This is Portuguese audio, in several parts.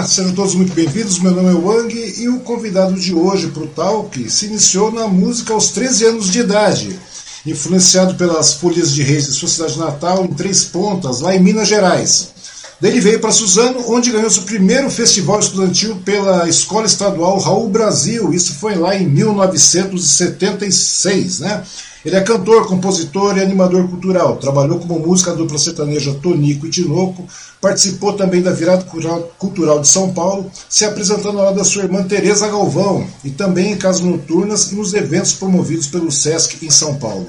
Olá, sejam todos muito bem-vindos. Meu nome é Wang e o convidado de hoje para o Talk se iniciou na música aos 13 anos de idade, influenciado pelas folhas de reis de sua cidade natal, em Três Pontas, lá em Minas Gerais. Daí ele veio para Suzano, onde ganhou seu primeiro festival estudantil pela Escola Estadual Raul Brasil. Isso foi lá em 1976, né? Ele é cantor, compositor e animador cultural. Trabalhou como música dupla sertaneja Tonico e Tinoco. Participou também da Virada Cultural de São Paulo, se apresentando lado da sua irmã Tereza Galvão e também em casas noturnas e nos eventos promovidos pelo SESC em São Paulo.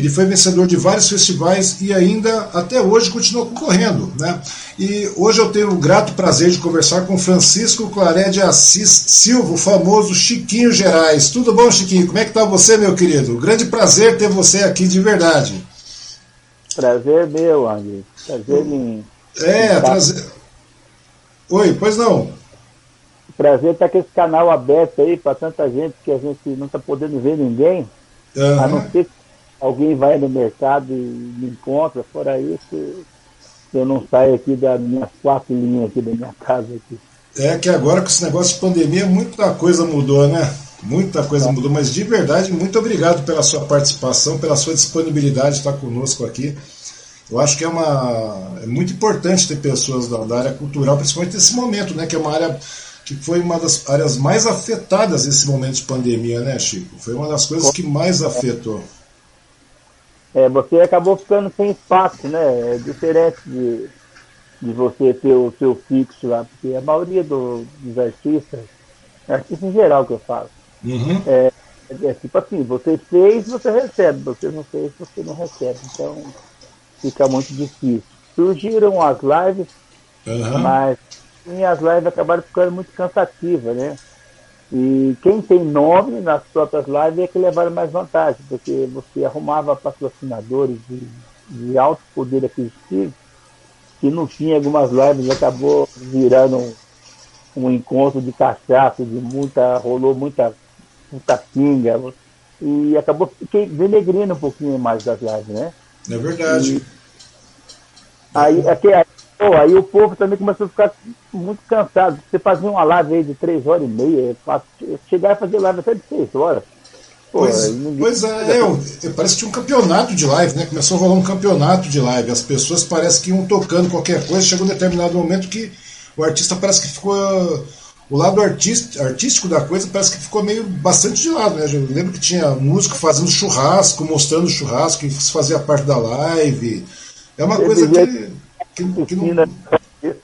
Ele foi vencedor de vários festivais e ainda até hoje continua concorrendo. Né? E hoje eu tenho o grato prazer de conversar com Francisco Claré de Assis Silva, o famoso Chiquinho Gerais. Tudo bom, Chiquinho? Como é que está você, meu querido? Grande prazer ter você aqui de verdade. Prazer meu, André. Prazer em. É, prazer. Oi, pois não. Prazer estar com esse canal aberto aí para tanta gente que a gente não está podendo ver ninguém. Uhum. A não ser que alguém vai no mercado e me encontra, fora isso, eu não saio aqui das minhas quatro linhas aqui da minha casa aqui. É que agora com esse negócio de pandemia muita coisa mudou, né? Muita coisa é. mudou, mas de verdade, muito obrigado pela sua participação, pela sua disponibilidade de estar conosco aqui. Eu acho que é uma é muito importante ter pessoas da, da área cultural, principalmente nesse momento, né? Que é uma área que foi uma das áreas mais afetadas nesse momento de pandemia, né, Chico? Foi uma das coisas que mais afetou é, você acabou ficando sem espaço, né? É diferente de, de você ter o seu fixo lá, porque a maioria do, dos artistas, artistas em geral que eu falo, uhum. é, é, tipo assim, você fez, você recebe, você não fez, você não recebe. Então fica muito difícil. Surgiram as lives, uhum. mas as lives acabaram ficando muito cansativas, né? E quem tem nome nas próprias lives é que levaram mais vantagem, porque você arrumava patrocinadores de, de alto poder aquisitivo, que no fim algumas lives acabou virando um, um encontro de cachaça, de muita, rolou muita, muita pinga, e acabou denegrindo um pouquinho mais das lives, né? É verdade. E, aí, aqui, Pô, aí o povo também começou a ficar muito cansado. Você fazia uma live aí de três horas e meia, chegar a fazer live até de seis horas. Pô, pois, pois é, é, parece que tinha um campeonato de live, né? Começou a rolar um campeonato de live. As pessoas parece que iam tocando qualquer coisa, chegou um determinado momento que o artista parece que ficou. O lado artístico da coisa parece que ficou meio bastante de lado, né? Eu lembro que tinha músico fazendo churrasco, mostrando churrasco, que fazia parte da live. É uma coisa que que, que não...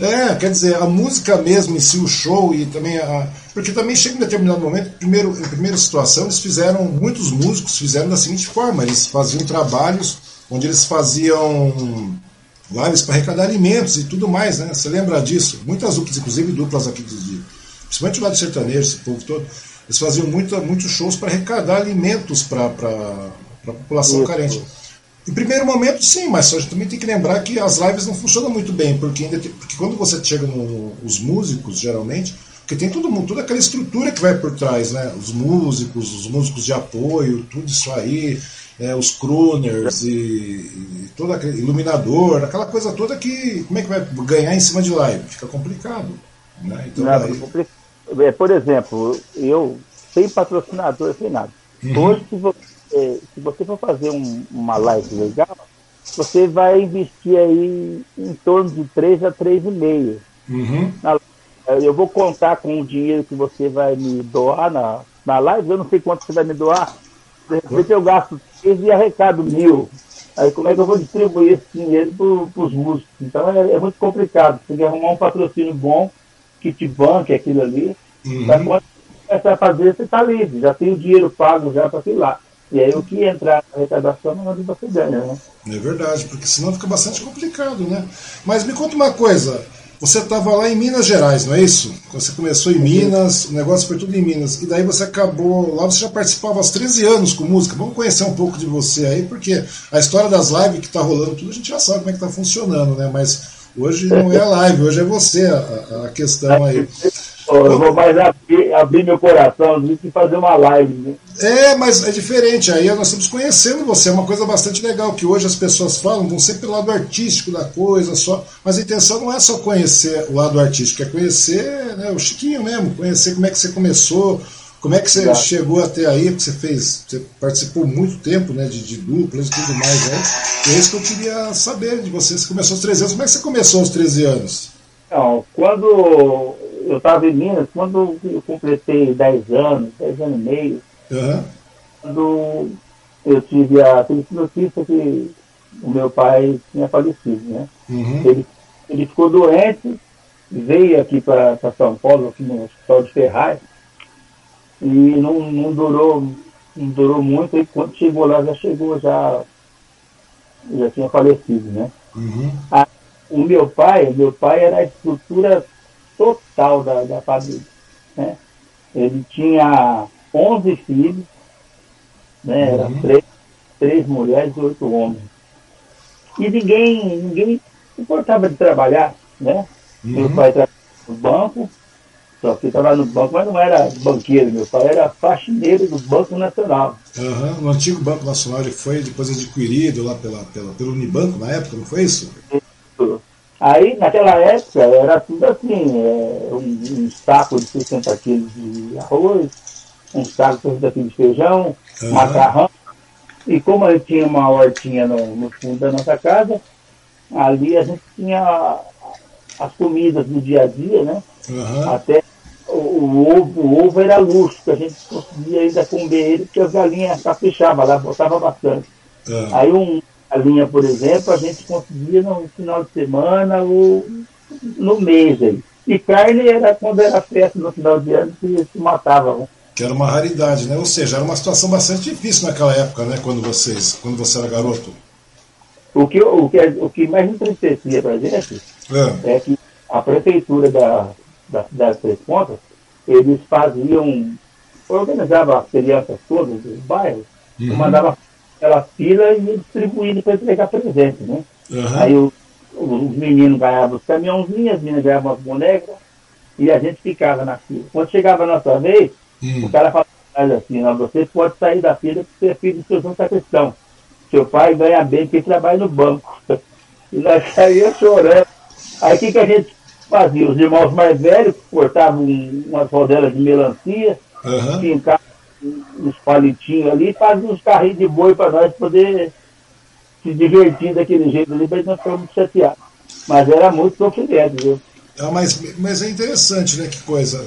É, quer dizer, a música mesmo em si, o show e também a. Porque também chega em determinado momento, primeiro, em primeira situação, eles fizeram, muitos músicos fizeram da seguinte forma: eles faziam trabalhos onde eles faziam lives para arrecadar alimentos e tudo mais, né? Você lembra disso? Muitas duplas, inclusive duplas aqui, de, principalmente o lado sertanejo, esse povo todo, eles faziam muita, muitos shows para arrecadar alimentos para a população Isso. carente. Em primeiro momento, sim, mas gente também tem que lembrar que as lives não funcionam muito bem, porque, ainda tem, porque quando você chega nos músicos, geralmente, porque tem todo mundo, toda aquela estrutura que vai por trás, né? Os músicos, os músicos de apoio, tudo isso aí, é, os crooners e, e todo aquele iluminador, aquela coisa toda que como é que vai ganhar em cima de live? Fica complicado. Né? Então, não, aí... É, por exemplo, eu sem patrocinador, sem nada. Uhum. Hoje, se você se você for fazer um, uma live legal, você vai investir aí em torno de 3 a 3,5. Uhum. Eu vou contar com o dinheiro que você vai me doar na, na live, eu não sei quanto você vai me doar. De repente eu gasto 3 e arrecado mil. Aí como é que eu vou distribuir esse dinheiro para os músicos? Então é, é, muito complicado. Você tem que arrumar um patrocínio bom que te banque aquilo ali. Uhum. Quando você começar a fazer, você está livre, já tem o dinheiro pago já para ir lá. E aí o que entrar na arrecadação não onde você ganha, né? É verdade, porque senão fica bastante complicado, né? Mas me conta uma coisa, você estava lá em Minas Gerais, não é isso? Você começou em Minas, o negócio foi tudo em Minas, e daí você acabou, lá você já participava aos 13 anos com música. Vamos conhecer um pouco de você aí, porque a história das lives que está rolando tudo, a gente já sabe como é que está funcionando, né? Mas hoje não é a live, hoje é você a, a questão aí. Eu vou mais abrir, abrir meu coração do que fazer uma live. Né? É, mas é diferente. Aí nós estamos conhecendo você. É uma coisa bastante legal que hoje as pessoas falam, vão sempre pelo lado artístico da coisa, só. Mas a intenção não é só conhecer o lado artístico, é conhecer né, o Chiquinho mesmo, conhecer como é que você começou, como é que você chegou até aí, porque você fez, você participou muito tempo né, de, de duplas e tudo mais. Né? E é isso que eu queria saber de você. Você começou aos 13 anos. Como é que você começou aos 13 anos? Não, quando eu estava em Minas, quando eu completei 10 anos, 10 anos e meio, uhum. quando eu tive a feliz notícia que o meu pai tinha falecido, né? Uhum. Ele, ele ficou doente, veio aqui para São Paulo, aqui no Hospital de Ferraz, e não, não durou não durou muito, e quando chegou lá já chegou, já, já tinha falecido, né? Uhum. A, o meu pai, meu pai era a estrutura total da, da família. Né? Ele tinha 11 filhos, né? Era uhum. três, três mulheres e oito homens. E ninguém, ninguém se importava de trabalhar, né? Uhum. Meu pai trabalhava no banco, só que estava no banco, mas não era banqueiro, meu pai era faxineiro do Banco Nacional. Uhum. No antigo Banco Nacional ele foi depois adquirido lá pela, pela, pelo Unibanco na época, não foi isso? Aí, naquela época, era tudo assim, é, um, um, saco de 60 quilos de arroz, um saco de 60 quilos de feijão, uhum. macarrão. E como eu tinha uma hortinha no, no, fundo da nossa casa, ali a gente tinha as comidas do dia a dia, né? Uhum. Até o, o, ovo, o ovo era luxo, que a gente conseguia ainda comer ele, porque as galinhas caprichavam lá, botava bastante. Uhum. Aí um, a linha, por exemplo, a gente conseguia no final de semana ou no mês aí. E carne era quando era festa no final de ano que se matava. Que era uma raridade, né? Ou seja, era uma situação bastante difícil naquela época, né? Quando vocês, quando você era garoto. O que, o que, o que mais entristecia para a gente é. é. que a prefeitura da, da cidade de Três Pontas, eles faziam, organizavam as crianças todas dos bairros, uhum. e aquela fila e distribuindo para entregar presente, né? Uhum. Aí o, os meninos ganhavam os caminhãozinhos, as meninas ganhavam as bonecas e a gente ficava na fila. Quando chegava a nossa vez, uhum. o cara falava assim, não, você pode sair da fila porque você é filho do seu João Sacristão. Seu pai ganha bem porque trabalha no banco. E nós saíamos chorando. Aí o que, que a gente fazia? Os irmãos mais velhos cortavam umas rodelas de melancia, uhum. Uns palitinhos ali e fazia uns carrinhos de boi para nós poder se divertir daquele jeito ali, mas não ficamos chateados. Mas era muito sofrimento, viu? É, mas, mas é interessante, né? Que coisa.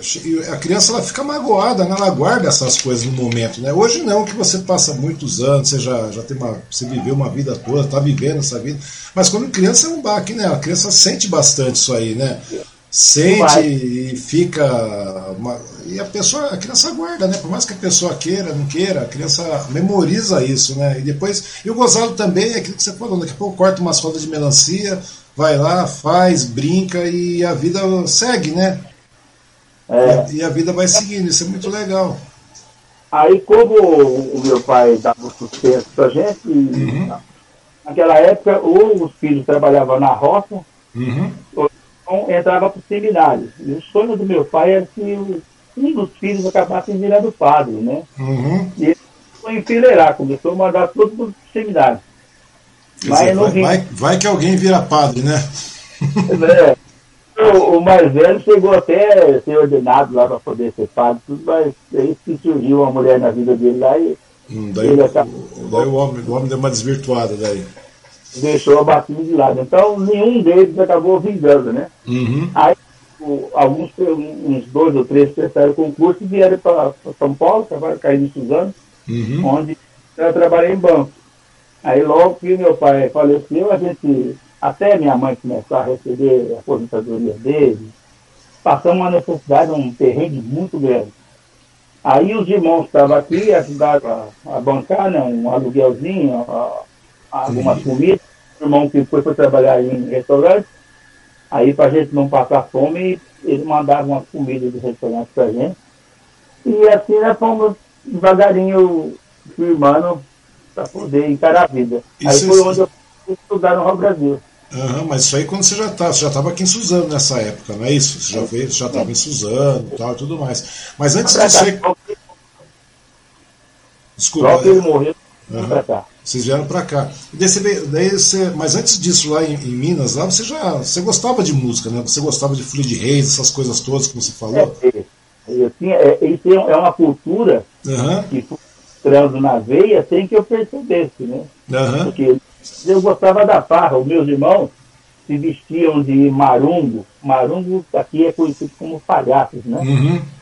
A criança ela fica magoada, né? ela guarda essas coisas no momento, né? Hoje não, que você passa muitos anos, você já, já tem uma. Você viveu uma vida toda, está vivendo essa vida. Mas quando criança é um baque, né? A criança sente bastante isso aí, né? Sente e fica. Uma, e a pessoa, a criança guarda, né? Por mais que a pessoa queira, não queira, a criança memoriza isso, né? E depois. E o gozado também é aquilo que você falou, daqui a pouco corta umas rodas de melancia, vai lá, faz, brinca e a vida segue, né? É. E a vida vai seguindo, isso é muito legal. Aí como o meu pai dava sucesso pra gente, uhum. naquela época ou os filhos trabalhavam na roça, uhum. ou entrava para o seminário. E o sonho do meu pai era que um dos filhos acabasse virando padre, né? Uhum. E ele foi enfileirar, começou a mandar todo mundo para o seminário. Mas dizer, vai, vai, vai, que alguém vira padre, né? É, o, o, mais velho chegou até a ser ordenado lá para poder ser padre, tudo, mas aí que surgiu uma mulher na vida dele lá e. Hum, daí, ele acabou, daí o, homem, o homem deu uma desvirtuada daí. Deixou a batina de lado. Então nenhum deles acabou vingando, né? Uhum. Aí alguns, uns dois ou três prestaram concurso e vieram para São Paulo, trabalharam caindo em Suzano, uhum. onde eu trabalhei em banco. Aí logo que meu pai faleceu, a gente, até minha mãe começar a receber a aposentadoria dele, passamos uma necessidade, um terreno muito grande. Aí os irmãos estavam aqui, ajudaram a, a bancar né, um aluguelzinho, a, algumas comidas. Irmão que foi, foi trabalhar em restaurante, Aí, para a gente não passar fome, eles mandavam umas comidas do restaurante para a gente. E assim nós fomos devagarinho firmando para poder encarar a vida. Isso Aí foi onde eu fui estudar no Rio Brasil. Uhum, mas isso aí quando você já tá, você já estava aqui em Suzano nessa época, não é isso? Você já veio, já estava em Suzano e tal e tudo mais. Mas antes disso aí. Desculpa. Logo ele morreu, uhum. pra cá. Vocês vieram para cá. Daí daí você, mas antes disso, lá em, em, Minas, lá você já você gostava de música, né? Você gostava de de Reis, essas coisas todas que você falou? É, eu tinha, é, isso é uma cultura uhum. que foi entrando na veia sem que eu percebesse, né? Uhum. Porque eu gostava da farra. Os meus irmãos se vestiam de marungo. Marungo aqui é conhecido como palhaços, né? Uhum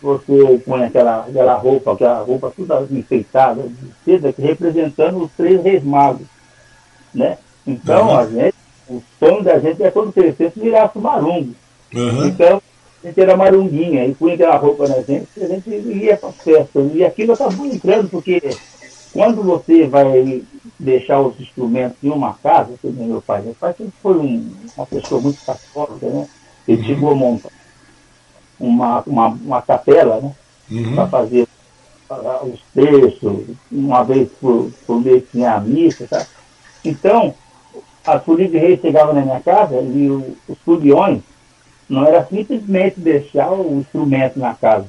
você põe aquela, aquela roupa, aquela roupa toda enfeitada de seda, representando os três reis magos. Né? Então, uhum. a gente, o sonho da gente é quando crescesse virasse marungo. Uhum. Então, a gente era marunguinha e punha aquela roupa na gente e a gente ia para festa. E aquilo acabou entrando, porque quando você vai deixar os instrumentos em uma casa, como meu pai, meu pai sempre foi um, uma pessoa muito católica, né? Ele uhum. chegou a montar uma, uma, uma capela, né? Uhum. Para fazer uh, os textos, uma vez por, por mês tinha a missa, tá? Então, as folias de reis chegavam na minha casa e o, os foliões não era simplesmente deixar o instrumento na casa.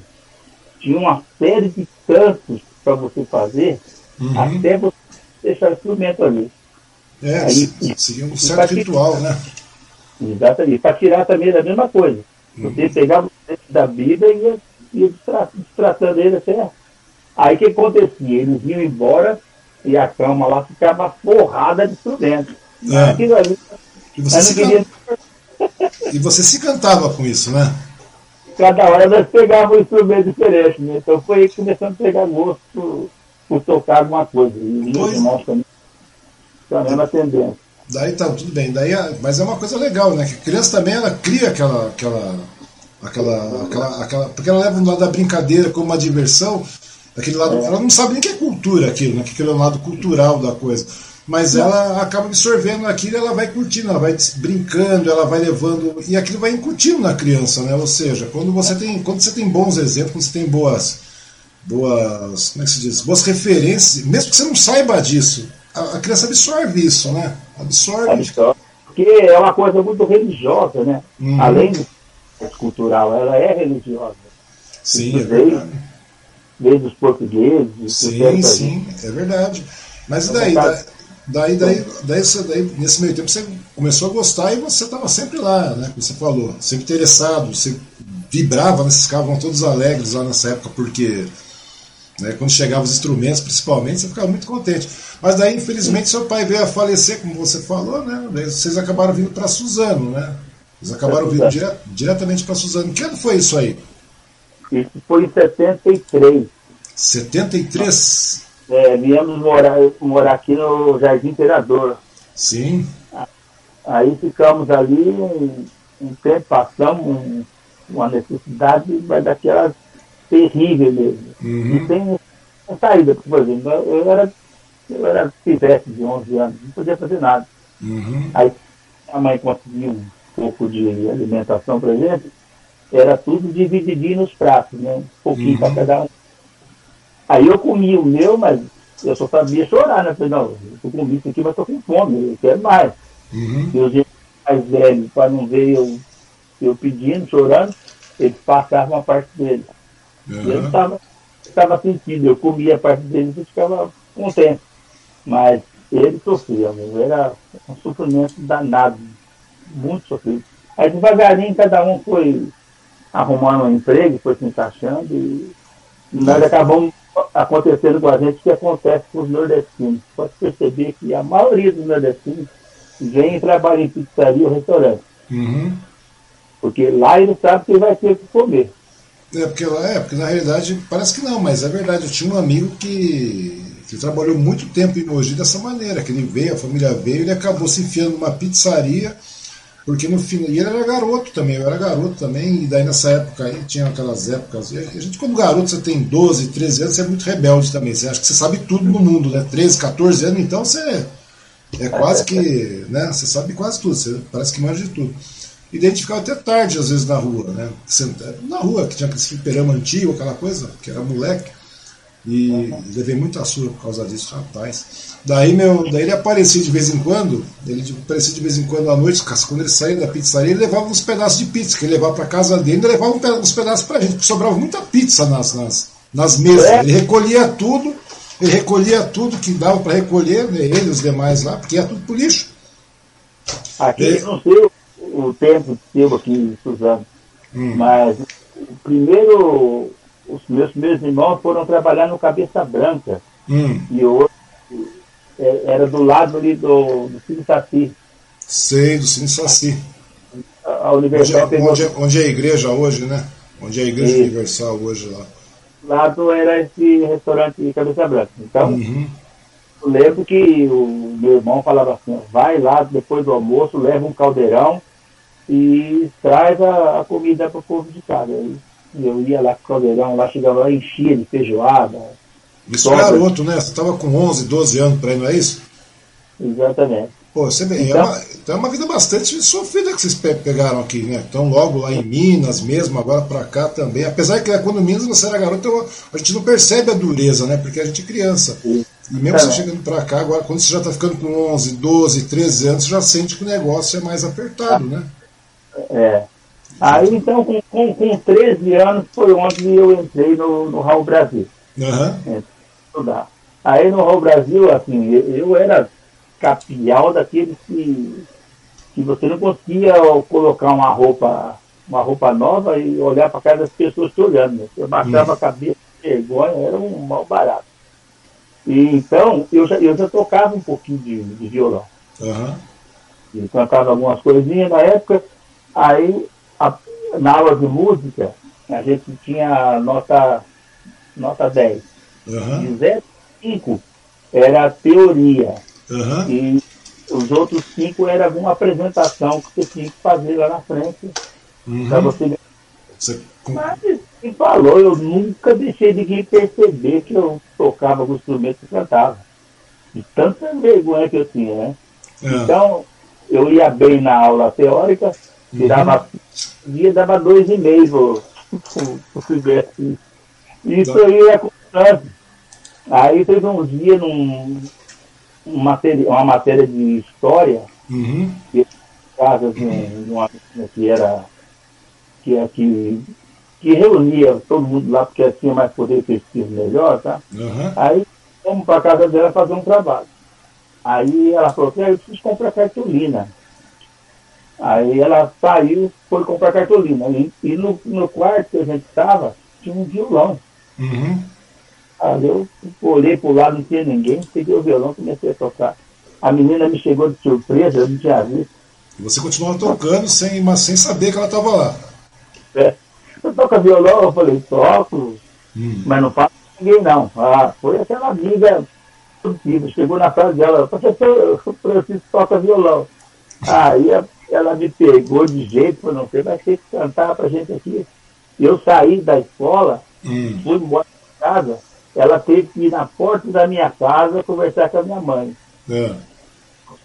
Tinha uma série de cantos para você fazer uhum. até você deixar o instrumento ali. É, Aí, seria um certo ritual, né? Exatamente. Para tirar também da mesma coisa. Você pegava o texto da Bíblia e ia, ia destratando ele até. Aí o que acontecia? Eles iam embora e a cama lá ficava forrada de instrumentos. É. Aquilo ali. E você, se queria... e você se cantava com isso, né? Cada hora nós pegávamos um instrumento diferente, né? Então foi aí que começamos a pegar gosto por, por tocar alguma coisa. E os irmãos também com a mesma tendência. Daí tá tudo bem. Daí, mas é uma coisa legal, né? Que a criança também ela cria aquela, aquela, aquela, aquela, aquela porque ela leva um lado da brincadeira como uma diversão. Aquele lado, ela não sabe nem que é cultura aquilo, né? Que aquele é um lado cultural da coisa. Mas ela acaba absorvendo aquilo, ela vai curtindo, ela vai brincando, ela vai levando e aquilo vai incutindo na criança, né? Ou seja, quando você tem, quando você tem bons exemplos, quando você tem boas, boas, como é que se diz, boas referências, mesmo que você não saiba disso, a, a criança absorve isso, né? Absorve. absorve. Porque é uma coisa muito religiosa, né? Uhum. Além do cultural, ela é religiosa. Sim, é verdade. Desde os portugueses. Sim, sim, é verdade. Mas e daí? Daí, daí, daí, daí, daí, nesse meio tempo você começou a gostar e você estava sempre lá, né? Como você falou, sempre interessado, você vibrava, vocês ficavam todos alegres lá nessa época, porque né? Quando chegavam os instrumentos, principalmente, você ficava muito contente. Mas daí, infelizmente, seu pai veio a falecer, como você falou, né? Vocês acabaram vindo para Suzano, né? Vocês acabaram vindo dire diretamente para Suzano. Que ano foi isso aí? Isso foi em 73. 73? É, viemos morar, morar aqui no Jardim Imperador. Sim. Aí ficamos ali um, um tempo, passamos um, uma necessidade, mas daquelas terrível mesmo. Uhum. E sem saída, por exemplo, eu era, eu era pivete de 11 anos, não podia fazer nada. Uhum. Aí a mãe conseguiu um pouco de alimentação para gente, era tudo divididinho nos pratos, né? um pouquinho uhum. para cada um. Aí eu comi o meu, mas eu só sabia chorar, né? Falei, não, eu comi isso aqui, mas estou com fome, eu quero mais. Uhum. E os mais velhos, para não ver eu, eu pedindo, chorando, eles passavam a parte deles. Uhum. E eu estava estava sentindo, eu comia a parte deles e ficava contente. Mas ele sofria, era um sofrimento danado, muito sofrido. Aí devagarinho cada um foi arrumando um emprego, foi se encaixando e nós acabamos acontecendo com a gente o que acontece com os nordestinos. Pode perceber que a maioria dos nordestinos vem e trabalha em pizzaria ou restaurante. Uhum. Porque lá ele sabe que vai ter que comer. É porque, é, porque na realidade parece que não, mas é verdade. Eu tinha um amigo que, que trabalhou muito tempo em Mogi dessa maneira, que ele veio, a família veio, ele acabou se enfiando numa pizzaria, porque no fim. E ele era garoto também, eu era garoto também, e daí nessa época aí tinha aquelas épocas. a gente, quando garoto, você tem 12, 13 anos, você é muito rebelde também. Você acha que você sabe tudo no mundo, né? 13, 14 anos, então você é quase que. né? Você sabe quase tudo, você parece que manja de tudo. E daí a gente ficava até tarde, às vezes, na rua, né? Na rua, que tinha aquele fliperama antigo, aquela coisa, que era moleque. E levei muita surra por causa disso, rapaz. Daí, meu, daí ele aparecia de vez em quando, ele aparecia de vez em quando à noite, quando ele saía da pizzaria, ele levava uns pedaços de pizza, que ele levava para casa dele, ele levava uns pedaços pra gente, porque sobrava muita pizza nas, nas, nas mesas. É. Ele recolhia tudo, ele recolhia tudo que dava para recolher, né, ele e os demais lá, porque ia tudo pro lixo. Aqui, ele... não sei o tempo seu aqui, Suzano, hum. mas o primeiro os meus meus irmãos foram trabalhar no Cabeça Branca. Hum. E hoje é, era do lado ali do, do Cine Saci. Sei, do Cine Saci. A, a Universidade onde, pegou... onde, é, onde, é a igreja hoje, né? Onde é a igreja e... universal hoje lá. Lado era esse restaurante de Cabeça Branca. Então, uhum. eu lembro que o meu irmão falava assim, vai lá depois do almoço, leva um caldeirão e traz a, a comida para o povo de casa. Eu ia lá com o caldeirão, lá chegava lá, enchia de feijoada. Isso é garoto, né? Você estava com 11, 12 anos para aí, não é isso? Exatamente. Pô, você então, é, uma, então é uma vida bastante sofrida que vocês pegaram aqui, né? Então, logo lá em Minas mesmo, agora para cá também. Apesar que quando Minas você era garoto, a gente não percebe a dureza, né? Porque a gente é criança. E mesmo é. você chegando para cá, agora, quando você já está ficando com 11, 12, 13 anos, você já sente que o negócio é mais apertado, né? É. Aí, então, com, com, com 13 anos, foi onde eu entrei no, no Raul Brasil. Uhum. Estudar. Aí, no Raul Brasil, assim, eu, eu era capial daqueles que, que você não conseguia colocar uma roupa uma roupa nova e olhar para cada das pessoas te olhando. Né? Eu baixava uhum. a cabeça vergonha, era um mal barato. E, então, eu já, eu já tocava um pouquinho de, de violão. Uhum. E cantava algumas coisinhas na época. Aí a, na aula de música, a gente tinha nota, nota 10. Uhum. De 0 5 era teoria. Uhum. E os outros cinco era alguma apresentação que você tinha que fazer lá na frente uhum. para você. você. Mas quem falou, eu nunca deixei ninguém perceber que eu tocava o instrumento e cantava. De tanta vergonha que eu tinha, né? Uhum. Então, eu ia bem na aula teórica, tirava uhum. dia dava dois e meio pro semestre. Isso aí é constante. Aí teve um dia num uma matéria, uma matéria de história, uhum. que casa de, de uma que era que, é, que, que reunia todo mundo lá porque tinha mais poder pesquisa melhor, tá? Uhum. Aí fomos para casa dela fazer um trabalho. Aí ela falou que ah, eu preciso comprar cartolina. Aí ela saiu, foi comprar cartolina. E, e no, no quarto que a gente estava, tinha um violão. Uhum. Aí eu olhei para o lado, não tinha ninguém, peguei o violão e comecei a tocar. A menina me chegou de surpresa, eu não tinha visto. E você continuava tocando sem, mas sem saber que ela estava lá. É. Eu toco violão, eu falei, toco, hum. mas não faço ninguém não. Ah, foi aquela amiga chegou na casa dela, professor, o Francisco toca violão. Aí ela me pegou de jeito, falou, não, você vai ter que cantar pra gente aqui. Eu saí da escola, hum. fui embora para casa, ela teve que ir na porta da minha casa conversar com a minha mãe. É.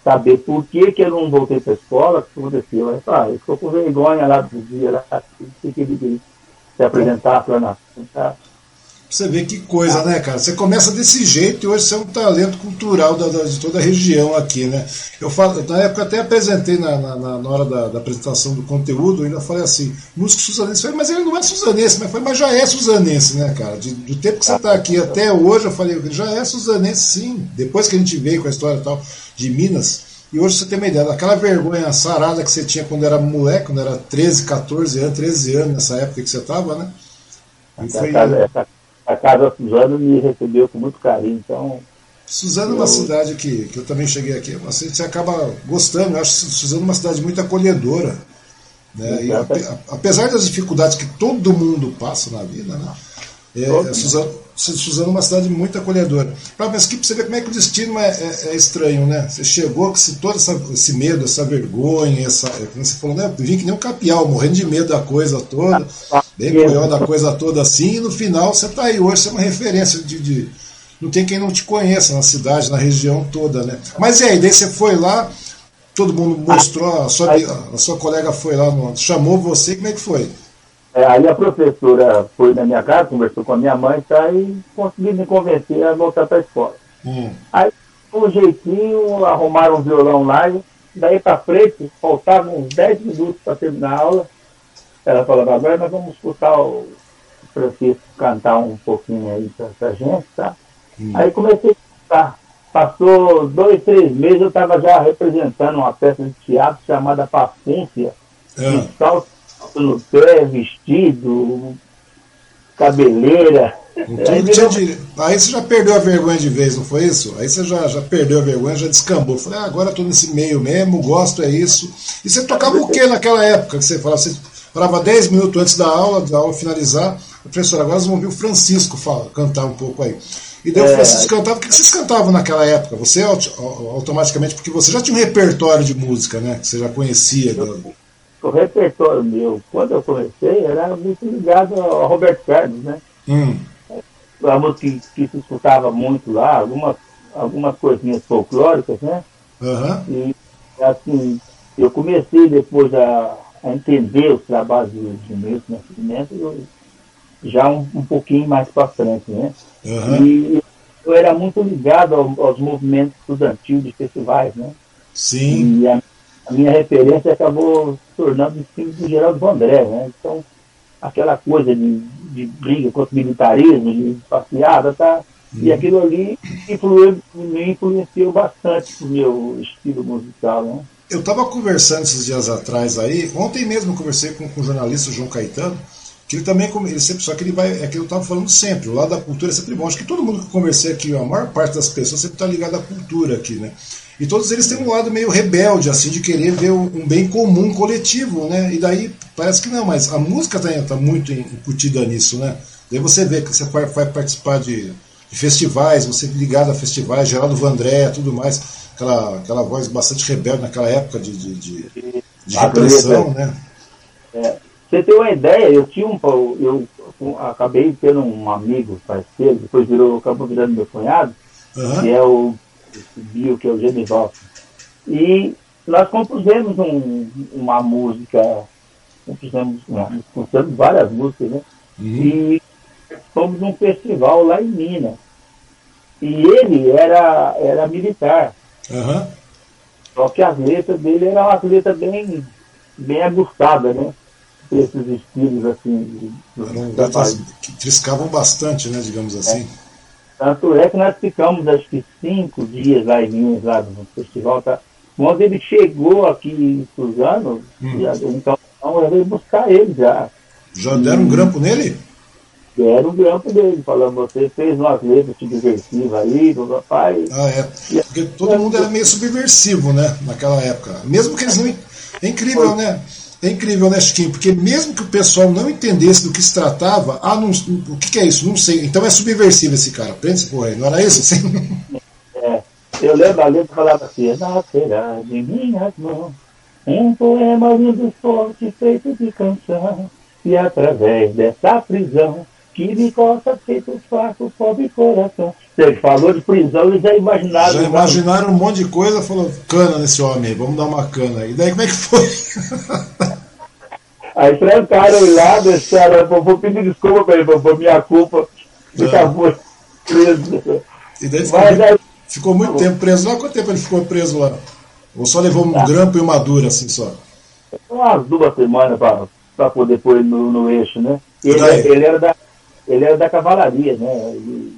Saber por que, que eu não voltei para a escola, o que aconteceu. Ela falou, ah, eu ficou com vergonha lá do dia, lá, que ele se apresentar para na tá? Você vê que coisa, né, cara? Você começa desse jeito e hoje você é um talento cultural da, da, de toda a região aqui, né? Eu falo, na época até apresentei na, na, na hora da, da, apresentação do conteúdo, ainda falei assim, músico suzanense, falei, mas ele não é suzanense, mas, foi, mas já é suzanense, né, cara? De, do tempo que você está aqui até hoje, eu falei, já é suzanense sim. Depois que a gente veio com a história tal de Minas, e hoje você tem uma ideia daquela vergonha sarada que você tinha quando era moleque, quando era 13, 14 anos, 13 anos nessa época que você estava, né? E foi, essa, a Casa Suzano me recebeu com muito carinho. Então, Suzano eu... é uma cidade que, que eu também cheguei aqui, você, você acaba gostando. Eu acho Suzano uma cidade muito acolhedora. Né? E, apesar das dificuldades que todo mundo passa na vida, né? É, é Suzano, Suzano é uma cidade muito acolhedora. Mas que você ver como é que o destino é, é, é estranho, né? Você chegou com todo essa, esse medo, essa vergonha, essa, é, como você falou, né? Vim que nem um capial, morrendo de medo da coisa toda, bem coió da coisa toda assim, e no final você está aí hoje, você é uma referência de, de, Não tem quem não te conheça na cidade, na região toda, né? Mas e aí, daí você foi lá, todo mundo mostrou, a sua, a sua colega foi lá, chamou você, como é que foi? É, aí a professora foi na minha casa, conversou com a minha mãe tá, e conseguiu me convencer a voltar para a escola. Hum. Aí, um jeitinho, arrumaram um violão lá e daí para frente, faltavam uns 10 minutos para terminar a aula. Ela falava, agora nós vamos escutar o Francisco cantar um pouquinho aí para a gente, tá? Hum. Aí comecei a escutar. Passou dois, três meses, eu estava já representando uma peça de teatro chamada Paciência, é. salto no pé, vestido, cabeleira. Aí, de... aí você já perdeu a vergonha de vez, não foi isso? Aí você já, já perdeu a vergonha, já descambou. Falei, ah, agora estou nesse meio mesmo, gosto, é isso. E você tocava o que naquela época? Que você falava, você falava 10 minutos antes da aula, da aula finalizar. Professor, agora vamos ouvir o Francisco falar, cantar um pouco aí. E daí é... o Francisco cantava. O que vocês cantavam naquela época? Você automaticamente, porque você já tinha um repertório de música, né? Que você já conhecia. Eu, o repertório meu, quando eu comecei, era muito ligado ao Roberto Carlos, né? Hum. A música que, que se escutava muito lá, algumas, algumas coisinhas folclóricas, né? Uhum. E assim, eu comecei depois a, a entender os trabalhos de, Milton Nascimento já um, um pouquinho mais para frente, né? Uhum. E eu era muito ligado ao, aos movimentos estudantis de festivais, né? Sim. E a, a minha referência acabou tornando o filme do Geraldo Vandré, né? Então, aquela coisa de, de briga contra o militarismo, de passeada, tá? E uhum. aquilo ali influiu, me influenciou bastante o meu estilo musical, né? Eu estava conversando esses dias atrás aí, ontem mesmo conversei com, com o jornalista João Caetano, que ele também, ele sempre, só que ele vai, é que eu estava falando sempre, o lado da cultura é sempre bom. Acho que todo mundo que eu conversei aqui, a maior parte das pessoas sempre está ligada à cultura aqui, né? E todos eles têm um lado meio rebelde, assim, de querer ver um bem comum coletivo, né? E daí parece que não, mas a música está tá muito incutida nisso, né? Daí você vê que você vai, vai participar de, de, festivais, você ligado a festivais, Geraldo Vandré, tudo mais, aquela, aquela voz bastante rebelde naquela época de, de, de, de repressão, né? É, você tem uma ideia, eu tinha um. Eu, eu acabei tendo um amigo parceiro, depois virou, acabou virando meu cunhado, uhum. que é o Bio, que é o Genival. E nós compusemos um, uma música, compusemos, compusemos várias músicas, né? Uhum. E fomos num festival lá em Minas. E ele era, era militar. Uhum. Só que as letras dele eram umas letras bem, bem agustadas, né? Esses estilos assim. De, letras que triscavam bastante, né? Digamos assim. É. Tanto é que nós ficamos, acho que, cinco dias lá em Minas, lá no festival. Tá? Quando ele chegou aqui em Suzano, hum. já, então eu veio buscar ele já. Já deram um grampo nele? Deram um grampo dele, falando, você fez umas letras subversivas aí, do papai. Ah, é. Porque todo mundo era meio subversivo, né, naquela época. Mesmo que eles não. É incrível, né? É incrível, né, Chiquinho? Porque mesmo que o pessoal não entendesse do que se tratava, ah, não, o que, que, é isso? Não sei. Então é subversivo esse cara. Prende esse porra aí, não era isso? Assim? É, eu lembro a letra falava assim: Nascerá de minhas mãos um poema lindo forte feito de canção, e através dessa prisão que me costa feito fraco, pobre coração. Você falou de prisão, eles já imaginaram. Já imaginaram um monte de coisa, falou, cana nesse homem aí, vamos dar uma cana. E daí como é que foi? Aí trancaram ele lá, deixaram, vou pedir desculpa para ele, por minha culpa, é. acabou preso. E daí ficou, Mas, muito, ficou muito tempo preso lá? Quanto tempo ele ficou preso lá? Ou só levou um tá. grampo e uma dura, assim, só? Umas duas semanas para poder pôr ele no, no eixo, né? Ele, ele, era da, ele era da cavalaria, né? Ele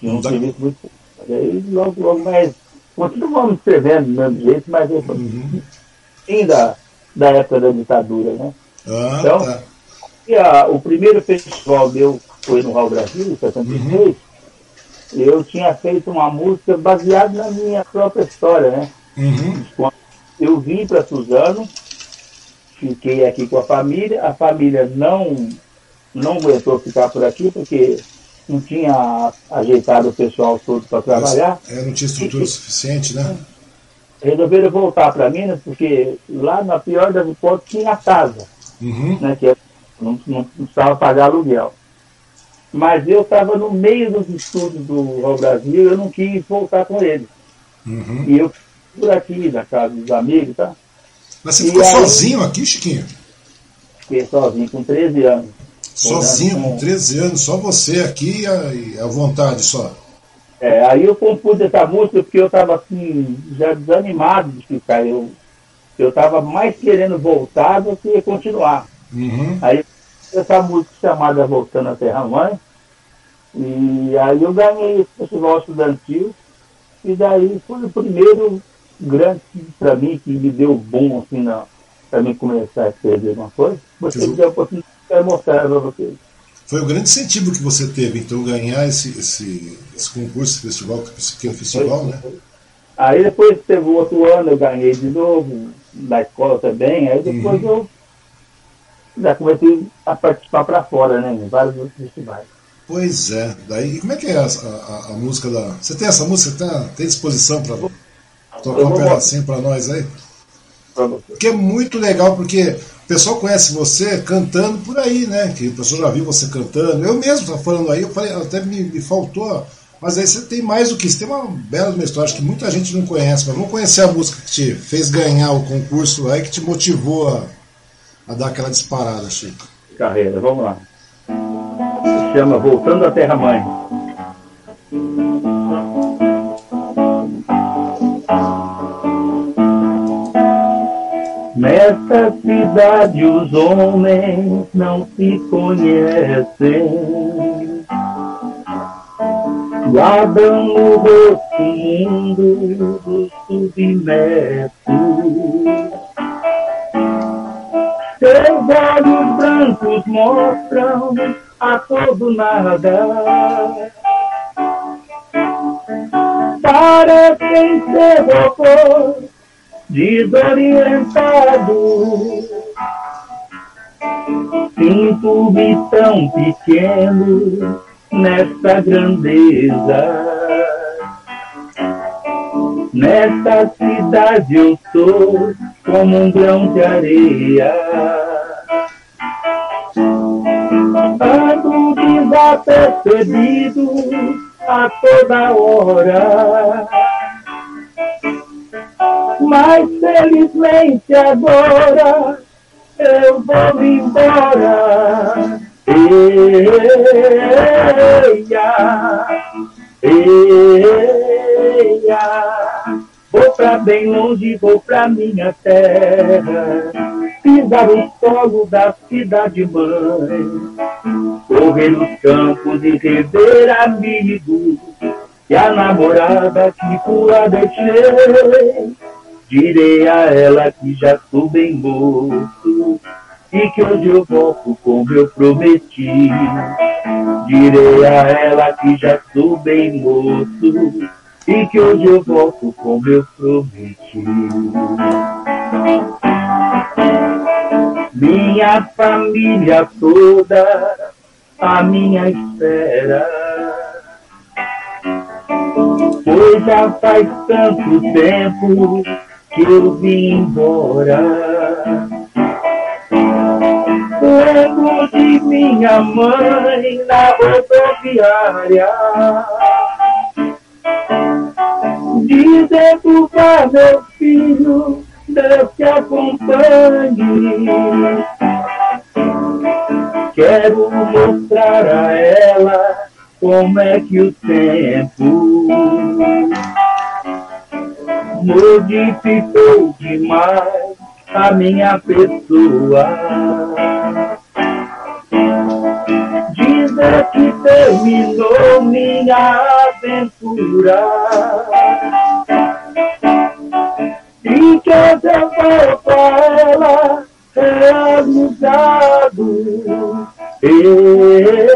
tinha um serviço muito... Aí logo, logo mais... Continuamos escrevendo do mesmo jeito, mas... Uhum. Fim da, da época da ditadura, né? Ah, então, tá. e a, o primeiro festival meu foi no Raul Brasil, em 76. Uhum. Eu tinha feito uma música baseada na minha própria história, né? Uhum. Eu vim para Suzano, fiquei aqui com a família, a família não, não aguentou ficar por aqui, porque não tinha ajeitado o pessoal todo para trabalhar. É, não tinha estrutura e, suficiente, né? Resolveram voltar para Minas, porque lá na pior das hipóteses tinha casa uhum. né, que não, não, não precisava pagar aluguel. Mas eu estava no meio dos estudos do Ao Brasil, eu não quis voltar com ele. Uhum. E eu por aqui, na casa dos amigos, tá? Mas você e ficou aí, sozinho aqui, Chiquinho? fiquei sozinho com 13 anos. Sozinho, com 13 anos, só você aqui e a, a vontade só. É, aí eu compus essa música porque eu estava assim, já desanimado de ficar. Eu eu estava mais querendo voltar do que continuar. Uhum. Aí essa música chamada Voltando à Terra Mãe, e aí eu ganhei esse festival estudantil, e daí foi o primeiro grande para mim que me deu bom assim para mim começar a escrever uma coisa, porque me deu a oportunidade mostrar para vocês. Foi o grande incentivo que você teve, então, ganhar esse, esse, esse concurso, esse festival, esse pequeno festival, foi, né? Foi. Aí depois teve outro ano, eu ganhei de novo, da escola também, aí depois uhum. eu já comecei a participar para fora, né? Em vários outros festivais. Pois é. Daí, como é que é a, a, a música da. Você tem essa música? Tem, tem disposição para tocar um pedacinho para nós aí? Porque é muito legal, porque pessoal conhece você cantando por aí, né? Que o pessoal já viu você cantando. Eu mesmo falando aí, eu falei, até me, me faltou mas aí você tem mais do que isso, tem uma bela uma história que muita gente não conhece, mas vamos conhecer a música que te fez ganhar o concurso aí, que te motivou a, a dar aquela disparada, Chico. Carreira, vamos lá. Se chama Voltando à Terra Mãe. Nessa cidade os homens não se conhecem guardam no rosto mundo do submerso. Seus olhos brancos mostram a todo nada. Parecem ser robôs desorientados. Sinto-me tão pequeno nesta grandeza. Nesta cidade eu sou como um grão de areia. Ando desapercebido a toda hora. Mas felizmente agora eu vou embora. Eia, eia, vou pra bem longe, vou pra minha terra, pisar o solo da cidade mãe, correr nos campos e rever amigos, e a namorada que lá deixei, direi a ela que já sou bem moço, e que hoje eu volto como eu prometi. Direi a ela que já sou bem moço e que hoje eu volto como eu prometi. Minha família toda a minha espera. Pois já faz tanto tempo que eu vim embora lembro de minha mãe na rodoviária, dizendo para meu filho, Deus te acompanhe. Quero mostrar a ela como é que o tempo modificou demais a minha pessoa. Dizer que terminou minha aventura. E que eu a ela realizado. Eia, eia.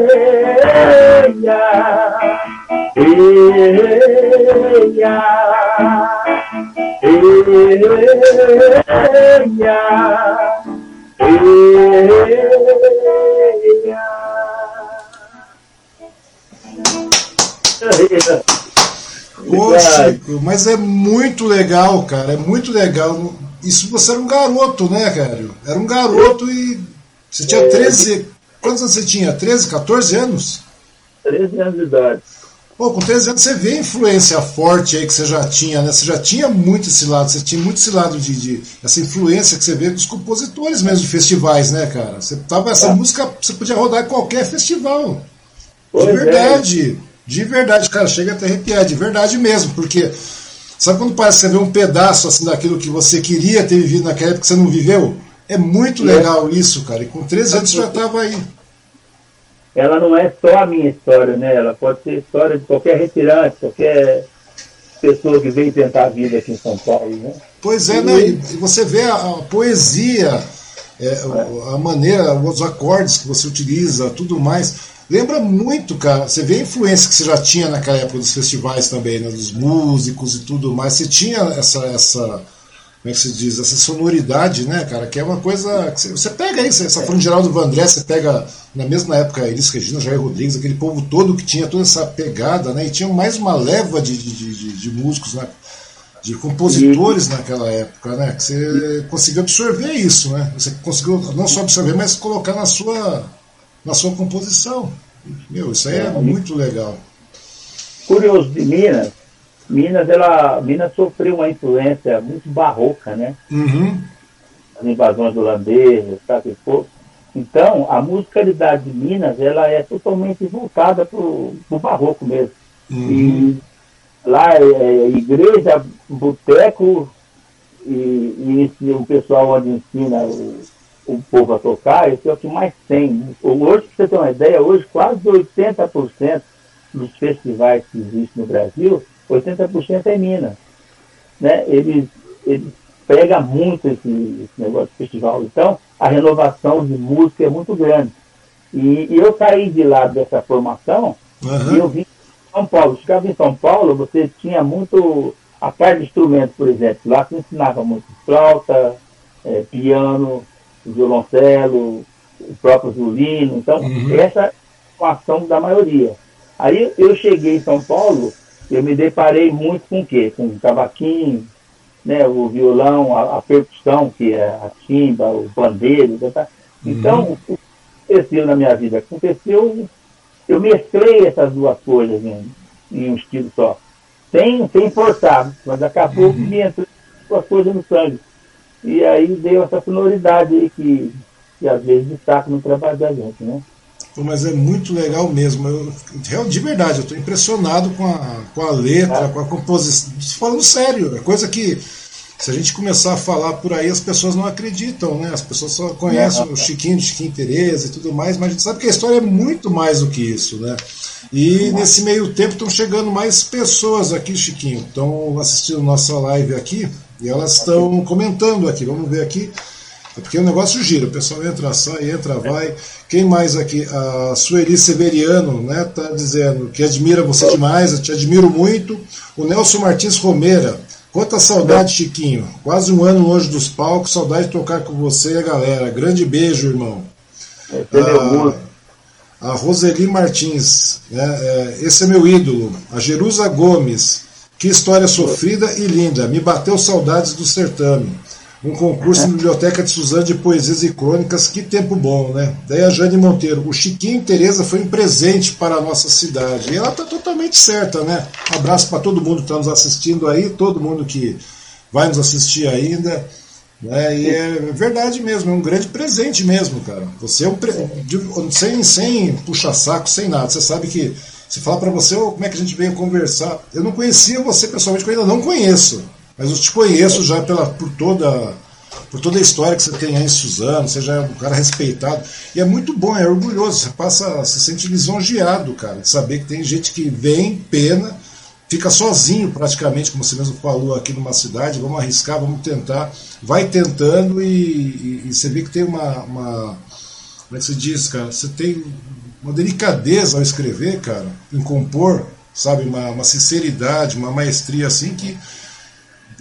Ô, Chico, mas é muito legal, cara, é muito legal. Isso você era um garoto, né, cara? Era um garoto e você tinha 13. Quantos anos você tinha? 13, 14 anos? 13 anos de idade. Pô, com 13 anos você vê a influência forte aí que você já tinha, né? Você já tinha muito esse lado, você tinha muito esse lado de, de essa influência que você vê dos compositores mesmo de festivais, né, cara? Você tava essa é. música, você podia rodar em qualquer festival. Pois de é. verdade. É. De verdade, cara, chega até arrepiar, de verdade mesmo, porque sabe quando parece que você vê um pedaço assim daquilo que você queria ter vivido naquela época que você não viveu? É muito é. legal isso, cara. E com 13 anos você já estava aí ela não é só a minha história, né? Ela pode ser a história de qualquer retirante, qualquer pessoa que veio tentar a vida aqui em São Paulo, né? Pois é, e, né? E você vê a, a poesia, é, é. a maneira, os acordes que você utiliza, tudo mais. Lembra muito, cara. Você vê a influência que você já tinha naquela época dos festivais também, né? Dos músicos e tudo mais. Você tinha essa, essa como é que se diz, essa sonoridade, né, cara, que é uma coisa. Que você, pega aí, essa é. Geraldo Vandré, você pega na mesma época Elis Regina, Jair Rodrigues, aquele povo todo que tinha toda essa pegada, né, e tinha mais uma leva de, de, de, de músicos, né, de compositores naquela época, né, que você conseguiu absorver isso, né, você conseguiu não só absorver, mas colocar na sua, na sua composição. Meu, isso aí é, é muito legal. Curioso de Minas, Minas, ela, Minas sofreu uma influência muito barroca, né? Uhum. As invasões holandesas, sabe? Então, a musicalidade de Minas, ela é totalmente voltada para o barroco mesmo. Uhum. E lá é, é igreja, boteco, e, e o pessoal onde ensina o, o povo a tocar, esse é o que mais tem. Hoje, para você ter uma ideia, hoje quase 80% dos festivais que existem no Brasil 80% é Minas. Né? Eles, eles pegam muito esse, esse, negócio de festival. Então, a renovação de música é muito grande. E, e eu saí de lá dessa formação uhum. e eu vim em São Paulo. Chegava em São Paulo, você tinha muito a parte de instrumentos, por exemplo. Lá se ensinava muito flauta, é, piano, violoncelo, o próprio violino. Então, uhum. essa é a ação da maioria. Aí eu cheguei em São Paulo eu me deparei muito com o quê? Com o cavaquinho, né, o violão, a, a percussão, que é a timba, o pandeiro. Tá, tá? Então, uhum. o que aconteceu na minha vida? Aconteceu, eu mesclei essas duas coisas em, em um estilo só. Sem, sem forçar, mas acabou uhum. que me entrou as coisas no sangue. E aí deu essa sonoridade aí que, que às vezes destaca no trabalho da gente, né? Mas é muito legal mesmo. Eu, de verdade, eu estou impressionado com a, com a letra, com a composição. Falando sério, é coisa que se a gente começar a falar por aí, as pessoas não acreditam, né? As pessoas só conhecem o Chiquinho, Chiquinho Tereza e tudo mais, mas a gente sabe que a história é muito mais do que isso, né? E nesse meio tempo estão chegando mais pessoas aqui, Chiquinho, estão assistindo nossa live aqui e elas estão comentando aqui. Vamos ver aqui. É porque o negócio gira, o pessoal entra, sai, entra, vai. Quem mais aqui? A Sueli Severiano, né? Tá dizendo que admira você demais, eu te admiro muito. O Nelson Martins Romeira. Quanta saudade, Chiquinho. Quase um ano longe dos palcos, saudade de tocar com você e a galera. Grande beijo, irmão. É, a, a Roseli Martins, né? É, esse é meu ídolo. A Jerusa Gomes. Que história sofrida e linda. Me bateu saudades do certame um concurso na Biblioteca de Suzano de Poesias e Crônicas, que tempo bom, né? Daí a Jane Monteiro, o Chiquinho Tereza foi um presente para a nossa cidade. E ela está totalmente certa, né? Um abraço para todo mundo que está nos assistindo aí, todo mundo que vai nos assistir ainda. Né? E é verdade mesmo, é um grande presente mesmo, cara. Você é um pre... sem, sem puxa-saco, sem nada. Você sabe que se falar para você oh, como é que a gente veio conversar, eu não conhecia você pessoalmente, eu ainda não conheço. Mas eu te conheço já pela, por toda por toda a história que você tem aí em Suzano, você já é um cara respeitado. E é muito bom, é orgulhoso. Você passa, se sente lisonjeado, cara, de saber que tem gente que vem, pena, fica sozinho praticamente, como você mesmo falou aqui numa cidade, vamos arriscar, vamos tentar, vai tentando e, e, e você vê que tem uma, uma. Como é que se diz, cara? Você tem uma delicadeza ao escrever, cara, em compor, sabe? Uma, uma sinceridade, uma maestria assim que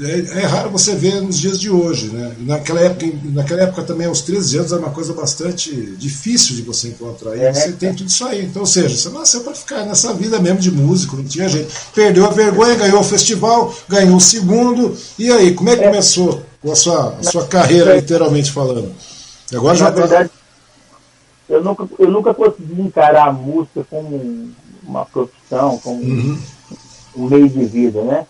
é, é, raro você ver nos dias de hoje. Né? Naquela, época, naquela época também, aos 13 anos, era uma coisa bastante difícil de você encontrar. E é, você tem tudo isso aí. Então, ou seja, você nasceu para ficar nessa vida mesmo de músico, não tinha jeito. Perdeu a vergonha, ganhou o festival, ganhou o segundo. E aí, como é que é. começou a sua, a sua carreira, literalmente falando? Agora já tá- verdade, eu nunca, eu nunca consegui encarar a música como uma profissão, como uhum. um meio de vida, né?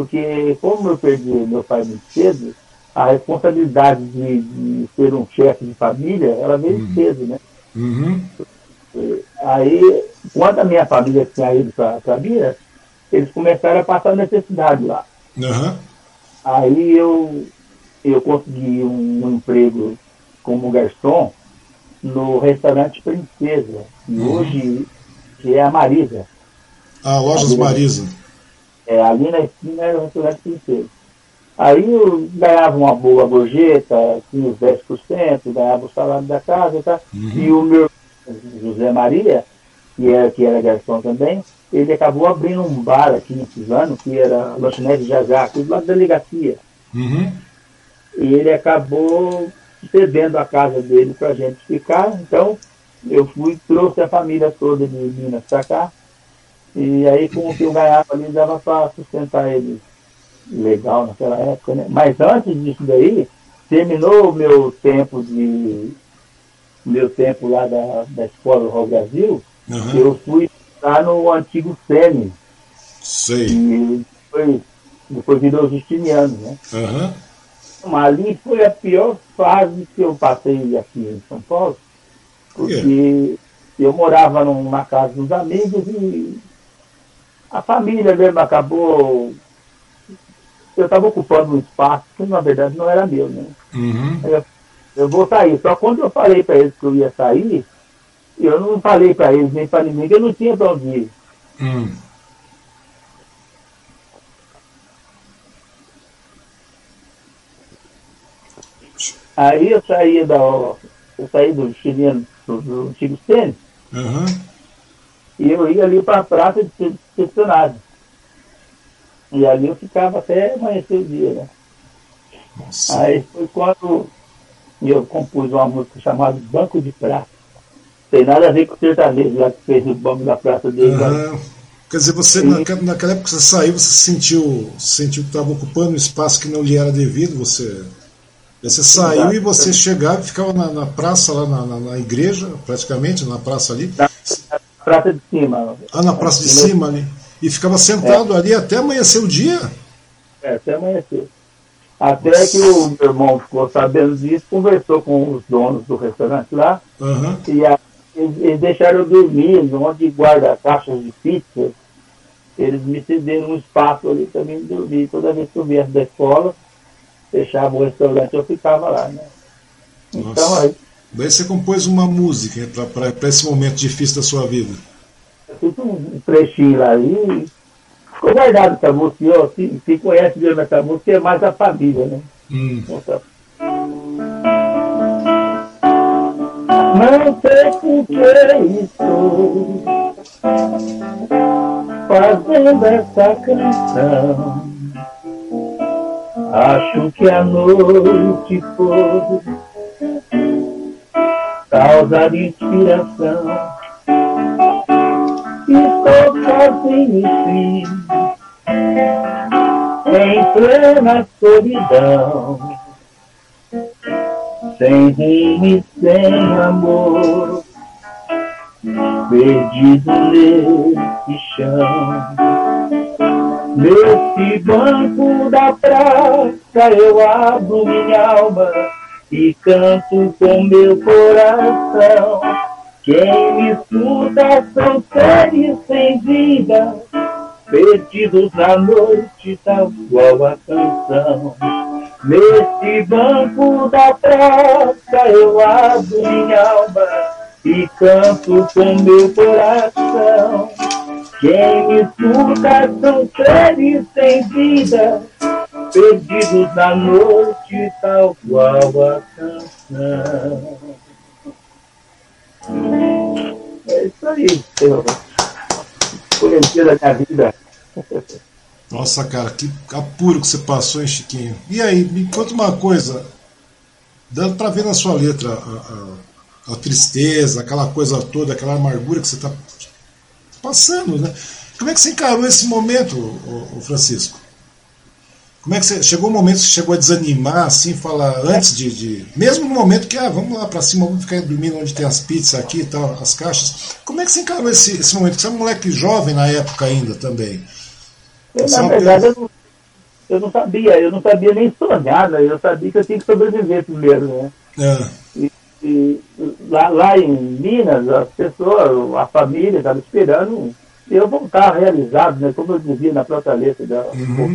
Porque como eu perdi meu pai muito cedo, a responsabilidade de, de ser um chefe de família, ela veio uhum. cedo, né? Uhum. Aí, quando a minha família tinha ido para Minas, eles começaram a passar necessidade lá. Uhum. Aí eu, eu consegui um, um, emprego como garçom no restaurante Princesa, que uhum. hoje que é a Marisa. Ah, Lojas Marisa. É, ali na esquina era o restaurante Princesa. Aí eu ganhava uma boa gorjeta, tinha os 10%, ganhava o salário da casa tá? Uhum. e o meu José Maria, que era, que era garçom também, ele acabou abrindo um bar aqui em Suzano, que era lanchonete Jajá, aqui do lado da delegacia. Uhum. E ele acabou cedendo a casa dele para a gente ficar, então eu fui, trouxe a família toda de Minas para cá, e aí com o que eu ganhava ali dava para sustentar eles legal naquela época, né? Mas antes disso daí, terminou o meu tempo de meu tempo lá da, da escola do Rio Brasil, uhum. eu fui lá no antigo SEMI. Sei. E depois, depois virou Justiniano, né? Uhum. Ali foi a pior fase que eu passei aqui em São Paulo, porque yeah. eu morava numa casa dos amigos e a família mesmo acabou. Eu estava ocupando um espaço que na verdade não era meu, né? Uhum. Eu, eu vou sair. Só quando eu falei para eles que eu ia sair, eu não falei para eles nem para ninguém que eu não tinha para onde ir. Hum. Aí eu saí da. Eu saí do chileno, do, do antigo Sênis, uhum. e eu ia ali para a praça de estacionário. E ali eu ficava até amanhecer o dia, né? Nossa. Aí foi quando eu compus uma música chamada Banco de Prata. Tem nada a ver com o sertanejo lá que fez o banco da praça dele. Uhum. Quer dizer, você, naquela, naquela época que você saiu, você sentiu, sentiu que estava ocupando um espaço que não lhe era devido, você você saiu Exato. e você chegava e ficava na, na praça, lá na, na, na, igreja, praticamente, na praça ali. Na, praça de cima. Ah, na praça de cima ali. E ficava sentado é. ali até amanhecer o dia? É, até amanhecer. Até Nossa. que o meu irmão ficou sabendo disso, conversou com os donos do restaurante lá, uhum. e a, eles, eles, deixaram eu dormir, onde guarda caixas de pizza, eles me cederam um espaço ali também dormir. Toda vez que eu viesse da escola, fechava o restaurante, eu ficava lá, né? Então aí. Daí você compôs uma música para esse momento difícil da sua vida. Eu fiz um trechinho lá e ficou guardado essa música. Eu, se, se conhece mesmo essa música, é mais a família, né? Hum. Não sei por que estou fazendo essa canção Acho que a noite foi causa de inspiração. Estou sozinho em em plena solidão, sem rumo e sem amor, perdido nesse chão. Nesse banco da praça eu abro minha alma e canto com meu coração. Quem me escuta são seres sem vida, perdidos na noite, tal qual a canção. Nesse banco da praça eu abro minha alma e canto com meu coração. Quem me escuta são seres sem vida, perdidos na noite, tal qual a canção. É isso aí, Senhor. Conhecer a minha vida. Nossa, cara, que apuro que você passou, hein, Chiquinho? E aí, me conta uma coisa. Dando para ver na sua letra a, a, a, tristeza, aquela coisa toda, aquela amargura que você está passando, né? Como é que você encarou esse momento, o Francisco? Como é que você. Chegou um momento que você chegou a desanimar, assim, falar, antes de. de mesmo no momento que, ah, vamos lá pra cima, vamos ficar dormindo onde tem as pizzas aqui e tal, as caixas. Como é que você encarou esse, esse momento? Você é um moleque jovem na época ainda também. Eu, na verdade, eu não, eu não sabia, eu não sabia nem sonhar, né? Eu sabia que eu tinha que sobreviver primeiro, né? É. E, e lá, lá em Minas, as pessoas, a família estava esperando eu voltar realizado, né? Como eu dizia na própria letra da uhum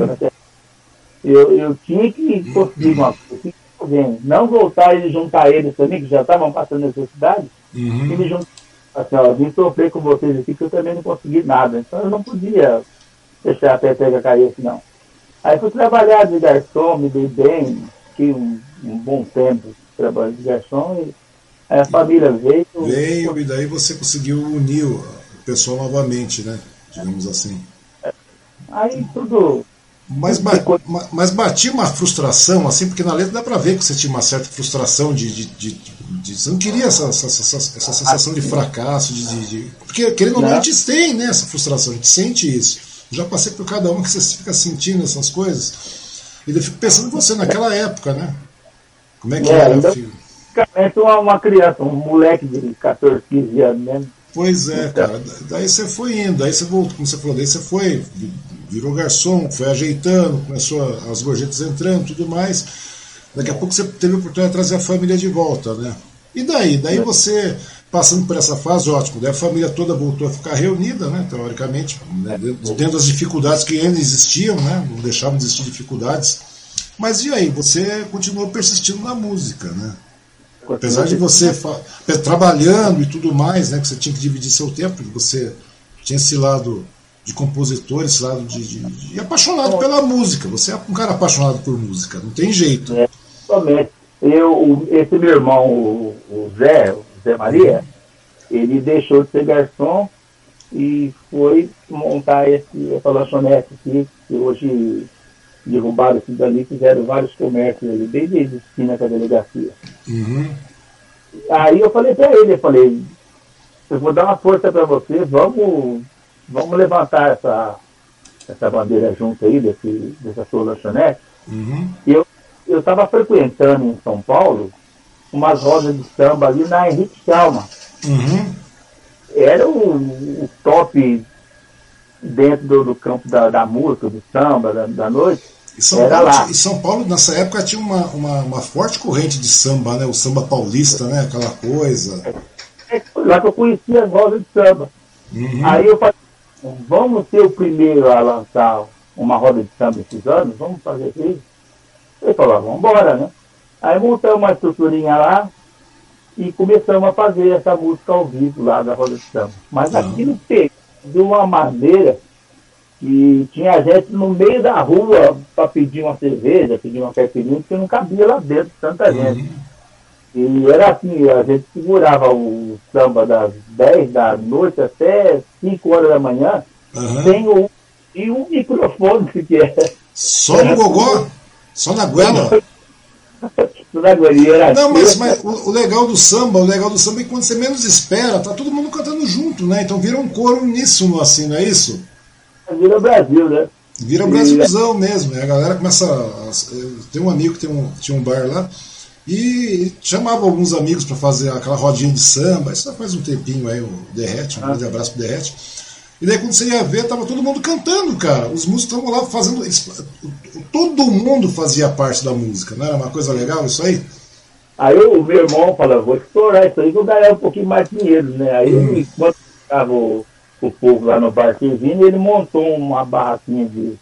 eu, eu tinha que conseguir uma coisa, não voltar e juntar eles também, que já estavam passando necessidade, uhum. e me juntar. Assim, ó, vim sofrer com vocês aqui, que eu também não consegui nada. Então eu não podia deixar a peteca cair assim, não. Aí fui trabalhar de garçom, me dei bem, fiquei um, um bom tempo trabalhando de garçom e aí a família veio. Veio, e daí você conseguiu unir o pessoal novamente, né? Digamos assim. Aí tudo mas, mas batia uma frustração, assim, porque na letra dá pra ver que você tinha uma certa frustração de. de, de, de você não queria essa, essa, essa, essa sensação de fracasso, de, Porque, querendo ou não, a gente tem né, essa frustração, a gente sente isso. Eu já passei por cada uma que você fica sentindo essas coisas. E eu fico pensando em você naquela época, né? Como é que é, era, então, filho? Uma, uma criança, um moleque de 14, 15 anos mesmo. Pois é, então. cara. Daí você foi indo, daí você voltou, como você falou, daí você foi virou garçom, foi ajeitando, começou as gorjetas entrando tudo mais. Daqui a pouco você teve a oportunidade de trazer a família de volta, né? E daí? Daí você, passando por essa fase, ótimo, daí a família toda voltou a ficar reunida, né? Teoricamente, né? dentro das dificuldades que ainda existiam, né? Não deixavam de existir dificuldades. Mas e aí? Você continuou persistindo na música, né? Apesar de você trabalhando e tudo mais, né? Que você tinha que dividir seu tempo, porque você tinha esse lado de compositores, esse lado de, de, de, apaixonado pela música. Você é um cara apaixonado por música, não tem jeito. É, somente. Eu, esse meu irmão, o, o Zé, o Zé Maria, ele deixou de ser garçom e foi montar esse, essa lanchonete aqui, que hoje derrubaram esse dali, fizeram vários comércios ali, desde a esquina com a delegacia. Uhum. Aí eu falei para ele, eu falei, eu vou dar uma força para você, vamos vamos levantar essa, essa bandeira junto aí, desse, dessa sua lanchonete. Uhum. E eu estava frequentando em São Paulo umas rodas de samba ali na Henrique Chalma. Uhum. Era o, o, top dentro do, do campo da, da, música, do samba, da, da noite. E São, era Paulo, lá. e São Paulo, nessa época, tinha uma, uma, uma, forte corrente de samba, né? O samba paulista, né? Aquela coisa. É, foi lá que eu conheci as rodas de samba. Uhum. Aí eu falei, vamos ser o primeiro a lançar uma roda de samba esses anos, vamos fazer isso. Ele falou, vamos embora, né? Aí montamos uma estruturinha lá e começamos a fazer essa música ao vivo lá da roda de samba. Mas uhum. aquilo teve de uma maneira que tinha gente no meio da rua para pedir uma cerveja, pedir uma caipirinha, porque não cabia lá dentro tanta uhum. E era assim, a gente segurava o samba das 10 da noite até 5 horas da manhã, uhum. sem o, e um microfone que é. Só no gogó? Só na goela? Não, mas, mas o, legal do samba, o legal do samba é que quando você menos espera, tá todo mundo cantando junto, né? Então vira um coro uníssono, assim, não é isso? Vira Brasil, né? Vira Brasilzão mesmo. E a galera começa. A, tem um amigo que tem um, tinha um bar lá, e chamava alguns amigos para fazer aquela rodinha de samba, isso faz um tempinho aí, o Derrete, um ah. grande abraço pro Derrete. E daí quando você ia ver, tava todo mundo cantando, cara. Os músicos estavam lá fazendo. todo mundo fazia parte da música, não era uma coisa legal isso aí? Aí o meu irmão falou, vou explorar isso aí, vou ganhar um pouquinho mais de dinheiro, né? Aí hum. enquanto estava o, o povo lá no barquinho, ele montou uma barraquinha de.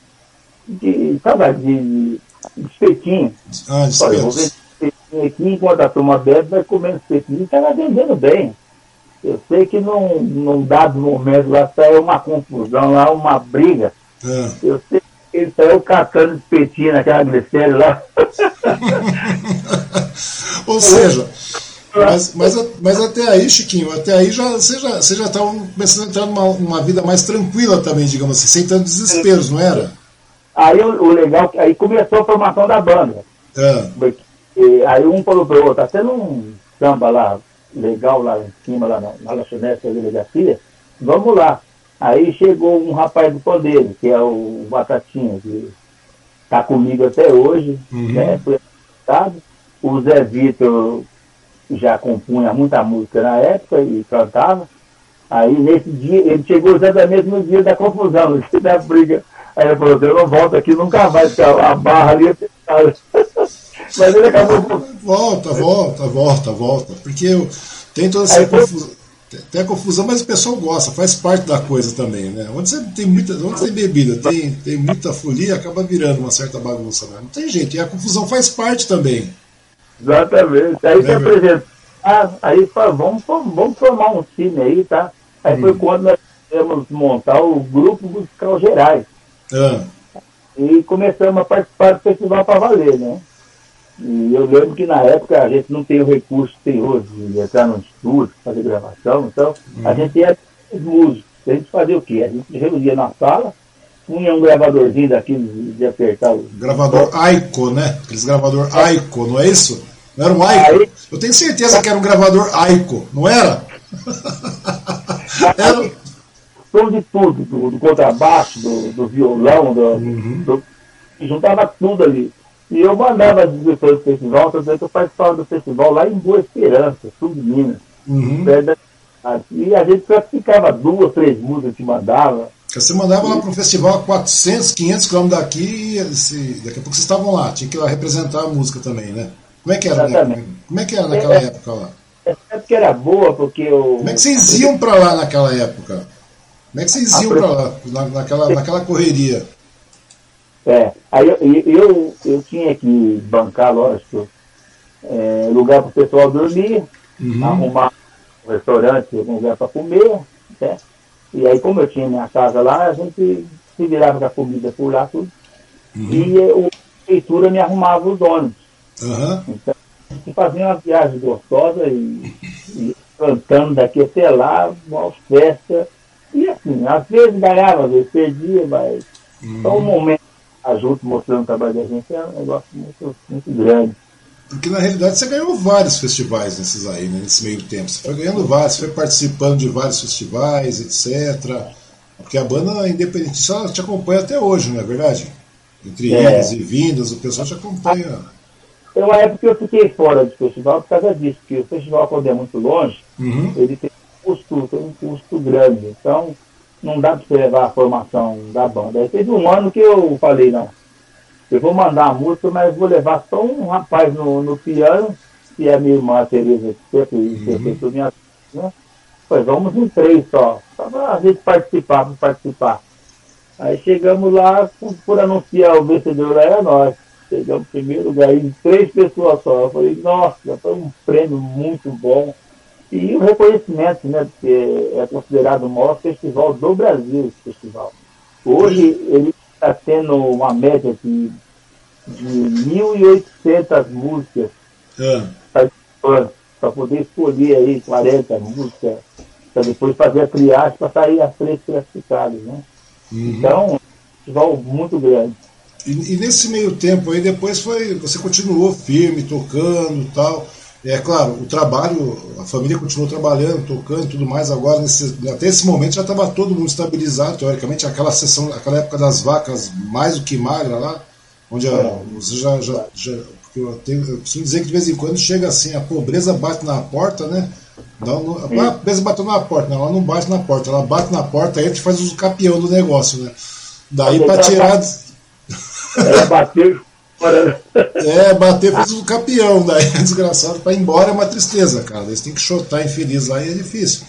de sabe, de, de espetinho. Ah, de espetinho aqui, enquanto a turma bebe, vai comendo espetinho e estava vendendo bem. Eu sei que num, num dado momento lá saiu uma confusão, lá uma briga. É. Eu sei que ele saiu catando espetinho naquela glicéria lá. Ou seja, mas, mas, mas, até aí, Chiquinho, até aí já, você já você já estava começando a entrar numa uma vida mais tranquila também, digamos assim, sem tantos desesperos, não era? Aí o, o legal, aí começou a formação da banda. É. E aí um falou para o outro, tá tendo um samba lá, legal lá em cima, lá na, na lanchonete da delegacia, vamos lá. Aí chegou um rapaz do poder, que é o Batatinha, que está comigo até hoje, uhum. né? Foi O Zé Vitor já compunha muita música na época e cantava. Aí nesse dia, ele chegou exatamente no dia da confusão, da briga. Aí ele falou, eu não volto aqui nunca mais, porque a barra ali é Mas ele acabou. Volta, volta, volta, volta. Porque eu, tem toda essa confusão. Tem a confusão, mas o pessoal gosta, faz parte da coisa também, né? Onde você tem muita, onde tem bebida, tem, tem muita folia, acaba virando uma certa bagunça, né? Não tem jeito, e a confusão faz parte também. Exatamente. Aí é, se apresentou, ah, aí vamos, vamos formar um time aí, tá? Aí hum. foi quando nós tivemos montar o grupo musical Gerais. Ah. E começamos a participar do festival para valer, né? E eu lembro que na época a gente não tem o recurso que tem hoje, de entrar no estúdio, fazer gravação, então a uhum. gente ia músicos. A gente fazia o quê? A gente reunia na sala, punha um gravadorzinho daquele de apertar o. Gravador Aico, né? Aqueles gravador é. Aico, não é isso? Não era um Aico? Aí... Eu tenho certeza que era um gravador Aico, não era? era... Som de tudo, do, do contrabaixo, do, do violão, do, uhum. do, juntava tudo ali. E eu mandava as direções do festival, tanto que eu participava do festival lá em Boa Esperança, sul de Minas. Uhum. E a gente classificava duas, três músicas que mandava. Você mandava lá para um festival a 400, 500 quilômetros daqui e daqui a pouco vocês estavam lá, tinha que ir lá representar a música também, né? Como é que era, né? Como é que era naquela é, época lá? Essa época era boa, porque eu. Como é que vocês iam para lá naquela época? Como é que vocês iam para lá, na, naquela, naquela correria? É, aí eu, eu, eu tinha que bancar, lógico, é, lugar para o pessoal dormir, uhum. arrumar um restaurante, um lugar para comer, né? E aí, como eu tinha minha casa lá, a gente se virava com a comida por lá, tudo. Uhum. E a prefeitura me arrumava os ônibus. Uhum. Então, a gente fazia uma viagem gostosa e, e cantando daqui até lá, uma festa. E assim, às vezes ganhava, às vezes perdia, mas uhum. só um momento junto mostrando o trabalho da gente é um negócio muito, muito grande. Porque na realidade você ganhou vários festivais nesses aí, né, nesse meio tempo. Você foi ganhando vários, foi participando de vários festivais, etc. Porque a banda independente só te acompanha até hoje, não é verdade? Entre é. idas e vindas, o pessoal te acompanha. Tem uma época que eu fiquei fora do festival por causa disso, porque o festival, quando é muito longe, uhum. ele tem um custo, tem um custo grande. Então, não dá para você levar a formação da banda. Aí teve um ano que eu falei, não, eu vou mandar a música, mas vou levar só um rapaz no, no piano, que é a minha irmã a Tereza, que sempre uhum. minha né? Pois vamos em três só, só para a gente participar, para participar. Aí chegamos lá, por, por anunciar o vencedor era nós. Chegamos em primeiro lugar, em três pessoas só. Eu falei, nossa, foi um prêmio muito bom. E o reconhecimento, né, porque é considerado o maior festival do Brasil, esse festival. Hoje ele está tendo uma média de, de 1.800 músicas é. para poder escolher aí 40 músicas, para depois fazer a triagem para sair as três classificadas. Né? Uhum. Então, é um festival muito grande. E, e, nesse meio tempo aí, depois foi, você continuou firme, tocando e tal. É claro, o trabalho, a família continuou trabalhando, tocando e tudo mais. Agora, nesse, até esse momento, já estava todo mundo estabilizado, teoricamente. Aquela sessão, aquela época das vacas mais do que magra lá, onde a, você já. já, já porque eu, tenho, eu preciso dizer que de vez em quando chega assim, a pobreza bate na porta, né? Dá um, a pobreza bateu na porta, não, ela não bate na porta, ela bate na porta e a gente faz o campeão do negócio, né? Daí para tirar. Ela bateu é, bater fez o campeão, daí é desgraçado. Para ir embora é uma tristeza, cara. Eles têm que chotar infeliz lá e é difícil.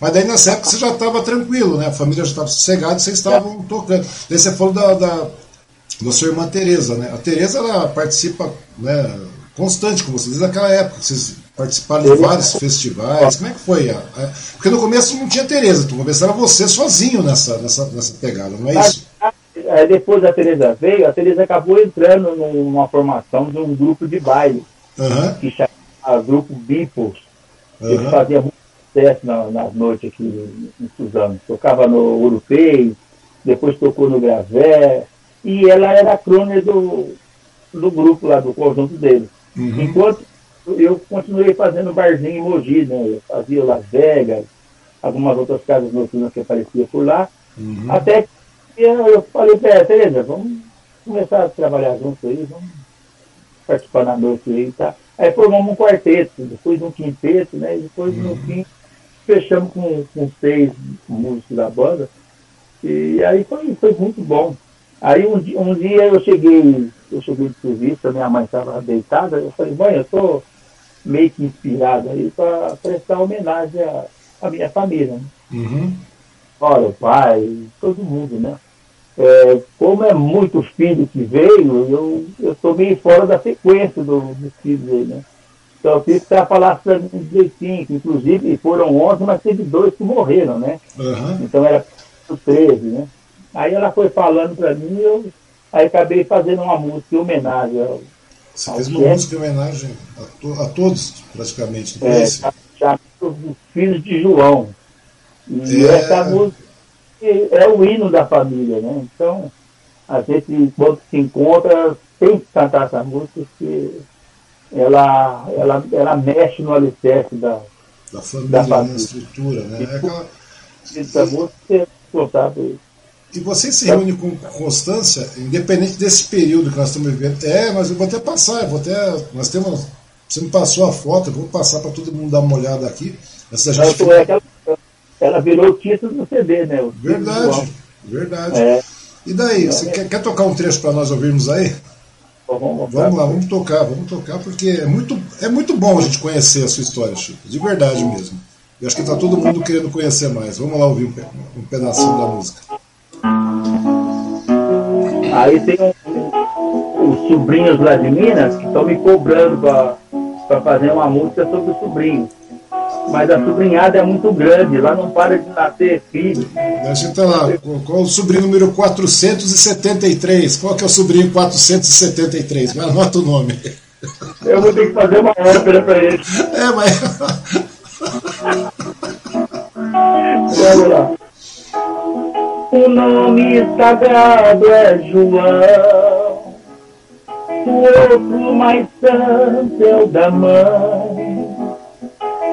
Mas daí nessa época você já estava tranquilo, né? A família já estava sossegada e vocês estavam tocando. Daí você falou da, da, da sua irmã Tereza, né? A Tereza ela participa né, constante com vocês, desde aquela época. Vocês participaram de vários festivais. Como é que foi? Porque no começo não tinha Tereza, tu começava você sozinho nessa, nessa, nessa pegada, não é isso? É, depois da Teresa veio, a Teresa acabou entrando numa formação de um grupo de baile, uhum. que chamava Grupo Bipos, uhum. que fazia muito sucesso na, nas noites aqui em Suzano. Tocava no Urupei, depois tocou no Gravé, e ela era a crônia do, do grupo lá, do conjunto deles. Uhum. Enquanto eu continuei fazendo barzinho em Mogi, né? Eu fazia Las Vegas, algumas outras casas noturnas que apareciam por lá, uhum. até que eu falei para ela, Tereza, vamos começar a trabalhar junto aí, vamos participar na noite aí, tá? Aí formamos um quarteto, depois um quinteto, né? E depois uhum. no fim fechamos com, com seis músicos da banda. E aí foi, foi muito bom. Aí um, um dia eu cheguei, eu cheguei de serviço, a minha mãe estava deitada, eu falei, mãe, eu estou meio que inspirado aí para prestar homenagem à, à minha família. Né? Uhum. Olha, o pai, todo mundo, né? É, como é muito filho que veio, eu, eu estou meio fora da sequência do, dos filhos aí, né? Então eu fiz para falar para mim direitinho, que inclusive foram 11, mas teve dois que morreram, né? Uhum. Então era 13, né? Aí ela foi falando para mim, eu aí acabei fazendo uma música em homenagem ao. Você fez uma música em homenagem a, to, a todos, praticamente, é, já, os filhos de João. E é... essa música é o hino da família, né? Então, a gente, quando se encontra, tem que cantar essa música, porque ela, ela, ela mexe no alicerce da, da família, da família. na estrutura, né? É aquela... Essa música é responsável e você se reúne com constância, independente desse período que nós estamos vivendo. É, mas eu vou até passar, eu vou até. Nós temos. Você me passou a foto, eu vou passar para todo mundo dar uma olhada aqui. Essa gente fica... ela, ela virou o título do CD, né? Verdade, verdade. É. E daí, você é. quer, quer tocar um trecho para nós ouvirmos aí? Vamos, vamos lá, vamos tocar, vamos tocar, porque é muito, é muito bom a gente conhecer a sua história, Chico, de verdade mesmo. Eu acho que está todo mundo querendo conhecer mais. Vamos lá ouvir um, um pedacinho da música. Aí tem um, os sobrinhos lá de Minas que estão me cobrando para fazer uma música sobre o sobrinho. Mas a sobrinhada é muito grande, lá não para de nascer filho. A gente tá lá, qual o sobrinho número 473? Qual que é o sobrinho 473? Me anota o nome. Eu vou ter que fazer uma ópera para ele. É, mas. Vamos lá. O nome sagrado é João, o outro mais santo é o da mãe,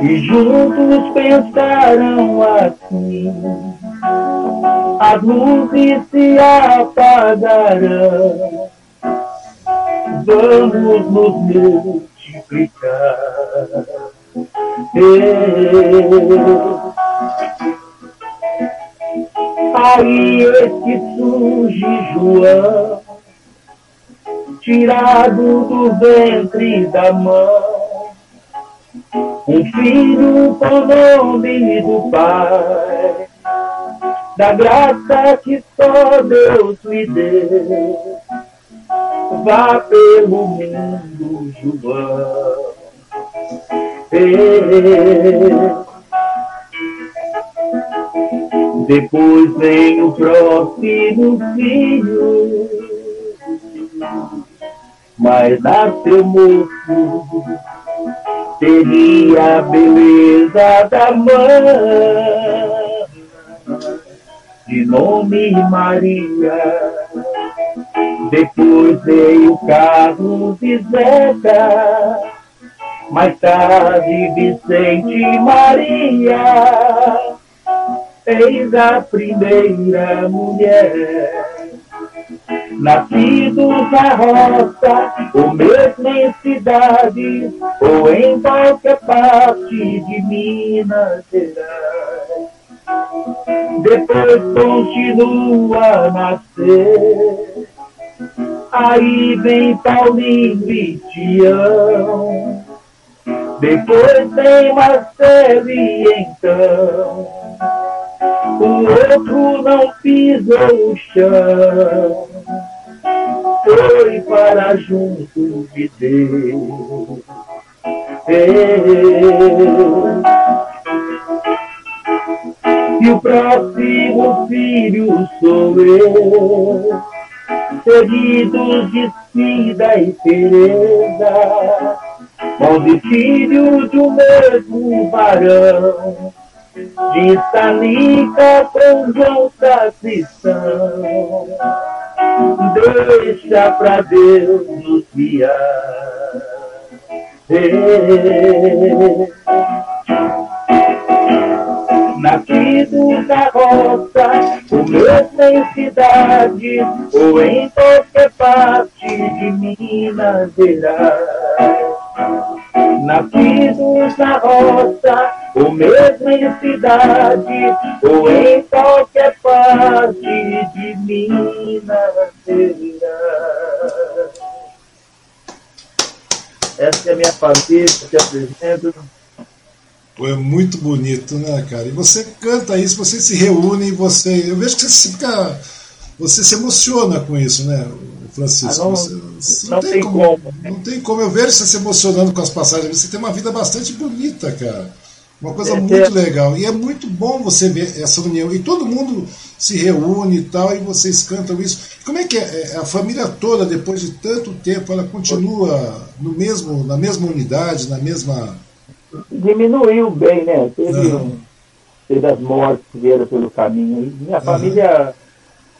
e juntos pensaram assim: as luzes se apagarão, vamos nos multiplicar. Eu, Aí esse surge João, tirado do ventre da mãe, um filho com nome do Pai, da graça que só Deus lhe deu. Vá pelo mundo, João. Ei, depois vem o próximo filho, mas nasceu moço, teria a beleza da mãe, de nome Maria. Depois veio Carlos e Zeca, mais tarde Vicente e Maria Eis a primeira mulher. Nascidos na roça, ou mesmo em cidade, ou em qualquer parte de Minas Gerais. Depois continua a nascer, aí vem Paulinho e Tião. Depois tem Marcelo e então o outro não pisou o chão, foi para junto de Deus. E o próximo filho sou eu, seguidos de Cida e Teresa, onde filho de um mesmo varão de com João Sacristão. Deixa pra Deus nos guiar. nascido na roça, ou mesmo em cidade, ou em qualquer parte de Minas Gerais. Nascidos na roça, ou mesmo em cidade, ou em qualquer parte de Minas Gerais. Essa é a minha família que apresento. Pô, é muito bonito, né, cara? E você canta isso, você se reúne, você. Eu vejo que você fica. Você se emociona com isso, né, Francisco? Ah, não, você, você não, não, tem, como. como né? Não tem como. Eu vejo você se emocionando com as passagens. Você tem uma vida bastante bonita, cara. Uma coisa é, muito é. legal. E é muito bom você ver essa união. E todo mundo se reúne e tal, e vocês cantam isso. Como é que é? é a família toda, depois de tanto tempo, ela continua no mesmo, na mesma unidade, na mesma diminuiu bem, né? Teve, um, teve as mortes que vieram pelo caminho. Minha uhum. família,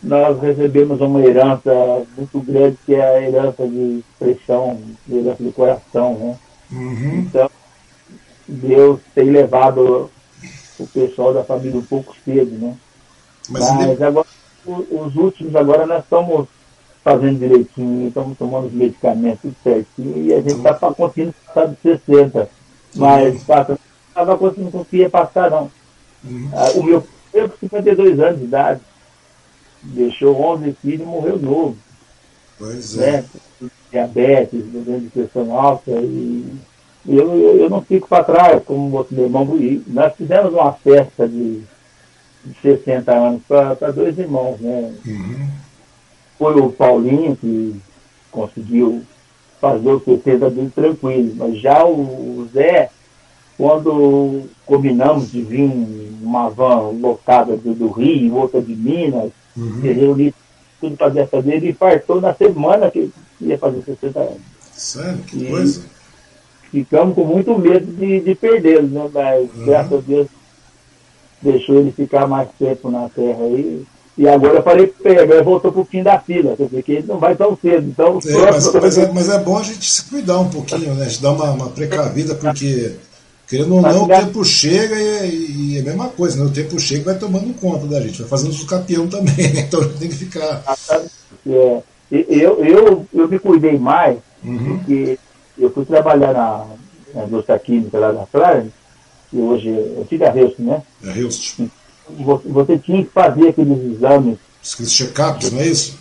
nós recebemos uma herança muito grande, que é a herança de expressão, de herança de coração, né? Uhum. Então, Deus tem levado o pessoal da família um pouco cedo, né? Mas, Mas agora, os últimos agora nós estamos fazendo direitinho, estamos tomando os medicamentos tudo certinho e a gente está uhum. conseguindo passar de 60. Mas passa, estava conseguindo, não conseguia passar, não. Uhum. Ah, o meu filho, com 52 anos de idade, deixou 11 filhos e morreu novo. Pois é. Né? Diabetes, de pressão alta e eu, eu, eu, não fico para trás, como o meu irmão. E nós fizemos uma festa de, de 60 anos para dois irmãos, né? Uhum. Foi o Paulinho que conseguiu fazer o que fez dele tranquilo. Mas já o Zé, quando combinamos de vir uma van lotada do, do Rio, outra de Minas, uhum. se reunir tudo para dessa dele, e partou na semana que ia fazer 60 anos. Sério? Que e coisa? Ficamos com muito medo de, de perdê-lo, né? Mas uhum. graças a Deus deixou ele ficar mais tempo na terra aí. E agora eu falei agora voltou para o fim da fila, porque ele não vai tão cedo. Então, é, mas, mas, é, mas, é, bom a gente se cuidar um pouquinho, né? A gente dar uma, uma precavida, porque, querendo ou não, o tempo chega e, e, é a mesma coisa, né? O tempo chega e vai tomando conta da gente, vai fazendo o campeão também, né? Então tem que ficar. É, eu, eu, eu me cuidei mais, uhum. porque eu fui trabalhar na, na indústria química lá na praia, que hoje é antiga Reust, né? É Reust você tinha que fazer aqueles exames. Aqueles check-ups, não é isso?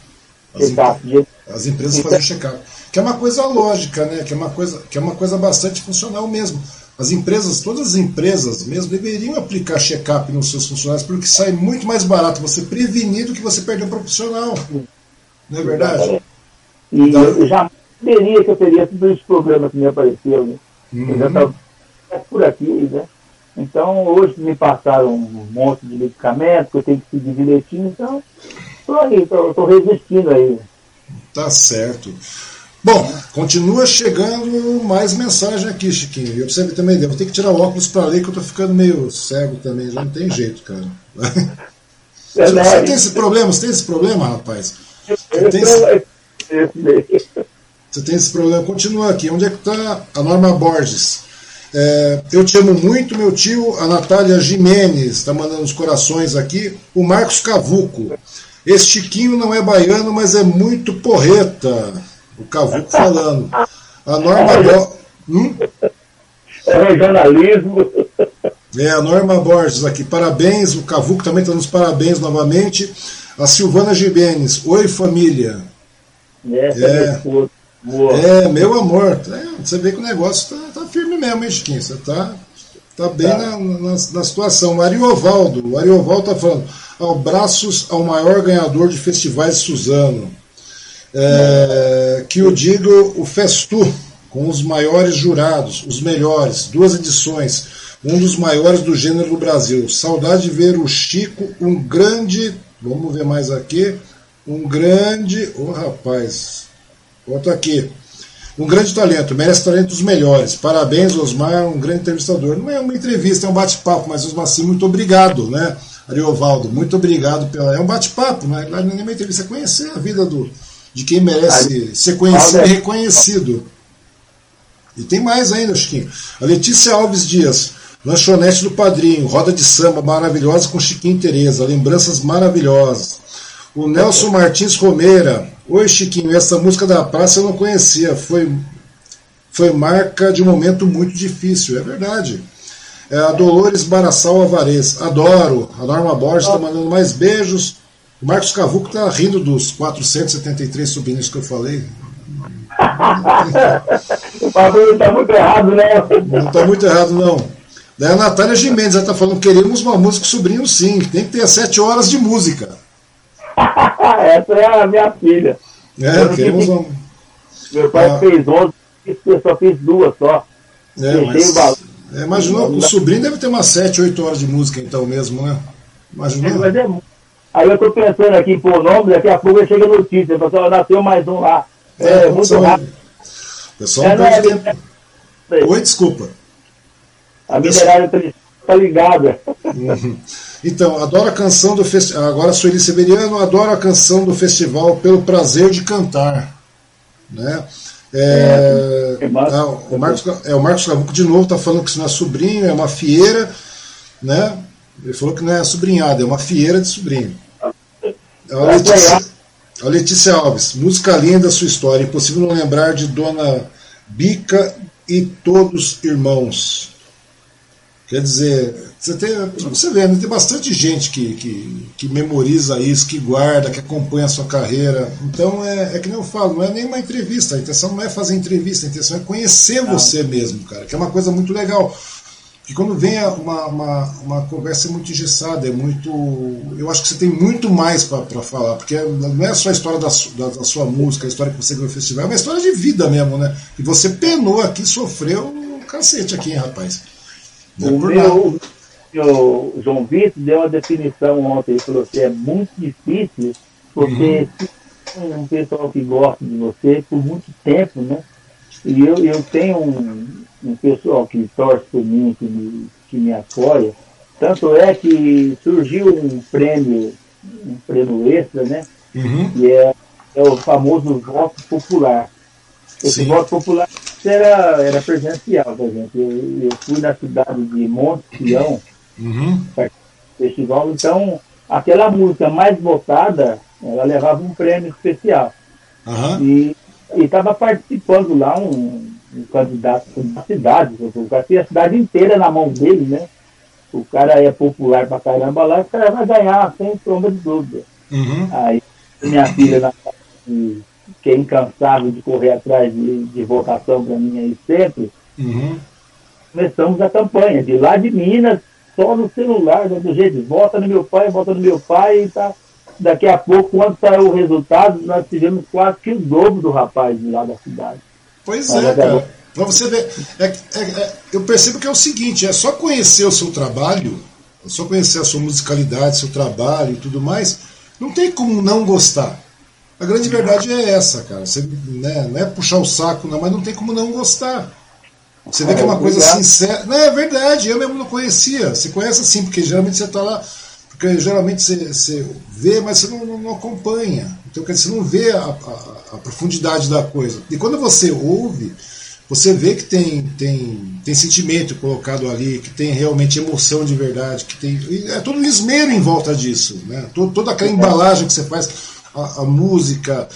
As, check as empresas fazem check-up. Que é uma coisa lógica, né? Que é uma coisa, que é uma coisa bastante funcional mesmo. As empresas, todas as empresas mesmo, deveriam aplicar check-up nos seus funcionários, porque sai muito mais barato você prevenir do que você perder um profissional. Não é verdade? E então, eu já teria que eu teria todos os problemas que me apareceram. Né? Uhum. Eu já estava por aqui, né? Então, hoje me passaram um monte de medicamento que eu tenho que seguir direitinho, então, estou aí, estou resistindo aí. Tá certo. Bom, continua chegando mais mensagem aqui, Chiquinho. Eu preciso também, eu vou ter que tirar o óculos para ler, que eu estou ficando meio cego também, já não tem jeito, cara. É você, tem esse problema? Você tem esse problema, rapaz? Você tem esse, você tem esse problema? Continua aqui. Onde é que está a Norma Borges? É, eu te amo muito, meu tio. A Natália Jimenez está mandando os corações aqui. O Marcos Cavuco. Esse Chiquinho não é baiano, mas é muito porreta. O Cavuco falando. A Norma. Bo... Hum? É jornalismo. É, a Norma Borges aqui. Parabéns. O Cavuco também está nos parabéns novamente. A Silvana Jimenez. Oi, família. É, é. Boa. É, meu amor, é, você vê que o negócio tá, tá firme mesmo, hein, Chiquinho? Você tá, tá bem tá. Na, na, na, situação. O Ariovaldo, o Ariovaldo tá falando, abraços ao maior ganhador de festivais Suzano. É, que eu digo o Festu, com os maiores jurados, os melhores, duas edições, um dos maiores do gênero do Brasil. Saudade de ver o Chico, um grande, vamos ver mais aqui, um grande, ô oh, rapaz, Outro aqui. Um grande talento, merece talento dos melhores. Parabéns, Osmar, um grande entrevistador. Não é uma entrevista, é um bate-papo, mas Osmar, sim, muito obrigado, né? Ariovaldo, muito obrigado pela. É um bate-papo, né? Não é nenhuma entrevista, é conhecer a vida do, de quem merece ser conhecido e reconhecido. E tem mais ainda, Chiquinho. A Letícia Alves Dias. Lanchonete do Padrinho, roda de samba maravilhosa com Chiquinho e Tereza, lembranças maravilhosas. O Nelson Martins Romeira, oi Chiquinho, essa música da praça eu não conhecia, foi, foi marca de um momento muito difícil, é verdade. É, a Dolores Barassal Avarez, adoro. A Norma Borges está mandando mais beijos. O Marcos Cavuco está rindo dos 473 sobrinhos que eu falei. o bagulho está muito errado, né? Não está muito errado, não. Daí a Natália Gimenez está falando: queremos uma música sobrinho, sim. Tem que ter sete horas de música. Essa é a minha filha. É, queremos uma... Meu pai ah. fez 11, eu só fiz duas só. É, mas... é, imaginou, o sobrinho deve ter umas sete, oito horas de música, então mesmo, né? Imaginou? É, Aí eu estou pensando aqui por nome, daqui a pouco chega notícia, pessoal, nasceu mais um lá. É, é muito rápido. Pessoal, é, não é, tempo. Oi, desculpa. A minerária está ligada. Uhum. Então, adoro a canção do festival. Agora sou Eli Severiano, adoro a canção do festival pelo prazer de cantar. Né? É, é, é o Marcos, é, o Marcos Cavuco de novo está falando que isso não é sobrinho, é uma fieira. Né? Ele falou que não é sobrinhada, é uma fieira de sobrinho. A Letícia, a Letícia Alves, música linda, sua história. Impossível não lembrar de Dona Bica e todos irmãos. Quer dizer, você, tem, você vê, né, tem bastante gente que, que, que, memoriza isso, que guarda, que acompanha a sua carreira. Então é, é que nem eu falo, não é nem uma entrevista, a intenção não é fazer entrevista, a intenção é conhecer não. você mesmo, cara, que é uma coisa muito legal. Que quando vem uma, uma, uma conversa é muito engessada, é muito. Eu acho que você tem muito mais para falar, porque não é só a história da, da, da, sua música, a história que você ganhou no festival, é uma história de vida mesmo, né? E você penou aqui, sofreu um cacete aqui, hein, rapaz. O meu, o João Vitor deu uma definição ontem, ele falou que é muito difícil porque uhum. um pessoal que gosta de você por muito tempo, né? E eu, eu tenho um, um pessoal que torce por mim, que me, que me apoia. Tanto é que surgiu um prêmio, um prêmio extra, né? Uhum. Que é, é o famoso voto popular. Esse Sim. voto popular era, era presencial, tá, gente? Eu, eu fui na cidade de Monte Sião, uhum. festival, então aquela música mais votada, ela levava um prêmio especial. Uhum. E estava participando lá um, um candidato da cidade, o cara tem a cidade inteira na mão dele, né? O cara é popular pra caramba lá, o cara vai ganhar sem sombra de dúvida. Uhum. Aí minha filha, que é incansável de correr atrás de, de votação para mim aí sempre, uhum. começamos a campanha, de lá de Minas, só no celular, do jeito, vota no meu pai, vota no meu pai, e tá. Daqui a pouco, quando saiu o resultado, nós tivemos quase que o dobro do rapaz de lá da cidade. Pois é, cara. Pra você ver. É, é, é, eu percebo que é o seguinte: é só conhecer o seu trabalho, é só conhecer a sua musicalidade, seu trabalho e tudo mais, não tem como não gostar. A grande verdade é essa, cara. Você, né, não é puxar o saco, não, mas não tem como não gostar. Você vê que é uma coisa sincera. Não, é verdade, eu mesmo não conhecia. Você conhece assim, porque geralmente você está lá. Porque geralmente você, você vê, mas você não, não acompanha. Então, quer dizer, você não vê a, a, a profundidade da coisa. E quando você ouve, você vê que tem, tem, tem sentimento colocado ali, que tem realmente emoção de verdade, que tem. É todo um esmero em volta disso. Né? toda aquela embalagem que você faz, a, a música,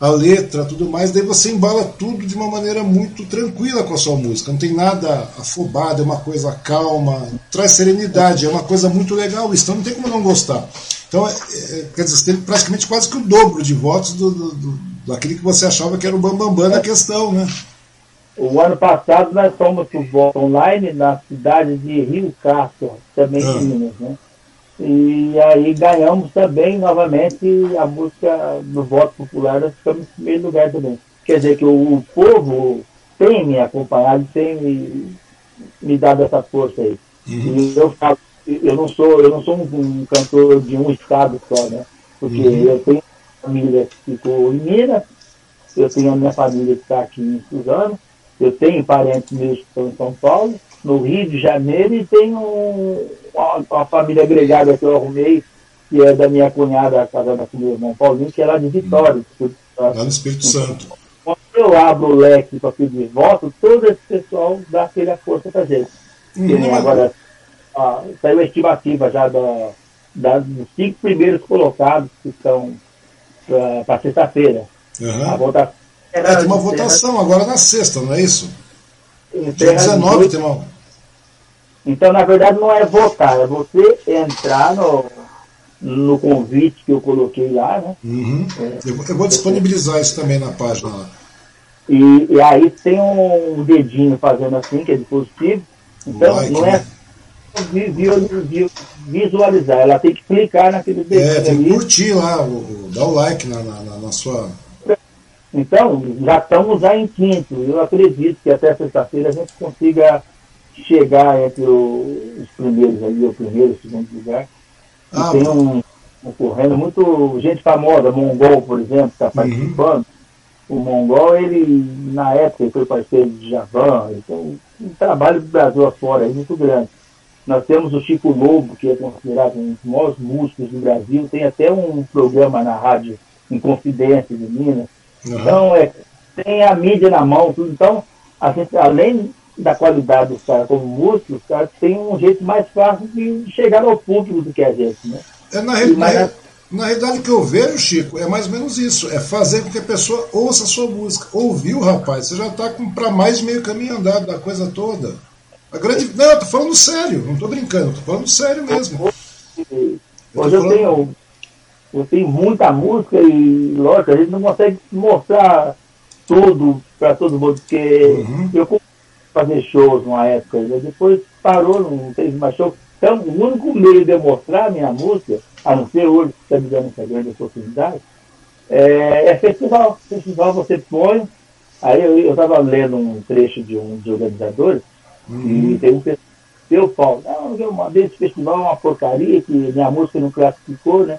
a letra, tudo mais, daí você embala tudo de uma maneira muito tranquila com a sua música. Não tem nada afobado, é uma coisa calma, traz serenidade, é uma coisa muito legal isso, então não tem como não gostar. Então, é, é, quer dizer, você tem praticamente quase que o dobro de votos do, do, do daquele que você achava que era o bambambam bam, bam da questão, né? O ano passado nós fomos para o voto online na cidade de Rio Castro, também ah. em Minas, né? E aí ganhamos também novamente a música do voto popular, nós ficamos em primeiro lugar também. Quer dizer que o, o povo tem me acompanhado, tem me, me dado essa força aí. Uhum. E eu falo, eu não sou, eu não sou um, um cantor de um estado só, né? Porque uhum. eu tenho família que ficou em Minas, eu tenho a minha família que está aqui em Suzano, eu tenho parentes meus que estão em São Paulo, no Rio de Janeiro, e tenho uma, uma família agregada que eu arrumei, que é da minha cunhada, a casa da meu irmão Paulinho, que é lá de Vitória. Hum. Lá no Espírito Santo. Quando eu abro o leque para pedir voto, todo esse pessoal dá aquela força para gente. Uhum. Agora, ó, saiu a estimativa já da, da, dos cinco primeiros colocados que estão para sexta-feira. Uhum. A votação. É, tem uma votação agora na sexta, não é isso? Dia 19 tem uma. Então, na verdade, não é votar, é você entrar no, no convite que eu coloquei lá, né? Uhum. É, eu, eu, vou disponibilizar isso também na página lá. E, e, aí tem um dedinho fazendo assim, que é de positivo. Então, like, não é né? visualizar, ela tem que clicar naquele dedinho. É, tem que curtir lá, o, dar o like na, na, na sua. Então, já estamos já em quinto. Eu acredito que até sexta-feira a gente consiga chegar entre os primeiros ali, o primeiro, o segundo lugar. Ah, tem um, um correndo muito gente famosa, Mongol, por exemplo, está uhum. participando. Uhum. O Mongol, ele, na época, ele foi parceiro de Javan, então um trabalho do Brasil afora aí muito grande. Nós temos o Chico Lobo, que é considerado um dos maiores músicos do Brasil, tem até um programa na rádio em Confidência de Minas. Uhum. Então, é, tem a mídia na mão, tudo. Então, a gente, além da qualidade dos caras como músicos, os caras têm um jeito mais fácil de chegar ao público do que a gente, né? É, na, re... na, na realidade, o que eu vejo, Chico, é mais ou menos isso. É fazer com que a pessoa ouça a sua música. Ouviu, rapaz, você já está para mais de meio caminho andado da coisa toda. A grande... Não, eu tô falando sério, não estou brincando, estou falando sério mesmo. Hoje eu, eu tenho, eu tenho muita música e, lógico, a gente não consegue mostrar tudo para todo mundo, porque uhum. eu fazer shows numa época, né? depois parou, não teve mais show. Então, o único meio de eu mostrar minha música, a não ser hoje que está me dando essa grande oportunidade, é, é, festival. Festival você põe. Aí eu estava lendo um trecho de um dos organizadores, uhum. e tem um eu falo, não, eu mandei esse festival uma porcaria, que minha música não classificou, né?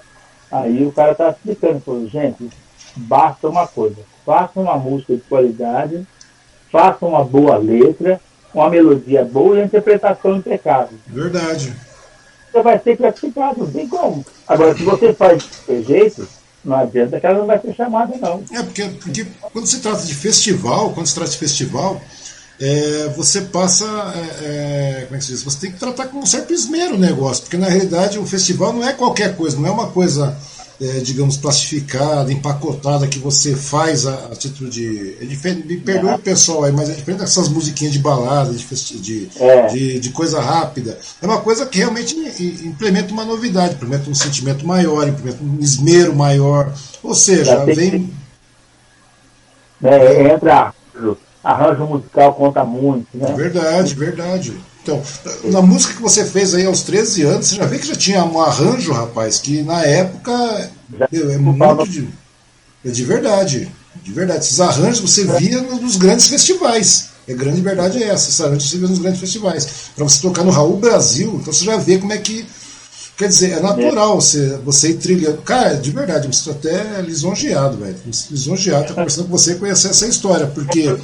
Aí o cara está explicando, falou, gente, basta uma coisa, faça uma música de qualidade, faça uma boa letra, uma melodia boa e a interpretação impecável. Verdade. Você vai ser classificado, não tem como. Agora, se você faz de jeito, não adianta que ela não vai ser chamada, não. É, porque, porque quando se trata de festival, quando se trata de festival, é, você passa. É, é, como é que se diz? Você tem que tratar com um certo esmero o negócio, porque na realidade o festival não é qualquer coisa, não é uma coisa é, digamos, plastificada, empacotada que você faz a, a título de. É diferente, me perdoe o pessoal aí, mas é diferente dessas musiquinhas de balada, de, de, é. de, de, coisa rápida. É uma coisa que realmente implementa uma novidade, implementa um sentimento maior, implementa um esmero maior. Ou seja, vem. É, entra arranjo musical conta muito, né? Verdade, verdade. Então, na música que você fez aí aos 13 anos, você já vê que já tinha um arranjo, rapaz, que na época é muito de, é de verdade. De verdade. Esses arranjos você via nos grandes festivais. A grande verdade é essa. Esses arranjos você via nos grandes festivais. Para você tocar no Raul Brasil, então você já vê como é que. Quer dizer, é natural você, você ir trilhando. Cara, de verdade, eu me sinto até lisonjeado, velho. Lisonjeado estar conversando com você e conhecer essa história, porque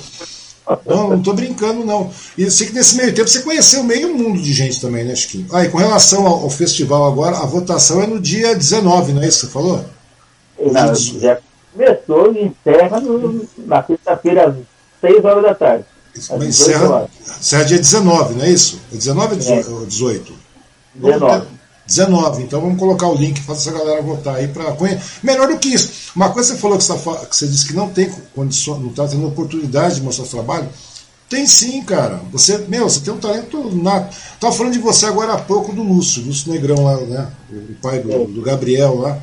não, não tô brincando, não. E eu sei que nesse meio tempo você conheceu meio mundo de gente também, né, Chiquinho? Ah, e com relação ao, ao festival agora, a votação é no dia 19, não é isso que você falou? Não, já começou e encerra no, na sexta-feira às 6 horas da tarde. Mas encerra, encerra dia 19, não é isso? É 19 ou 18? 19. 19. Então vamos colocar o link para essa galera votar aí para melhor do que isso. Uma coisa que você falou que você, tá que você disse que não tem condição, não está tendo oportunidade de mostrar o trabalho. Tem sim, cara. Você, meu, você tem um talento nato. Tava falando de você agora há pouco do Lúcio, Lúcio Negrão lá, né? O pai do, do Gabriel lá.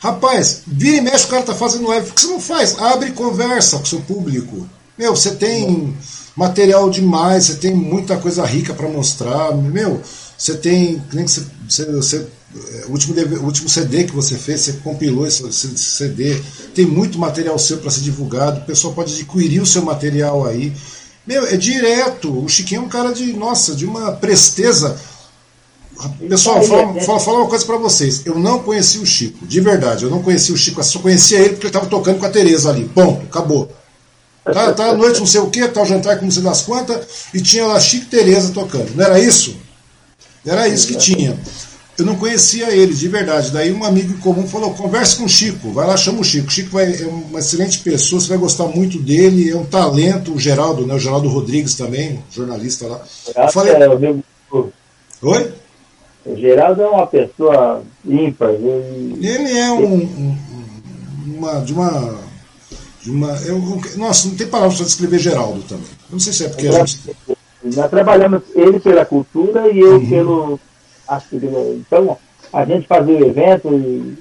Rapaz, vira e mexe, o cara tá fazendo live. Por que você não faz? Abre conversa com seu público. Meu, você tem material demais, você tem muita coisa rica para mostrar. Meu, você tem. Nem que você, você, você o, último, o último CD que você fez, você compilou esse, esse CD, tem muito material seu para ser divulgado, o pessoal pode adquirir o seu material aí. Meu, é direto. O Chiquinho é um cara de, nossa, de uma presteza. Pessoal, fala, fala, fala uma coisa para vocês. Eu não conheci o Chico, de verdade. Eu não conheci o Chico, só conhecia ele porque ele estava tocando com a Tereza ali. Ponto, acabou. Tá, tá à noite, não sei o que, tá o jantar com não sei das quantas, e tinha lá Chico e Tereza tocando. Não era isso? Era isso que tinha. Eu não conhecia ele, de verdade. Daí um amigo em comum falou: converse com o Chico, vai lá, chama o Chico. O Chico vai, é uma excelente pessoa, você vai gostar muito dele, é um talento, o Geraldo, né? O Geraldo Rodrigues também, jornalista lá. Eu falei, é, Oi? O Geraldo é uma pessoa ímpar. Ele, ele é um, um, uma, de uma. De uma eu, nossa, não tem palavras para descrever Geraldo também. Eu não sei se é porque a gente. Nós trabalhamos ele pela cultura e eu uhum. pelo. Então, a gente fazia o evento e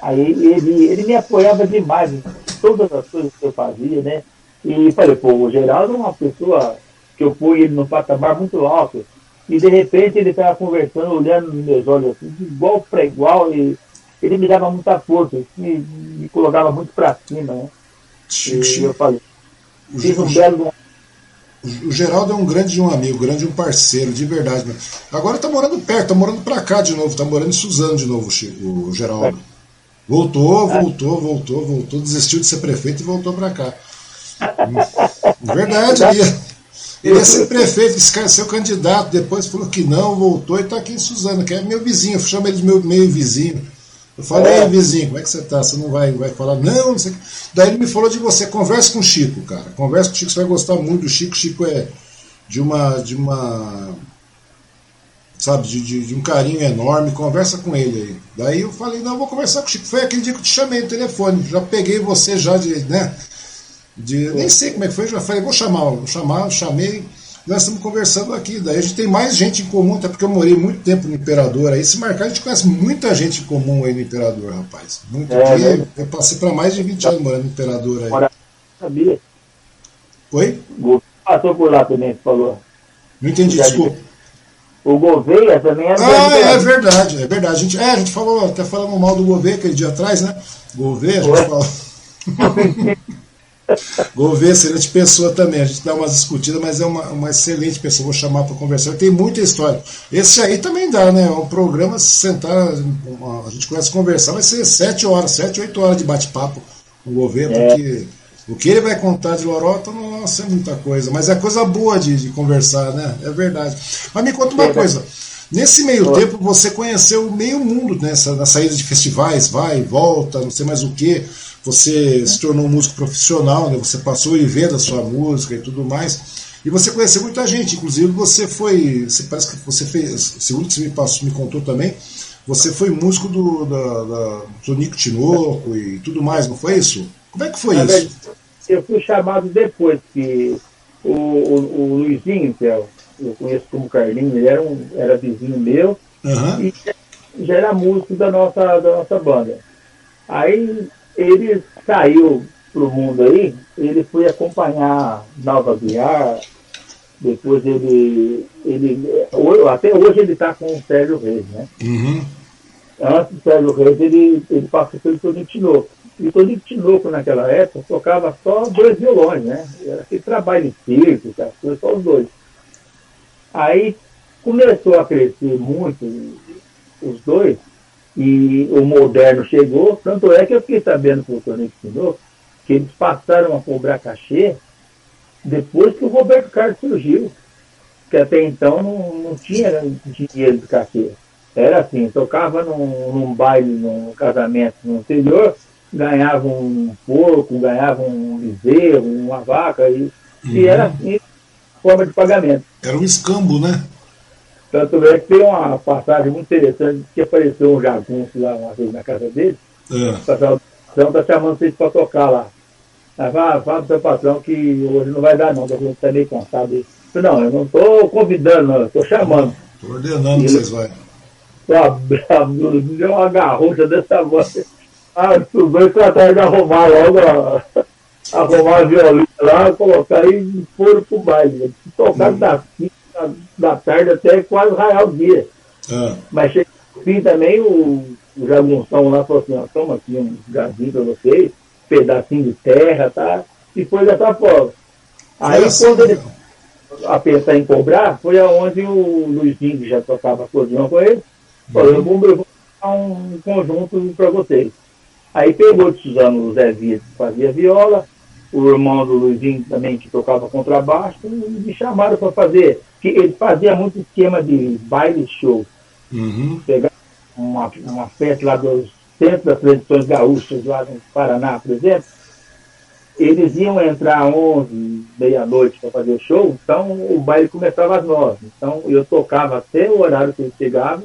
aí ele, ele me apoiava demais em todas as coisas que eu fazia, né? E falei, pô, o Geraldo é uma pessoa que eu pus ele num patamar muito alto. E de repente ele estava conversando, olhando nos meus olhos, assim, de igual para igual, e ele me dava muita força, me, me colocava muito para cima, né? E eu falei, fiz um belo o Geraldo é um grande de um amigo, grande de um parceiro, de verdade. Agora tá morando perto, tá morando pra cá de novo, tá morando em Suzano de novo, o Geraldo. Voltou, é. voltou, voltou, voltou, desistiu de ser prefeito e voltou pra cá. Verdade, ele ia, ele ia ser prefeito, seu candidato, depois falou que não, voltou e tá aqui em Suzano, que é meu vizinho, eu chamo ele de meu meio vizinho. Eu falei, é. vizinho, como é que você tá? Você não vai, vai falar, não, não sei Daí ele me falou de você, converse com o Chico, cara. Converse com o Chico, você vai gostar muito do Chico. Chico é de uma. de uma. Sabe, de, de, de um carinho enorme, conversa com ele aí. Daí eu falei, não, eu vou conversar com o Chico. Foi aquele dia que eu te chamei no telefone. Já peguei você já de. né? De, nem sei como é que foi, já falei, vou chamar, vou chamar, chamei nós estamos conversando aqui. Daí a gente tem mais gente em comum, até porque eu morei muito tempo no Imperador aí. Se marcar, a gente conhece muita gente em comum aí no Imperador, rapaz. Muito é, né? Eu passei para mais de 20 anos morando no Imperador aí. sabia. Oi? Passou por lá também, você falou. Não entendi, desculpa. O Gouveia também é Ah, é, é verdade, é verdade. A gente, é, a gente falou, até falamos mal do Gouveia aquele dia atrás, né? Gouveia, a gente falou. Gouveia, excelente pessoa também. A gente dá umas discutidas, mas é uma, uma excelente pessoa. Vou chamar para conversar. Tem muita história. Esse aí também dá, né? É um programa, se sentar, a gente começa a conversar, vai ser sete horas, sete, oito horas de bate-papo com o Gouveia, é. porque o que ele vai contar de Lorota, nossa, é muita coisa. Mas é coisa boa de, de conversar, né? É verdade. Mas me conta uma coisa. Nesse meio tempo, você conheceu meio mundo nessa, na saída de festivais, vai, volta, não sei mais o que você se tornou um músico profissional, né? você passou e vendo a sua música e tudo mais. E você conheceu muita gente, inclusive você foi, você parece que você fez, segundo que você me passou, me contou também, você foi músico do, da, da, do Nico Tinoco e tudo mais, não foi isso? Como é que foi isso? eu fui chamado depois, que o, o, o Luizinho, é eu conheço como Carlinho, ele era, um, era vizinho meu uhum. e já era músico da nossa, da nossa banda. Aí ele saiu para o mundo aí, ele foi acompanhar Nova Guiar, depois ele, ele até hoje ele está com o Sérgio Reis, né? Uhum. Antes do Sérgio Reis, ele, ele passou pelo Toninho Tinoco. E o Toninho Tinoco, naquela época, tocava só dois violões, né? Era aquele trabalho de circo, só os dois. Aí começou a crescer muito os dois, e o moderno chegou, tanto é que eu fiquei sabendo que o Tony ensinou que eles passaram a cobrar cachê depois que o Roberto Carlos surgiu, que até então não, não tinha dinheiro de cachê. Era assim, tocava num, num baile, num casamento no interior, ganhava um porco, ganhava um bezerro, uma vaca, e, uhum. e era assim, forma de pagamento. Era um escambo, né? Tanto é que tem uma passagem muito interessante que apareceu um jagunço lá uma vez na casa dele. É. O patrão está chamando vocês para tocar lá. Aí fala, fala pro seu patrão que hoje não vai dar não, que a gente está meio cansado. Eu, não, eu não estou convidando, não, estou chamando. Estou ordenando que vocês vão. Deu uma garrucha dessa voz. Ah, os dois trataram de arrumar logo a, arrumar a violina lá, colocar e foram pro baile. Tocaram hum. das 5 da tarde até quase raiar o dia. Ah. Mas chegou no fim também, o, o jagunção lá falou assim, ó, toma aqui um gazinho para vocês, pedacinho de terra, tá? E foi dessa forma. Aí assim, quando ele a pensar em cobrar, foi aonde o Luizinho, que já tocava acordeão com ele, falou, eu vou, vou um conjunto para vocês. Aí pegou de Suzano o Zé Via, que fazia viola, o irmão do Luizinho também, que tocava contrabaixo, me chamaram para fazer que ele fazia muito esquema de baile show. Uhum. Pegava uma, uma festa lá dos Centro das Tradições Gaúchas, lá no Paraná, por exemplo, eles iam entrar às 11, meia-noite para fazer o show, então o baile começava às 9. Então eu tocava até o horário que eles chegavam,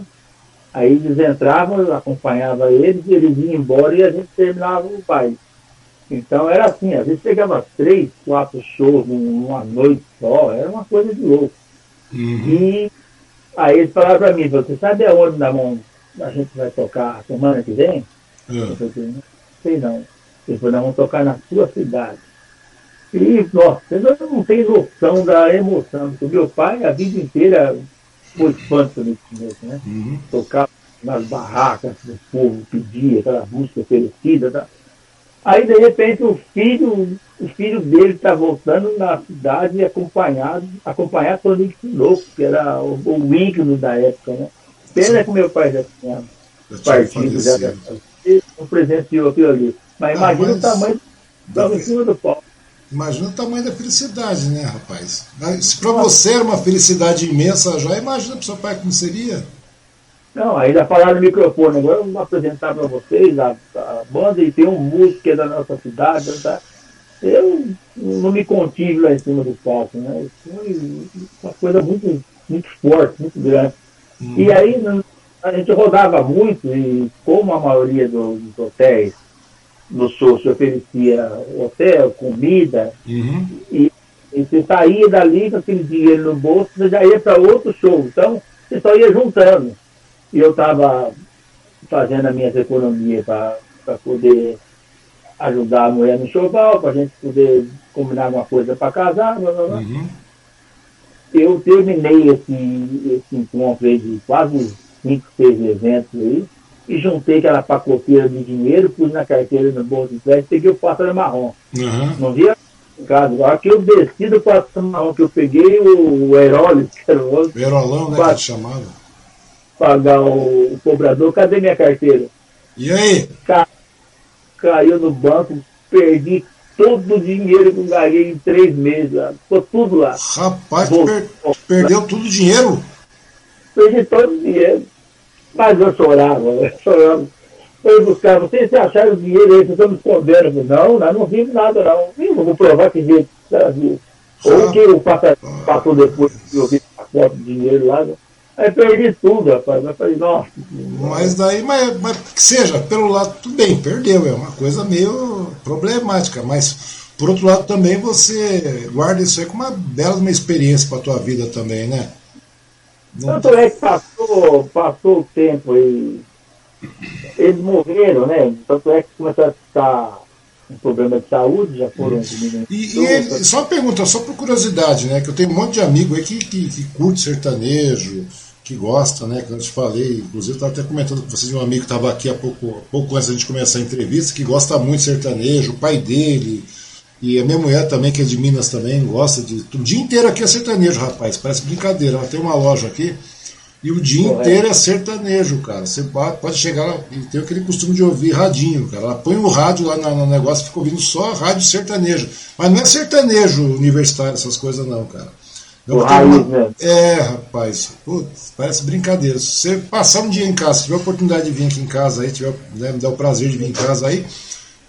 aí eles entravam, eu acompanhava eles, eles iam embora e a gente terminava o baile. Então era assim, às vezes chegava três, quatro shows numa noite só, era uma coisa de louco. Uhum. E aí eles falaram para mim, você sabe aonde na mão a gente vai tocar semana que vem? Uhum. Eu falei, não sei não. Ele falou, nós vamos tocar na sua cidade. E, nossa, você não tem noção da emoção. Porque meu pai, a vida inteira, foi fã do né? Uhum. Tocava nas barracas, o povo pedia aquela música oferecida. Tá? Aí, de repente, o filho, o filho dele está voltando na cidade acompanhado, acompanhado pelo Nick Louco, que era o, o ícone da época, né? Pena que meu pai já tinha partido, já, já não presenciou aquilo ali. Mas ah, imagina mas... o tamanho da em cima do pau. Imagina o tamanho da felicidade, né, rapaz? Se para você era uma felicidade imensa já, imagina para seu pai como seria. Não, ainda falaram no microfone, agora eu vou apresentar para vocês a, a, banda e tem um músico que é da nossa cidade. Tá? Eu não me contive lá em cima do palco, né? Foi uma coisa muito, muito forte, muito grande. Hum. E aí a gente rodava muito e como a maioria dos, dos hotéis no sul se oferecia hotel, comida, uhum. e, e, você saía dali com aquele dinheiro no bolso, você já ia para outro show. Então, você só ia juntando. E eu estava fazendo as minhas economias para poder ajudar a mulher no showball, para a gente poder combinar alguma coisa para casar. Blá, blá, blá. Uhum. Eu terminei esse, esse encontro aí de quase cinco, seis eventos aí e juntei aquela pacoteira de dinheiro, pus na carteira no bolso de crédito, peguei o pássaro marrom. Uhum. Não via caso. Agora que eu desci do pássaro marrom, que eu peguei o, o Herólis, que era o outro. Verolão, né? Que chamava. Pagar o, o, cobrador, cadê minha carteira? E aí? Ca, caiu no banco, perdi todo o dinheiro que eu ganhei em três meses. Ficou tudo lá. Rapaz, per, perdeu tudo o dinheiro? Perdi todo o dinheiro. Mas eu chorava, eu chorava. Eu buscava, vocês acharam o dinheiro aí, vocês estão me escondendo. Não, nós não vimos nada, não. Eu vou provar que jeito. Ou que o passou depois que eu vi a foto de dinheiro lá. Né? Aí perdi tudo, rapaz. Eu falei, nossa. Mas daí, mas, mas que seja, pelo lado, tudo bem, perdeu. É uma coisa meio problemática. Mas, por outro lado, também você guarda isso aí como uma bela uma experiência para a tua vida também, né? Tanto é que passou, passou o tempo e eles morreram, né? Tanto é que começaram a ficar um problema de saúde, já foram E, e ele, só uma pergunta, só por curiosidade, né? Que eu tenho um monte de amigo aí que, que, que curte sertanejo, que gosta, né? Que eu te falei, inclusive eu estava até comentando com vocês de um amigo que estava aqui há pouco, pouco antes da gente começar a entrevista, que gosta muito de sertanejo, o pai dele, e a minha mulher também, que é de Minas também, gosta de. O dia inteiro aqui é sertanejo, rapaz. Parece brincadeira. Ela tem uma loja aqui e o dia inteiro é sertanejo, cara. Você pode chegar lá e tem aquele costume de ouvir radinho, cara. Ela põe o rádio lá no negócio e fica ouvindo só rádio sertanejo. Mas não é sertanejo universitário, essas coisas, não, cara. Não, uma... É, rapaz, putz, parece brincadeira. Se você passar um dia em casa, se tiver oportunidade de vir aqui em casa aí, tiver, né, me dar o prazer de vir em casa aí,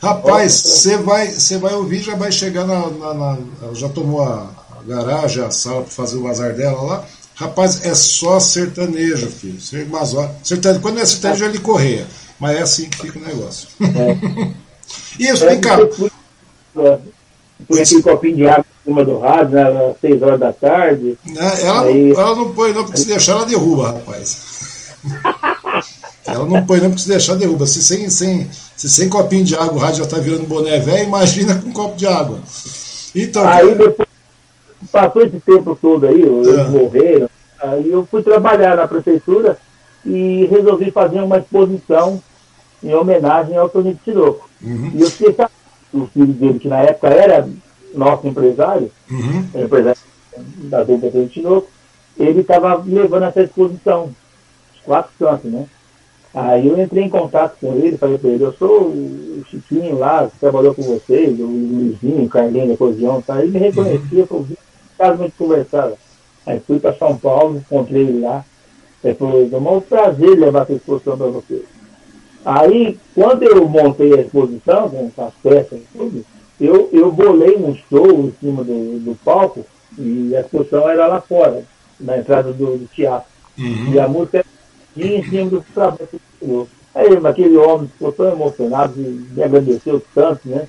Rapaz, você vai, você vai ouvir, já vai chegar na. na, na já tomou a, a, garagem, a sala para fazer o azar dela lá. Rapaz, é só sertanejo, filho. Sertanejo, quando é sertanejo, ele correia. Mas é assim que fica o negócio. É. Isso, vem cá. Põe aquele copinho de água cima do rádio, né, às 6 horas da tarde. É, ela, aí... não, ela não põe, não, porque se deixar, ela derruba, rapaz. ela não põe, não, porque se deixar, derruba. Se sem, sem, se sem copinho de água o rádio já está virando boné velho, imagina com um copo de água. Então, aí depois passou esse tempo todo aí, eles é. morreram, aí eu fui trabalhar na prefeitura e resolvi fazer uma exposição em homenagem ao Toninho Tinoco. Uhum. E eu fiquei sabendo, o filho dele, que na época era nosso empresário, uhum. empresário da dupla Toninho Tinoco, ele estava levando essa exposição, os quatro cantos, né? Aí eu entrei em contato com ele, falei para ele, eu sou o Chiquinho lá, que trabalhou com vocês, o Luizinho, o Carlinho, o Cosião, tá? Ele me reconhecia, uhum. falou, caso muito conversava. Aí fui para São Paulo, encontrei ele lá. Ele falou, é um prazer levar essa exposição para você. Aí, quando eu montei a exposição, com as peças e tudo, eu, eu bolei um show em cima do, do palco e a exposição era lá fora, na entrada do, do teatro. Uhum. E a música era em cima do trabalho. Aí aquele homem ficou tão emocionado e me agradeceu tanto, né?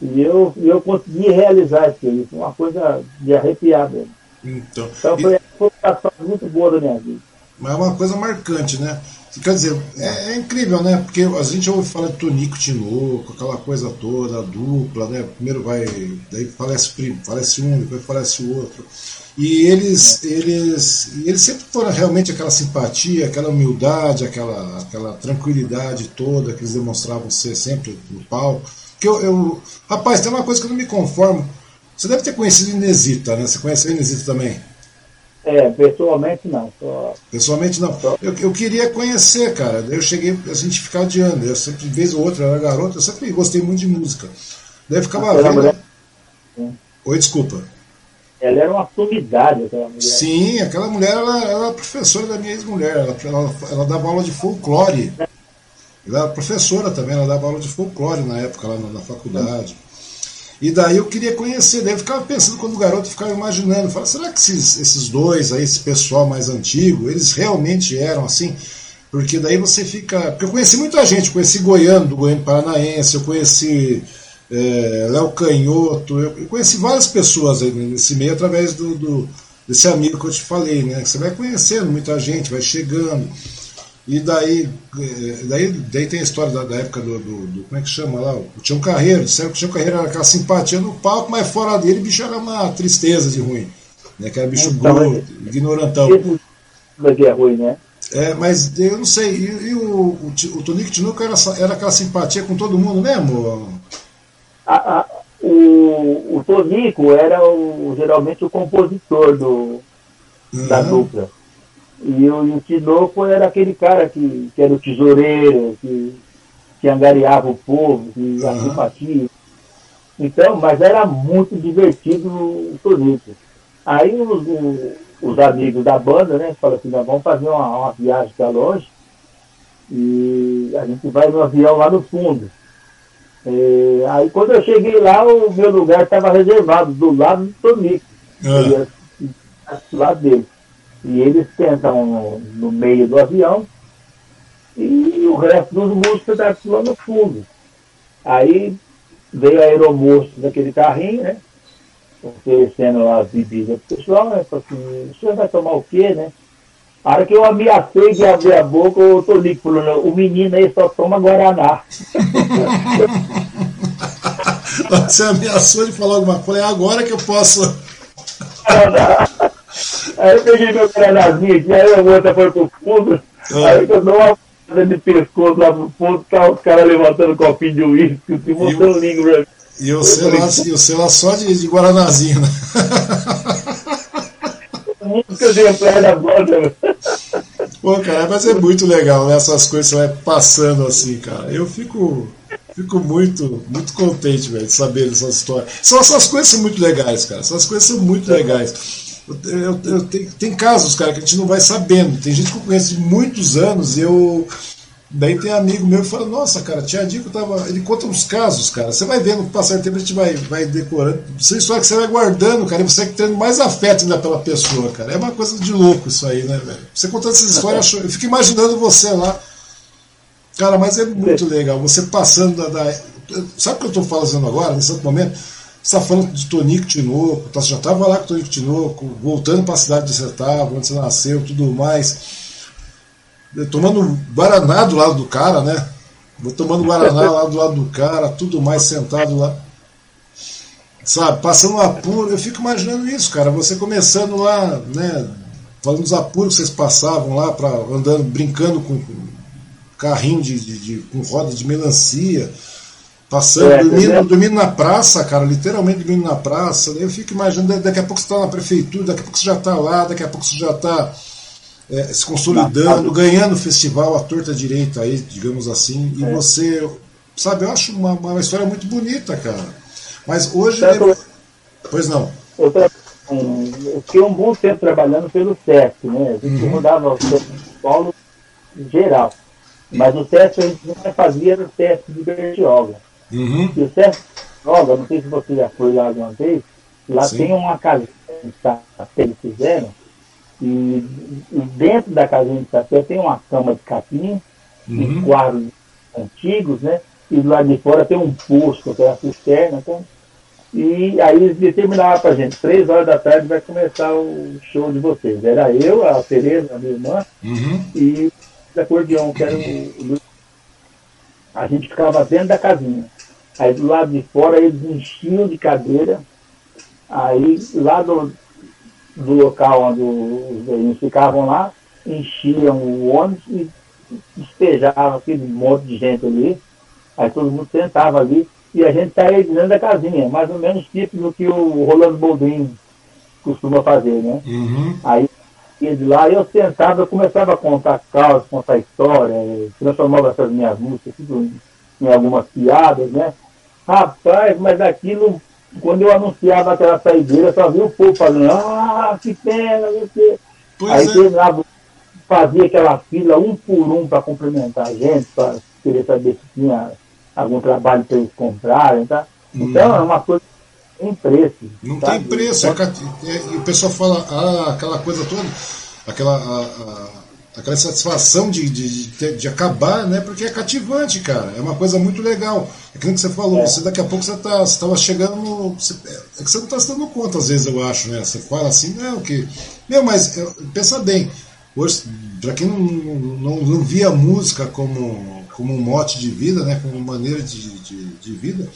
E eu, eu consegui realizar isso aí, uma coisa de arrepiar mesmo. Então, então foi, e... foi uma muito boa da minha vida. Mas é uma coisa marcante, né? Quer dizer, é, é, incrível, né? Porque a gente ouve falar de Tonico Tinoco, aquela coisa toda, dupla, né? Primeiro vai, daí falece, falece um, depois falece o outro. E eles, eles, eles sempre foram realmente aquela simpatia, aquela humildade, aquela, aquela tranquilidade toda que eles demonstravam ser sempre no palco. Que eu, eu, rapaz, tem uma coisa que eu não me conformo. Você deve ter conhecido Inesita, né? Você conhece a Inesita também? É, pessoalmente não. Só... Pessoalmente não. Eu, eu queria conhecer, cara. Eu cheguei, a gente ficava adiando. Eu sempre, vez ou outra, era garoto, eu sempre gostei muito de música. Daí ficava vendo. Mulher... Oi, desculpa. Ela era uma sumidade, aquela mulher. Sim, aquela mulher ela, ela era professora da minha ex-mulher. Ela, ela, ela, dava aula de folclore. Ela era professora também, ela dava aula de folclore na época, lá na, na faculdade. E daí eu queria conhecer, daí eu ficava pensando quando o garoto ficava imaginando, falava, será que esses, esses dois aí, esse pessoal mais antigo, eles realmente eram assim? Porque daí você fica. Porque eu conheci muita gente, conheci Goiano, do Goiano Paranaense, eu conheci é, Léo Canhoto, eu conheci várias pessoas aí nesse meio através do, do, desse amigo que eu te falei, né? Você vai conhecendo muita gente, vai chegando. E daí, eh, daí, daí tem a história da, da época do, do, do, Como é que chama lá? O Tião Carreiro. Disseram que o Tião Carreiro era aquela simpatia no palco, mas fora dele, o bicho era uma tristeza de ruim. Né? Que era bicho então, gordo, ignorantão. Mas é ruim, né? É, mas eu não sei. E, e o, o, o Tonico Tinoco era, era aquela simpatia com todo mundo mesmo? A, a, o, o Tonico era o, geralmente o compositor do, uhum. da dupla. E o, o Tinoco era aquele cara que, que era o tesoureiro, que, que angariava o povo, que uhum. a simpatia. Então, mas era muito divertido o Tonico. Aí os, os, amigos da banda, né, falaram assim, vamos fazer uma, uma viagem para longe e a gente vai no avião lá no fundo. E, aí quando eu cheguei lá, o meu lugar estava reservado, do lado do Tonico. Uhum. Do lado dele. E eles sentam no, meio do avião e o resto dos músicos está lá no fundo. Aí veio a aeromoça daquele carrinho, né? Oferecendo as bebidas pro pessoal, né? Falei assim, o senhor vai tomar o quê, né? A hora que eu ameacei de abrir a boca, o Tonico falou, o menino aí só toma Guaraná. Você ameaçou de falar alguma coisa, é agora que eu posso. Aí eu peguei meu granadinho aqui, aí a outra foi pro fundo, ah. aí eu dou uma fada de pescoço lá pro fundo, tá os caras levantando um copinho de uísque, e mostrando língua pra mim. E o seu lá, e o seu lá só de, de Guaranazinho, né? Música exemplar da banda. Pô, cara, mas é muito legal, né? Essas coisas vai passando assim, cara. Eu fico, fico muito, muito contente, velho, de saber dessas histórias. São essas coisas são muito legais, cara. Essas coisas são muito legais. Eu, eu, tem, tem casos, cara, que a gente não vai sabendo. Tem gente que eu conheço de muitos anos e eu. Daí tem amigo meu que fala, nossa, cara, tinha Dico tava. Ele conta uns casos, cara. Você vai vendo, passar tempo, a gente vai, vai decorando. São histórias que você vai guardando, cara, e você vai tendo mais afeto ainda pela pessoa, cara. É uma coisa de louco isso aí, né, velho? Você contando essas histórias, eu fico imaginando você lá. Cara, mas é muito legal. Você passando da. da... Sabe o que eu estou fazendo agora, nesse momento? Você está falando de Tonico Tinoco, tá, já estava lá com Tonico Tinoco, voltando para a cidade de estava, onde você nasceu, tudo mais. Tomando Guaraná do lado do cara, né? Tomando Guaraná lá do lado do cara, tudo mais sentado lá. Sabe, passando apuro, eu fico imaginando isso, cara. Você começando lá, né? Falando dos apuros que vocês passavam lá, pra, andando, brincando com, com carrinho de, de, de, com roda de melancia Passando, é, dormindo, é. dormindo na praça, cara, literalmente dormindo na praça. Eu fico imaginando, daqui a pouco você está na prefeitura, daqui a pouco você já está lá, daqui a pouco você já está é, se consolidando, ganhando o festival à torta direita aí, digamos assim, e é. você, sabe, eu acho uma, uma história muito bonita, cara. Mas hoje. Pois não. Outra, um, eu fiquei um bom tempo trabalhando pelo SESC, né? A gente uhum. rodava o São Paulo em geral. Mas o SESC a gente não fazia no SESC de Bertioga. Uhum. E o de Bertioga, não sei se você já foi lá alguma vez, lá Sim. tem uma casinha de que eles fizeram, e, e, dentro da casinha de sapé tem uma cama de capim, uhum. e quadros antigos, né? E do lado de fora tem um posto, que é a cisterna, então e aí eles determinaram para a gente, três horas da tarde vai começar o show de vocês. Era eu, a Tereza, a minha irmã, uhum. e o acordeão, que era o, A gente ficava dentro da casinha. Aí do lado de fora eles enchiam de cadeira. Aí lá do, do local onde os velhinhos ficavam lá, enchiam o ônibus e despejavam aquele monte de gente ali. Aí todo mundo sentava ali e a gente saía tá dentro da casinha, mais ou menos tipo do que o Rolando Boldrin costuma fazer, né? Uhum. Aí ia de lá, eu sentava, eu começava a contar causas, contar história, transformava essas minhas músicas tudo em algumas piadas, né? Rapaz, mas aquilo, quando eu anunciava aquela saideira, só vi o povo falando, ah, que pena, não sei. Aí é. terminava, fazia aquela fila um por um para cumprimentar a gente, para querer saber se tinha algum trabalho para eles comprarem, tá? Então hum. é uma coisa sem preço. Não sabe? tem preço. É, é, o pessoal fala, ah, aquela coisa toda, aquela, a, a, aquela satisfação de, de, de, de, acabar, né? Porque é cativante, cara. É uma coisa muito legal. É que você falou, é. você daqui a pouco você tá, estava chegando no. Você, é que você não está se dando conta, às vezes, eu acho, né? Você fala assim, não, que. Meu, mas pensa bem, hoje, para quem não, não, não via música como como um mote de vida, né, como maneira de, de, de vida,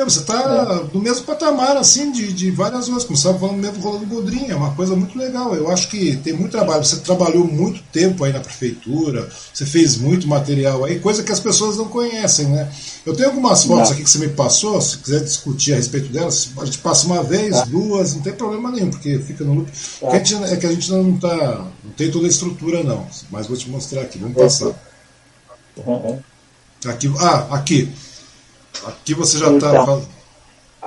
é, você está é. no mesmo patamar assim de, de várias outras, estava falando mesmo Rolando Godrinho, é uma coisa muito legal. Eu acho que tem muito trabalho. Você trabalhou muito tempo aí na prefeitura, você fez muito material aí, coisa que as pessoas não conhecem, né? Eu tenho algumas fotos não. aqui que você me passou, se quiser discutir a respeito delas, a gente passa uma vez, é. duas, não tem problema nenhum, porque fica no loop. É. Que é que a gente não tá. não tem toda a estrutura, não. Mas vou te mostrar aqui, vamos passar. Uhum. Aqui, ah, aqui. Aqui você já está. Então,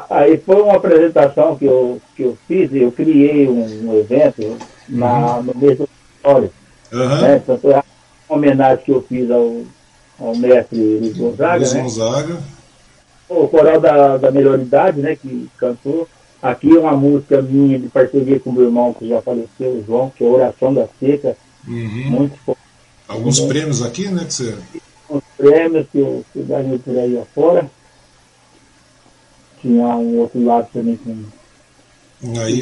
aí foi uma apresentação que eu, que eu fiz, eu criei um, um evento uhum. na, no mês do história. Uhum. Né? Então foi uma homenagem que eu fiz ao, ao mestre Luiz Gonzaga. Luiz né? Gonzaga. O coral da, da Melhoridade, né, que cantou. Aqui é uma música minha de parceria com o meu irmão que já faleceu, o João, que é Oração da Seca. Uhum. Muito. Alguns prêmios aqui, né? Que você... Os prêmios que eu, que eu ganhei por aí afora. Tinha um outro lado também com. Aí.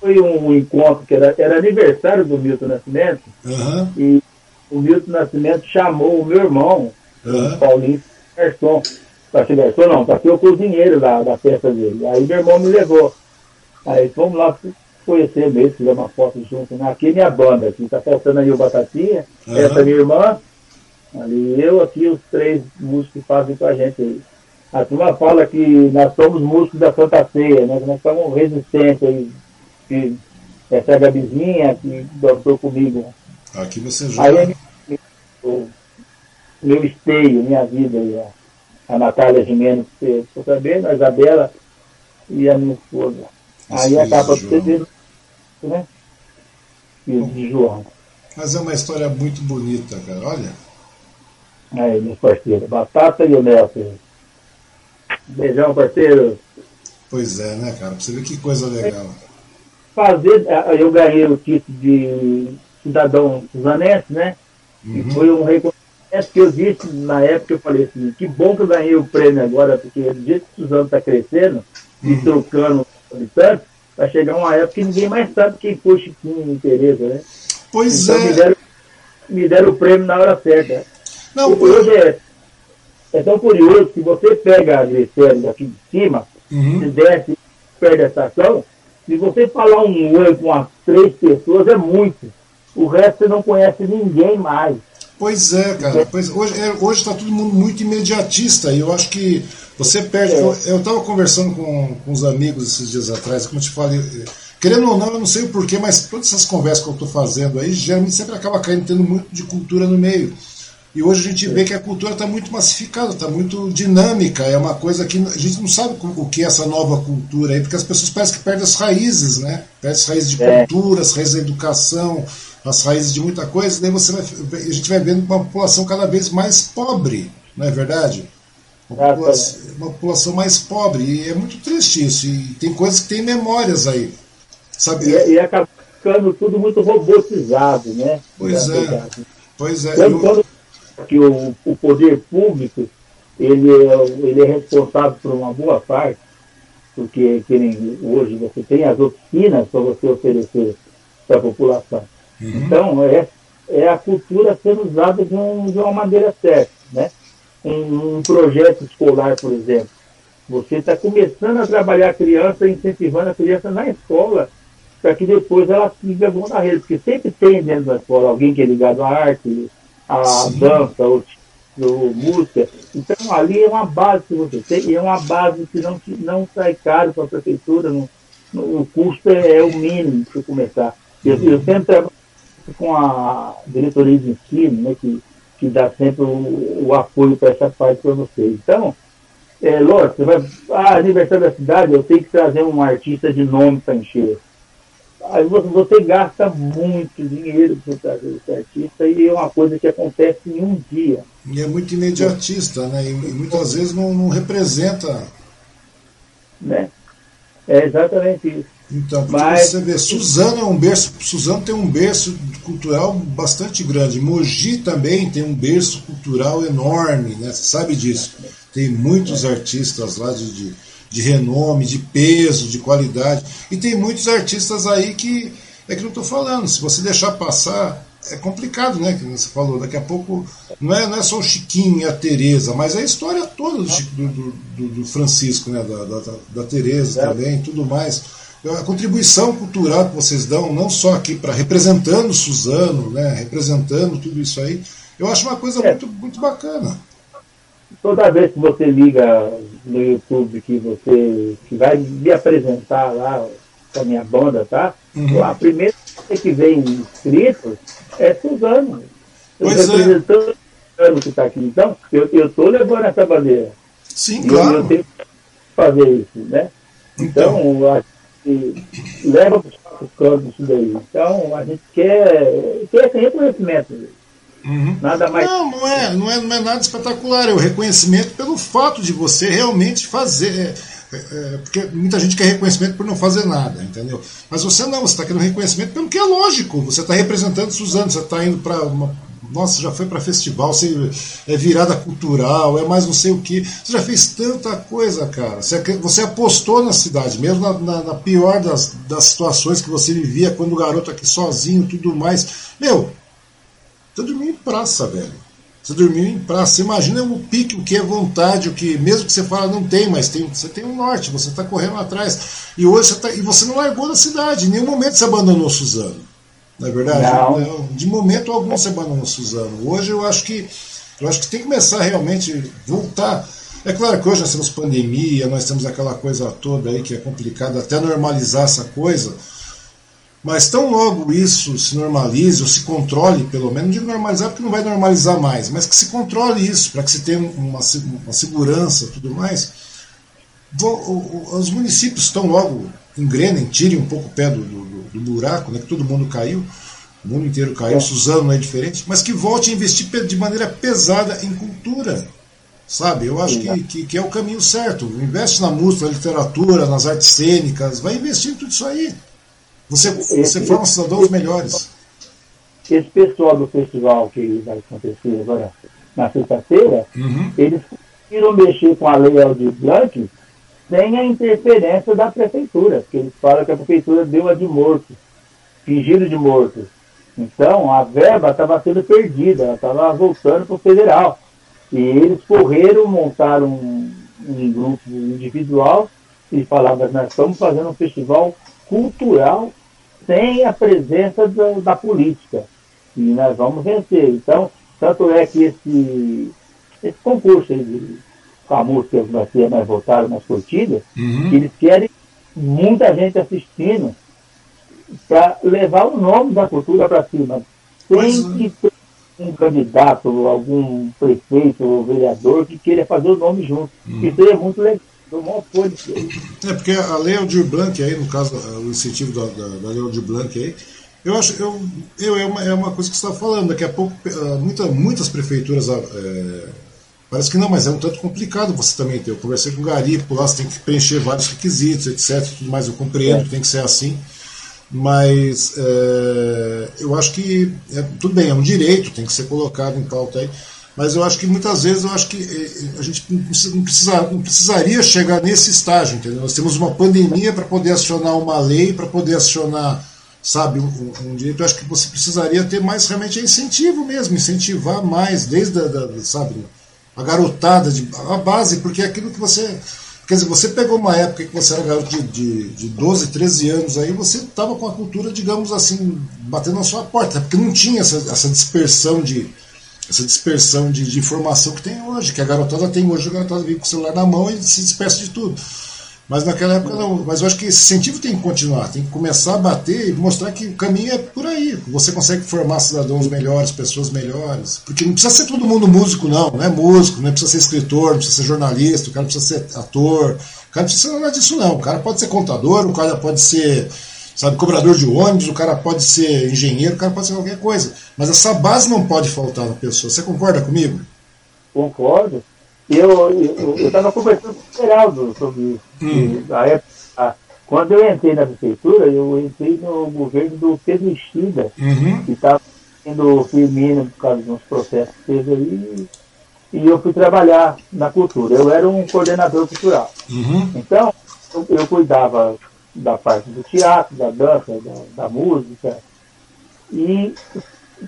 Foi um encontro que era, era aniversário do Milton Nascimento. Uhum. E o Milton Nascimento chamou o meu irmão, uhum. o Paulinho Garçom. Para ser garçom, não, ser o cozinheiro da, da festa dele. Aí meu irmão me levou. Aí fomos lá conhecer mesmo, fizemos uma foto junto. Né? Aqui é minha banda, aqui está faltando aí o Batatinha, uhum. essa é minha irmã, ali eu, aqui os três músicos que fazem com a gente aí. A turma fala que nós somos músicos da Santa Ceia, né? que nós somos resistentes aí, que essa a Gabizinha que dançou comigo. Aqui você já. Aí é meu, esteio, minha vida aí, a, a Natália Jimenez, que você ficou sabendo, a Isabela e a minha esposa. Aí acaba cedendo né? Filho de João. Mas é uma história muito bonita, cara. Olha. Aí, meu parceiro. Batata e o Nelson. Beijão, parceiro. Pois é, né, cara? Pra você ver que coisa legal. Fazer, eh, eu ganhei o título de cidadão suzanense, né? Uhum. E foi um reconhecimento que eu disse na época, eu falei assim, que bom que eu ganhei o prêmio agora, porque do jeito que o Suzano está crescendo uhum. e trocando habitantes, vai chegar uma época que ninguém mais sabe quem foi Chiquinho e Tereza, né? Pois então, é. Me deram, me deram o prêmio na hora certa. Não, hoje é, é tão curioso que você pega a Glicério daqui de cima, uhum. se desce perto da estação, se você falar um oi com as três pessoas, é muito. O resto você não conhece ninguém mais. Pois é, cara. Pois, hoje é, está todo mundo muito imediatista e eu acho que você perde. É. Eu estava conversando com, com os amigos esses dias atrás, como eu te falei. Querendo ou não, eu não sei o porquê, mas todas essas conversas que eu estou fazendo aí, geralmente sempre acaba caindo tendo muito de cultura no meio. E hoje a gente vê que a cultura está muito massificada, está muito dinâmica. É uma coisa que a gente não sabe o que é essa nova cultura aí, porque as pessoas parecem que perdem as raízes, né? Perdem as raízes de é. cultura, as raízes da educação, as raízes de muita coisa. Daí você vai, a gente vai vendo uma população cada vez mais pobre, não é verdade? Uma população, uma população mais pobre. E é muito triste isso. E tem coisas que têm memórias aí. Sabe? E, e acaba ficando tudo muito robotizado, né? Pois é. Pois é. Quando que o, o poder público ele é, ele é responsável por uma boa parte, porque que hoje você tem as oficinas para você oferecer para a população. Uhum. Então, é, é a cultura sendo usada de, um, de uma maneira certa. Né? Um, um projeto escolar, por exemplo. Você está começando a trabalhar a criança, incentivando a criança na escola, para que depois ela siga a na rede. Porque sempre tem dentro da escola alguém que é ligado à arte, a Sim. dança, o, o, música. Então ali é uma base que você tem, e é uma base que não, não sai caro para a prefeitura, não, o custo é, é, o mínimo para começar. Eu, eu sempre trabalho com a diretoria de ensino, né, que, que dá sempre o, o apoio para essa parte para você. Então, é lógico, você vai. Ah, aniversário da cidade, eu tenho que trazer um artista de nome para encher aí você gasta muito dinheiro para trazer esse artista e é uma coisa que acontece em um dia. E é muito imediatista, né? E, muitas vezes não, não representa. Né? É exatamente isso. Então, Mas, você vê, Suzano é um berço, Suzano tem um berço cultural bastante grande. Mogi também tem um berço cultural enorme, né? Você sabe disso. Tem muitos artistas lá de, de de renome, de peso, de qualidade. E tem muitos artistas aí que é que não estou falando. Se você deixar passar, é complicado, né? Que você falou. Daqui a pouco não é, não é só o Chiquinho e a Tereza, mas é a história toda do, Chico, do, do, do Francisco, né? Da, da, da Tereza é. também, tudo mais. A contribuição cultural que vocês dão, não só aqui para representando Suzano, né? Representando tudo isso aí, eu acho uma coisa é. muito, muito bacana toda vez que você liga no YouTube que você que vai me apresentar lá com a minha banda, tá? Uhum. A primeira que vem inscrito é Suzano. Eu pois representando é. que está aqui. Então, eu estou levando essa bandeira. Sim, e claro. Eu tenho que fazer isso, né? Então, então a gente leva para os quatro cantos isso daí. Então, a gente quer, quer esse reconhecimento. Uhum. Nada mais. Não, não é, não é, não é nada espetacular. É o reconhecimento pelo fato de você realmente fazer. É, é, porque muita gente quer reconhecimento por não fazer nada, entendeu? Mas você não, você está querendo reconhecimento pelo que é lógico. Você está representando Suzano, você está indo para uma. Nossa, já foi para festival, você é virada cultural, é mais não sei o que. Você já fez tanta coisa, cara. Você, você apostou na cidade, mesmo na, na, na pior das, das situações que você vivia quando o garoto aqui sozinho tudo mais. Meu, você dormiu em praça, velho. Você dormiu em praça. Você imagina o pique, o que é vontade, o que, mesmo que você fala, não tem, mas tem, você tem um norte, você está correndo atrás. E hoje você tá, e você não largou da cidade. Em nenhum momento você abandonou Suzano. Não é verdade? Não. De momento algum você abandonou Suzano. Hoje eu acho que eu acho que tem que começar realmente voltar. É claro que hoje nós temos pandemia, nós temos aquela coisa toda aí que é complicado até normalizar essa coisa. Mas tão logo isso se normalize, ou se controle, pelo menos, não digo normalizar porque não vai normalizar mais, mas que se controle isso, para que se tenha uma, uma segurança tudo mais, os municípios tão logo engrenem, tirem um pouco o pé do, do, do, buraco, né, que todo mundo caiu, o mundo inteiro caiu, é. Suzano não é diferente, mas que volte a investir de maneira pesada em cultura. Sabe? Eu acho que, que, que é o caminho certo. Investe na música, na literatura, nas artes cênicas, vai investir em tudo isso aí. Você, você esse, forma cidadãos melhores. Esse pessoal do festival que vai acontecer agora na sexta-feira, uhum. eles conseguiram mexer com a lei Aldir Blanc sem a interferência da prefeitura, porque eles falam que a prefeitura deu a de morto, fingido de morto. Então, a verba estava sendo perdida, ela estava voltando para o federal. E eles correram, montaram um, um grupo individual e falavam, nós estamos fazendo um festival cultural sem a presença do, da política. E nós vamos vencer. Então, tanto é que esse, esse concurso aí de, com a música vai ser mais votada, mais curtida, uhum. eles querem muita gente assistindo para levar o nome da cultura para cima. Tem que ter um candidato, algum prefeito ou vereador que queira fazer o nome junto. Hum. Isso é muito legal. É, porque a Lei Aldir Blanc aí, no caso, o incentivo da, da, da Lei Aldir Blanc aí, eu acho, eu, eu, é, uma, é uma coisa que você está falando, daqui a pouco ah, muita, muitas prefeituras ah, é, Parece que não, mas é um tanto complicado você também ter. Eu conversei com o Garipo lá, você tem que preencher vários requisitos, etc. Tudo mais, eu compreendo é. que tem que ser assim. Mas é, eu acho que é, tudo bem, é um direito, tem que ser colocado em pauta aí. Mas eu acho que muitas vezes eu acho que é, é, a gente não, precisa, não precisaria chegar nesse estágio, entendeu? Nós temos uma pandemia para poder acionar uma lei, para poder acionar, sabe, um, um, direito. Eu acho que você precisaria ter mais realmente incentivo mesmo, incentivar mais, desde a, da, sabe, a garotada, de, a base, porque é aquilo que você. Quer dizer, você pegou uma época que você era garoto de, de, de 12, 13 anos, aí você estava com a cultura, digamos assim, batendo na sua porta, porque não tinha essa, essa dispersão de essa dispersão de, de, informação que tem hoje, que a garotada tem hoje, a garotada vem com o celular na mão e se dispersa de tudo. Mas naquela época não. Mas eu acho que esse incentivo tem que continuar, tem que começar a bater e mostrar que o caminho é por aí. Você consegue formar cidadãos melhores, pessoas melhores. Porque não precisa ser todo mundo músico, não. Não é músico, não precisa ser escritor, não precisa ser jornalista, o cara precisa ser ator. O cara não precisa ser nada disso, não. O cara pode ser contador, o cara pode ser, sabe, cobrador de ônibus, o cara pode ser engenheiro, o cara pode ser qualquer coisa. Mas essa base não pode faltar na pessoa. Você concorda comigo? Concordo. Eu estava conversando com o Geraldo sobre isso. Hum. A época, quando eu entrei na prefeitura, eu entrei no governo do Pedro Estida, uhum. que estava sendo Firmino por causa de uns processos que teve aí, e eu fui trabalhar na cultura. Eu era um coordenador cultural. Uhum. Então, eu, eu, cuidava da parte do teatro, da dança, da, da música, e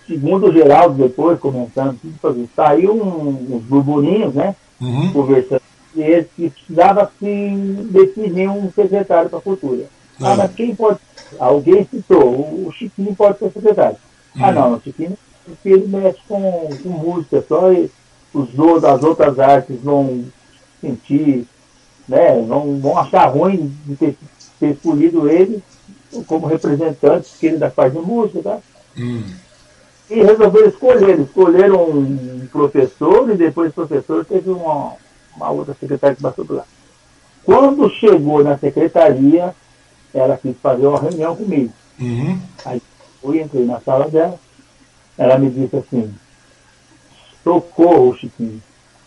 segundo o Geraldo depois, comentando, saiu um, uns burburinhos, né? uhum. conversando e eles que precisava se definir um secretário para a cultura. Ah, ah, mas quem pode. Alguém citou, o, Chiquinho pode ser secretário. Ah, uhum. Ah, não, o Chiquinho, porque ele mexe com, com música só e os as outras artes vão sentir, né, vão, vão achar ruim de ter, ter escolhido ele como representante, porque ele da parte de música, tá? Uhum e resolveram escolher. Escolheram um professor e depois o professor teve uma, uma outra secretária que passou do lado. Quando chegou na secretaria, ela quis fazer uma reunião comigo. Uhum. Aí fui, entrei na sala dela, ela me disse assim, socorro, Chiquinho,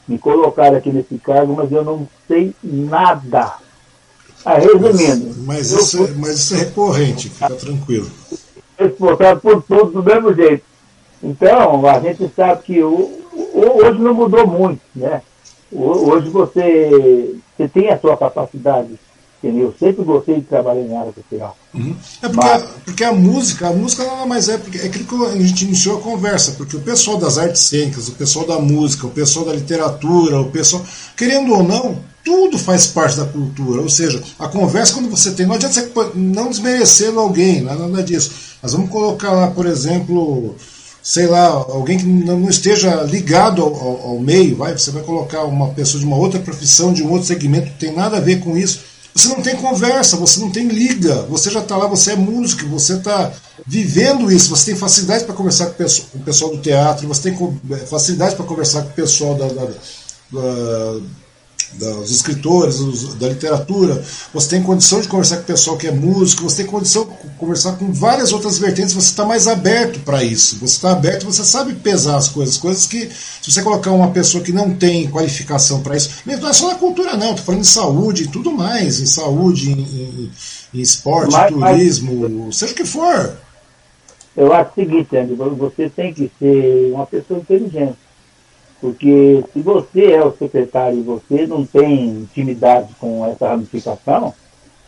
me colocaram aqui nesse cargo, mas eu não sei nada. Aí, resumindo. Mas, mas, isso, fui, mas isso é recorrente, fica tranquilo. Responsável por tudo do mesmo jeito. Então, a gente sabe que o, o, hoje não mudou muito, né? Hoje você, você tem a sua capacidade. Eu sempre gostei de trabalhar em área cultural. Uhum. É porque, Mas, porque a música, a música nada mais é, porque é aquilo que a gente iniciou a conversa, porque o pessoal das artes cênicas, o pessoal da música, o pessoal da literatura, o pessoal, querendo ou não, tudo faz parte da cultura. Ou seja, a conversa quando você tem, não adianta você não desmerecendo alguém, nada disso. Mas vamos colocar lá, por exemplo, sei lá, alguém que não esteja ligado ao, ao, ao, meio, vai, você vai colocar uma pessoa de uma outra profissão, de um outro segmento, que tem nada a ver com isso. Você não tem conversa, você não tem liga, você já está lá, você é músico, você está vivendo isso, você tem facilidade para conversar com o pessoal do teatro, você tem facilidade para conversar com o pessoal da, da, da dos escritores, da literatura, você tem condição de conversar com o pessoal que é músico, você tem condição de conversar com várias outras vertentes, você está mais aberto para isso. Você está aberto, você sabe pesar as coisas, coisas que, se você colocar uma pessoa que não tem qualificação para isso, não é só na cultura, não, estou falando em saúde e tudo mais, em saúde, em, em, em esporte, mas, turismo, mas, seja o que for. Eu acho o seguinte, Andy, você tem que ser uma pessoa inteligente porque se você é o secretário e você não tem intimidade com essa ramificação,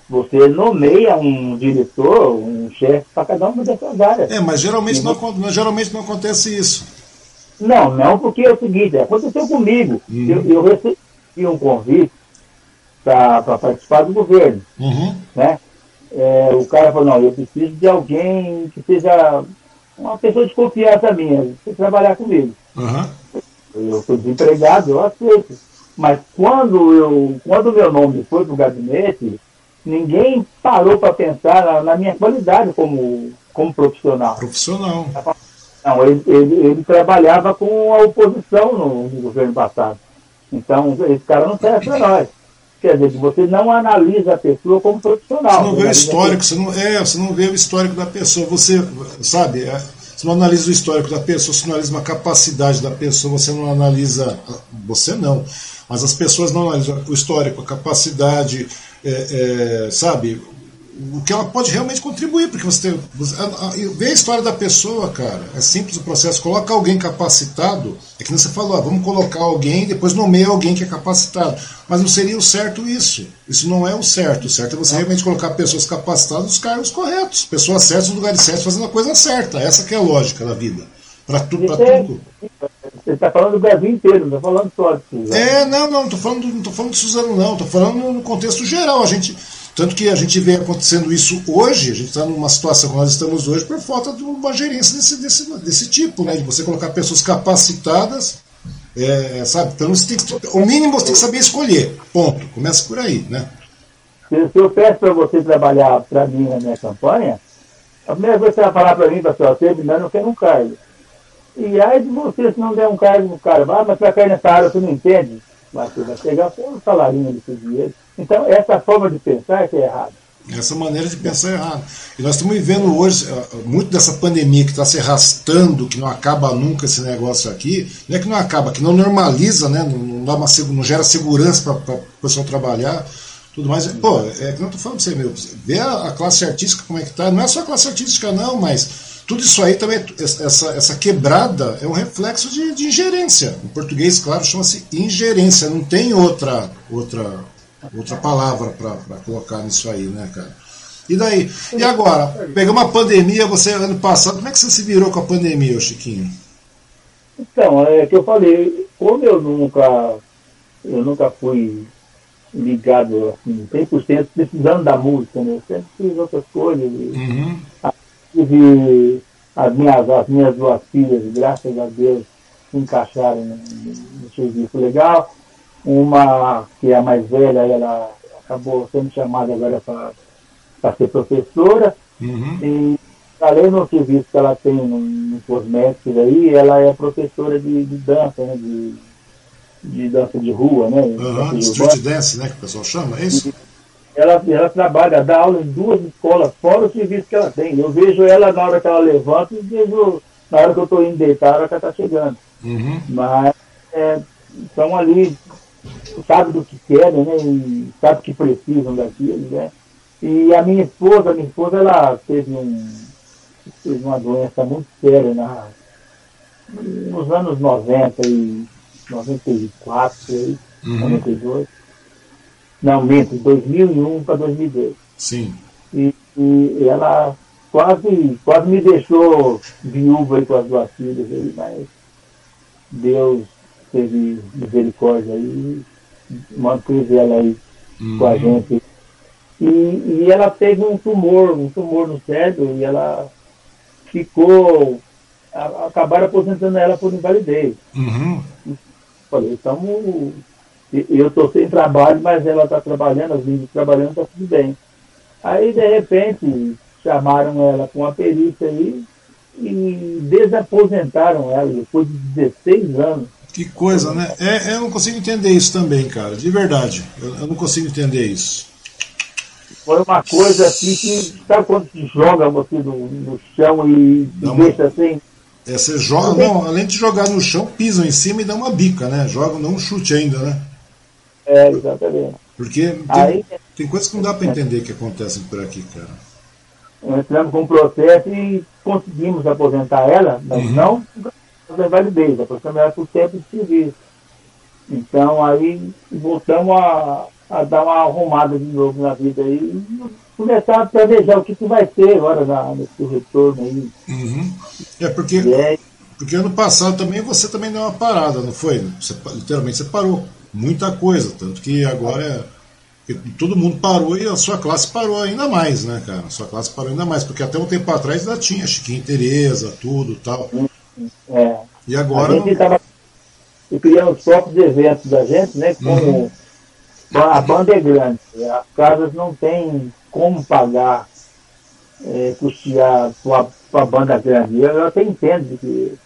você nomeia um diretor, um chefe para cada uma dessas áreas. É, mas geralmente não, geralmente não acontece isso. Não, não, porque é o seguinte, aconteceu comigo. Uhum. Eu, eu, recebi um convite para participar do governo. Uhum. Né? É, o cara falou, não, eu preciso de alguém que seja uma pessoa de confiança minha, para trabalhar comigo. Uhum eu estou desempregado, eu aceito. Mas quando eu, quando meu nome foi para o gabinete, ninguém parou para pensar na, na, minha qualidade como, como profissional. Profissional. Não, ele, ele, ele trabalhava com a oposição no, no, governo passado. Então, esse cara não serve para nós. Quer dizer, você não analisa a pessoa como profissional. Você não vê o histórico, você não, é, você não vê o histórico da pessoa. Você, sabe, é, você não analisa o histórico da pessoa, você não analisa uma capacidade da pessoa, você não analisa. Você não. Mas as pessoas não analisam o histórico, a capacidade, é, é, sabe, o que ela pode realmente contribuir, porque você tem. Vê a história da pessoa, cara. É simples o processo. Coloca alguém capacitado. É que você falou, ah, vamos colocar alguém, depois nomeia alguém que é capacitado. Mas não seria o certo isso. Isso não é o certo. O certo é você realmente colocar pessoas capacitadas nos cargos corretos, pessoas certas nos lugares certos, fazendo a coisa certa. Essa que é a lógica da vida. Para tu, tudo. Você está falando do Brasil inteiro, não está falando só de Suzano. É, não, não, não estou falando, não falando de Suzano, não. Estou falando no contexto geral. A gente tanto que a gente vê acontecendo isso hoje, a gente está numa situação como nós estamos hoje por falta de uma gerência desse, desse, desse tipo, né? De você colocar pessoas capacitadas, é, sabe? Então você tem que, o mínimo você tem que saber escolher. Ponto. Começa por aí, né? Se eu peço para você trabalhar para mim na minha campanha, a primeira coisa que você vai falar para mim, pastor, você eu não quero um cargo. E aí de você, se não der um cargo no cara, ah, mas para cair nessa área você não entende? Mas você vai pegar um salarinho desse dinheiro então, essa forma de pensar é que é errada. Essa maneira de pensar é errada. E nós estamos vivendo hoje eh, muito dessa pandemia que está se arrastando, que não acaba nunca esse negócio aqui. Não é que não acaba, que não normaliza, né? não, dá uma, não gera segurança para o pessoal trabalhar tudo mais. Pô, é que não estou falando para você, meu. Vê a, a, classe artística como é que está. Não é só a classe artística, não, mas tudo isso aí também, essa, essa quebrada é um reflexo de, de ingerência. Em português, claro, chama-se ingerência. Não tem outra, outra outra palavra para colocar nisso aí, né, cara? E daí? E agora? Pegamos uma pandemia, você ano passado, como é que você se virou com a pandemia, Chiquinho? Então, é que eu falei, como eu nunca, eu nunca fui ligado assim, 100% precisando da música, né? Eu sempre fiz outras coisas. Uhum. Tive as minhas, as minhas duas filhas, graças a Deus, se encaixaram no, no serviço legal. Uma que é a mais velha, ela acabou sendo chamada agora para ser professora. Uhum. E além do serviço que ela tem no, no cosméticos aí, ela é professora de, de dança, né? De, de dança de rua, né? Uhum, street dance, né? Que o pessoal chama, é isso? Ela, ela trabalha, dá aula em duas escolas, fora o serviço que ela tem. Eu vejo ela na hora que ela levanta e vejo na hora que eu estou indo deitar, a hora que ela está chegando. Uhum. Mas é, estão ali sabe do que querem, né? E sabe que precisam daquilo, né? E a minha esposa, a minha esposa, ela teve, um, teve uma doença muito séria na, nos anos 90 e 94, aí, uhum. 92. Não, minto, 2001 para 2002. Sim. E, e ela quase, quase me deixou viúva aí com as duas filhas aí, mas Deus teve misericórdia aí manteve ela aí uhum. com a gente. E, e ela teve um tumor, um tumor no cérebro, e ela ficou. A, acabaram aposentando ela por invalidez. Uhum. Falei, estamos. Eu estou sem trabalho, mas ela está trabalhando, as meninas trabalhando, está tudo bem. Aí, de repente, chamaram ela com uma perícia aí e desaposentaram ela depois de 16 anos. Que coisa, né? É, eu não consigo entender isso também, cara. De verdade. Eu, eu não consigo entender isso. Foi uma coisa assim que. Sabe quando se joga você no, no chão e, e deixa assim? É, você joga, não, além de jogar no chão, pisam em cima e dá uma bica, né? Jogam, não um chute ainda, né? É, exatamente. Porque tem, Aí, tem coisas que não dá para entender que acontecem por aqui, cara. Entramos com um processo e conseguimos aposentar ela, mas uhum. não da validez, a era por tempo de serviço. Então aí voltamos a, a dar uma arrumada de novo na vida aí e começar a planejar o que, que vai ser agora na, nesse retorno aí. Uhum. É porque, é, porque ano passado também você também deu uma parada, não foi? Você, literalmente você parou muita coisa, tanto que agora é todo mundo parou e a sua classe parou ainda mais, né, cara? A sua classe parou ainda mais, porque até um tempo atrás ainda tinha Chiquinho Tereza, tudo tal. É. E agora. A gente estava criando os próprios eventos da gente, né? Como uhum. a banda é grande, as casas não têm como pagar, é, custear com a banda grande. Eu, eu até entendo que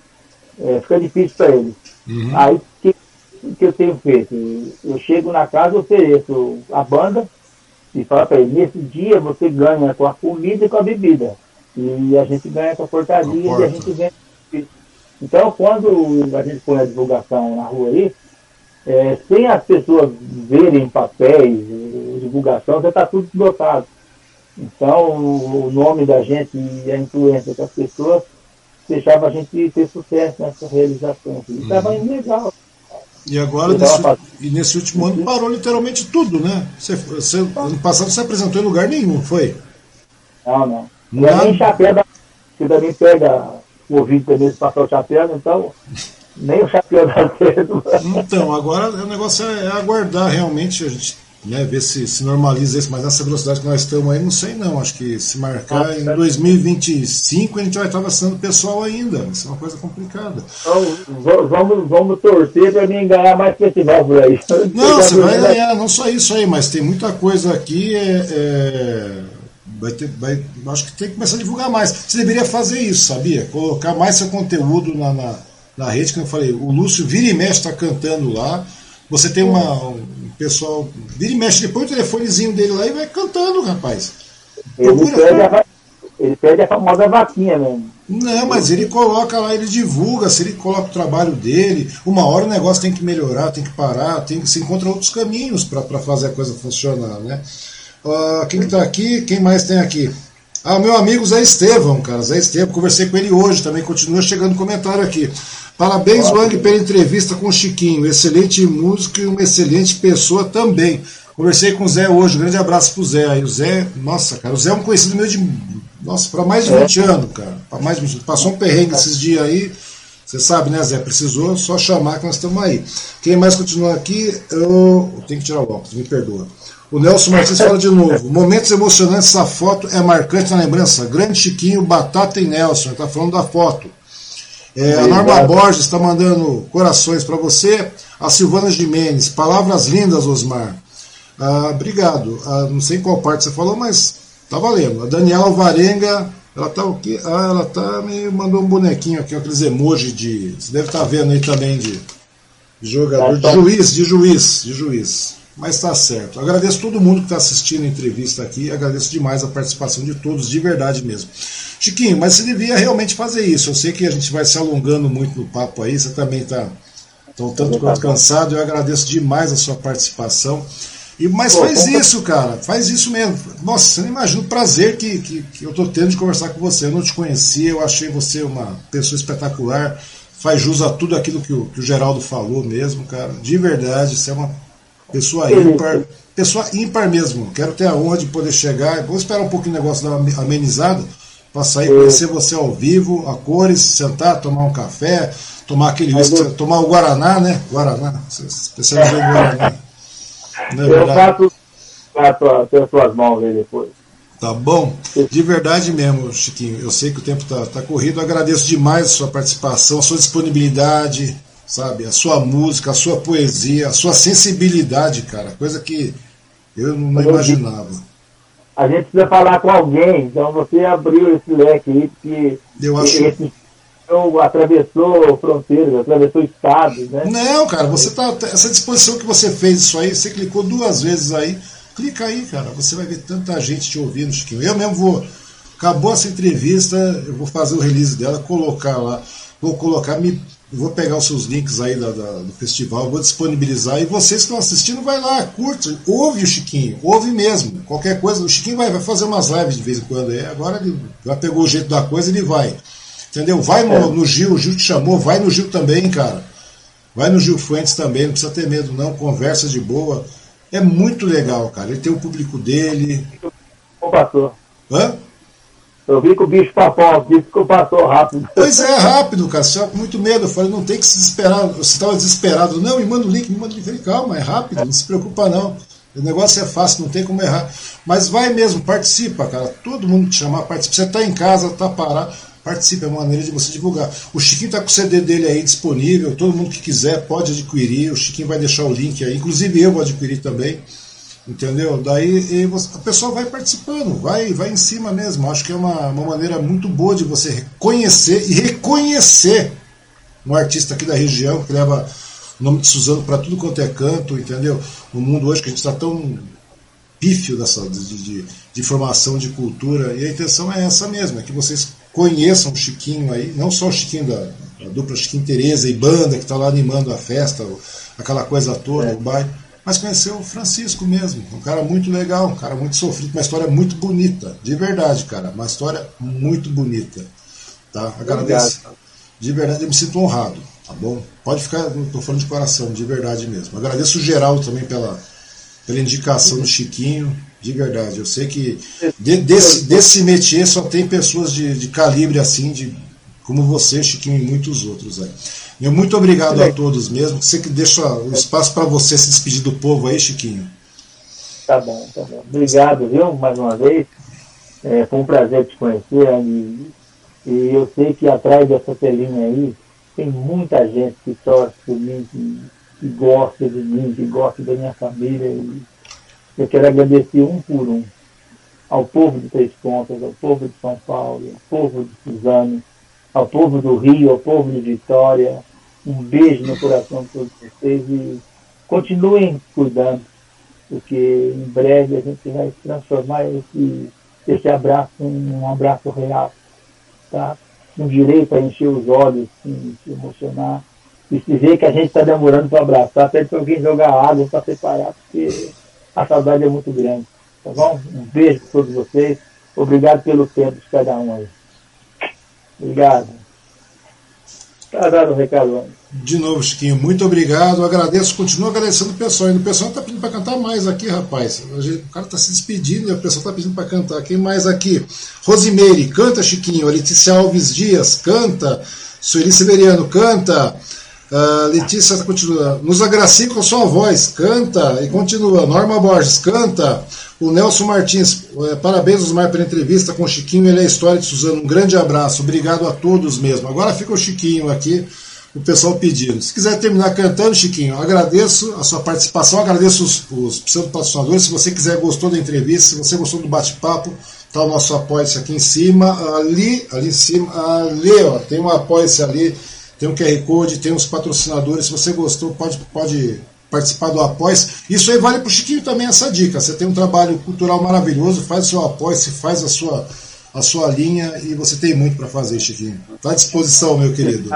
é, fica difícil para eles. Uhum. Aí, o que, que eu tenho feito? Eu chego na casa, ofereço a banda e falo para eles, nesse dia você ganha com a comida e com a bebida. E a gente ganha com a portaria e a gente ganha. Então, quando a gente põe a divulgação na rua aí, é, sem as pessoas verem papéis, divulgação, já está tudo esgotado. Então, o nome da gente e a influência das pessoas deixava a gente ter sucesso nessa realização. E estava uhum. indo legal. E agora, nesse, e nesse último ano, parou literalmente tudo, né? Você, você, ano passado você apresentou em lugar nenhum, foi? Não, não. Nada. Nem chapéu, da, que também pega o ouvido também se passar o chapéu, então nem o chapéu certo. Então, agora o negócio é, é aguardar realmente, a gente né, ver se se normaliza isso, mas nessa velocidade que nós estamos aí, não sei não. Acho que se marcar ah, em 2025 a gente vai estar vacinando pessoal ainda. Isso é uma coisa complicada. Então, vamos, vamos torcer para mim ganhar mais festival por aí. Não, você vai ganhar, não só isso aí, mas tem muita coisa aqui. É, é, vai ter, vai, acho que tem que começar a divulgar mais. Você deveria fazer isso, sabia? Colocar mais seu conteúdo na, na, na rede, que eu falei. O Lúcio vira e mexe está cantando lá. Você tem uma, um pessoal. Vira e mexe, depois o telefonezinho dele lá e vai cantando, rapaz. Ele pede, a, ele pede a famosa vaquinha mesmo. Não, mas ele coloca lá, ele divulga, se ele coloca o trabalho dele, uma hora o negócio tem que melhorar, tem que parar, tem que se encontra outros caminhos para fazer a coisa funcionar, né? Uh, quem está aqui? Quem mais tem aqui? Ah, meu amigo Zé Estevão, cara, Zé Estevão, conversei com ele hoje, também continua chegando comentário aqui. Parabéns, Wang, pela entrevista com o Chiquinho. Excelente músico e uma excelente pessoa também. Conversei com o Zé hoje, um grande abraço pro Zé. Aí o Zé, nossa, cara, o Zé é um conhecido meu de. Nossa, para mais de 20 anos, cara. Para mais de 20 Passou um perrengue esses dias aí. Você sabe, né, Zé? Precisou só chamar que nós estamos aí. Quem mais continua aqui? Eu, eu tenho que tirar o óculos, me perdoa. O Nelson Martins fala de novo. Momentos emocionantes, essa foto é marcante na lembrança. Grande Chiquinho, Batata e Nelson. Ele está falando da foto. É, a Norma Borges está mandando corações para você. A Silvana Jimenez, palavras lindas, Osmar. Ah, obrigado. Ah, não sei qual parte você falou, mas tá valendo. A Daniela Alvarenga, ela tá o quê? Ah, ela tá me mandou um bonequinho aqui, aqueles emojis de. Você deve estar tá vendo aí também de, de jogador, de juiz, de juiz, de juiz. Mas está certo. Agradeço todo mundo que está assistindo a entrevista aqui. Agradeço demais a participação de todos, de verdade mesmo. Chiquinho, mas você devia realmente fazer isso. Eu sei que a gente vai se alongando muito no papo aí. Você também está tá um tanto quanto cansado. Eu agradeço demais a sua participação. E, mas faz isso, cara. Faz isso mesmo. Nossa, você não imagina o prazer que, que, que eu estou tendo de conversar com você. Eu não te conhecia, eu achei você uma pessoa espetacular. Faz jus a tudo aquilo que o, que o Geraldo falou mesmo, cara. De verdade, você é uma Pessoa ímpar, pessoa ímpar mesmo. Quero ter a honra de poder chegar. Vou esperar um pouquinho o negócio dar uma amenizada para sair, conhecer você ao vivo, a cores, sentar, tomar um café, tomar aquele whisky, tomar o Guaraná, né? Guaraná, especializado em Guaraná. Não é Eu faço as suas mãos aí depois. Tá bom? De verdade mesmo, Chiquinho. Eu sei que o tempo está tá corrido. Eu agradeço demais a sua participação, a sua disponibilidade, sabe? A sua música, a sua poesia, a sua sensibilidade, cara, coisa que eu não imaginava. A gente precisa falar com alguém, então você abriu esse leque aí, porque eu acho... esse atravessou fronteiras, atravessou estados, né? Não, cara, você tá. Essa disposição que você fez isso aí, você clicou duas vezes aí, clica aí, cara. Você vai ver tanta gente te ouvindo, Chiquinho. Eu mesmo vou. Acabou essa entrevista, eu vou fazer o release dela, colocar lá. Vou colocar, me eu vou pegar os seus links aí da, da, do festival, vou disponibilizar. E vocês que estão assistindo, vai lá, curte, ouve o Chiquinho, ouve mesmo. Qualquer coisa, o Chiquinho vai, vai fazer umas lives de vez em quando. É, agora ele já pegou o jeito da coisa, ele vai. Entendeu? Vai no, é. no Gil, o Gil te chamou, vai no Gil também, cara. Vai no Gil Fuentes também, não precisa ter medo, não. Conversa de boa. É muito legal, cara. Ele tem o público dele. Ô, pastor. Hã? Eu vi que o bicho papão aqui ficou passou rápido. Pois é, rápido, cara. Você com muito medo. Eu falei, não tem que se desesperar. Você estava desesperado. Não, me manda o link, me manda o link. Falei, calma, é rápido, não se preocupa não. O negócio é fácil, não tem como errar. Mas vai mesmo, participa, cara. Todo mundo te chamar, participa. Você está em casa, está parado, participa. É uma maneira de você divulgar. O Chiquinho está com o CD dele aí disponível. Todo mundo que quiser pode adquirir. O Chiquinho vai deixar o link aí. Inclusive eu vou adquirir também. Entendeu? Daí você, a pessoa vai participando, vai, vai em cima mesmo. Acho que é uma, uma maneira muito boa de você reconhecer e reconhecer um artista aqui da região que leva o nome de Suzano para tudo quanto é canto, entendeu? No mundo hoje que a gente está tão pífio dessa, de, de, de formação de cultura, e a intenção é essa mesmo, é que vocês conheçam o Chiquinho aí, não só o Chiquinho da, da dupla Chiquinho Tereza e banda que está lá animando a festa, aquela coisa toda, é. o bairro, mas conhecer o Francisco mesmo, um cara muito legal, um cara muito sofrido, uma história muito bonita, de verdade, cara, uma história muito bonita. Tá? Agradeço. De verdade, eu me sinto honrado, tá bom? Pode ficar, estou falando de coração, de verdade mesmo. Agradeço o geral também pela, pela indicação do Chiquinho, de verdade. Eu sei que de, desse, desse métier só tem pessoas de, de calibre assim, de, como você, Chiquinho, e muitos outros aí. Meu muito obrigado a todos mesmo. Você que deixa o espaço para você se despedir do povo aí, Chiquinho. Tá bom, tá bom. Obrigado, viu, mais uma vez. É, foi um prazer te conhecer, e, e eu sei que atrás dessa telinha aí tem muita gente que torce por mim, que que gosta de mim, que gosta da minha família. E eu quero agradecer um por um ao povo de Três Pontas, ao povo de São Paulo, ao povo de Suzano, ao povo do Rio, ao povo de Vitória. Um beijo no coração de todos vocês e continuem cuidando, porque em breve a gente vai transformar esse, esse abraço em um abraço real. Tá? Um direito a encher os olhos, sim, se emocionar e se vê que a gente está demorando para abraçar, até para alguém jogar água para separar, porque a saudade é muito grande. Tá bom? Um beijo para todos vocês. Obrigado pelo tempo de cada um aí. Obrigado. Tá dado o recado. De novo, Chiquinho, muito obrigado. Agradeço, continuo agradecendo o pessoal. O pessoal está pedindo para cantar mais aqui, rapaz. O cara está se despedindo e o pessoal está pedindo para cantar. Quem mais aqui? Rosimeire, canta, Chiquinho. Letícia Alves Dias, canta. Sueli Severiano, canta. Uh, Letícia continua. Nos agracie com sua voz. Canta e continua. Norma Borges, canta. O Nelson Martins, uh, parabéns, Osmar, pela entrevista com o Chiquinho. Ele é a história de Suzano. Um grande abraço. Obrigado a todos mesmo. Agora fica o Chiquinho aqui, o pessoal pedindo. Se quiser terminar cantando, Chiquinho, agradeço a sua participação, agradeço os, os patrocinadores. Se você quiser, gostou da entrevista, se você gostou do bate-papo, tá o nosso apoio-se aqui em cima. Ali, ali em cima, ali, ó, tem um apoio-se ali tem um QR Code, tem os patrocinadores. Se você gostou, pode, pode participar do apoio. Isso aí vale para o Chiquinho também essa dica. Você tem um trabalho cultural maravilhoso, faz o seu apoio, se faz a sua, a sua linha e você tem muito para fazer, Chiquinho. Está à disposição, meu querido.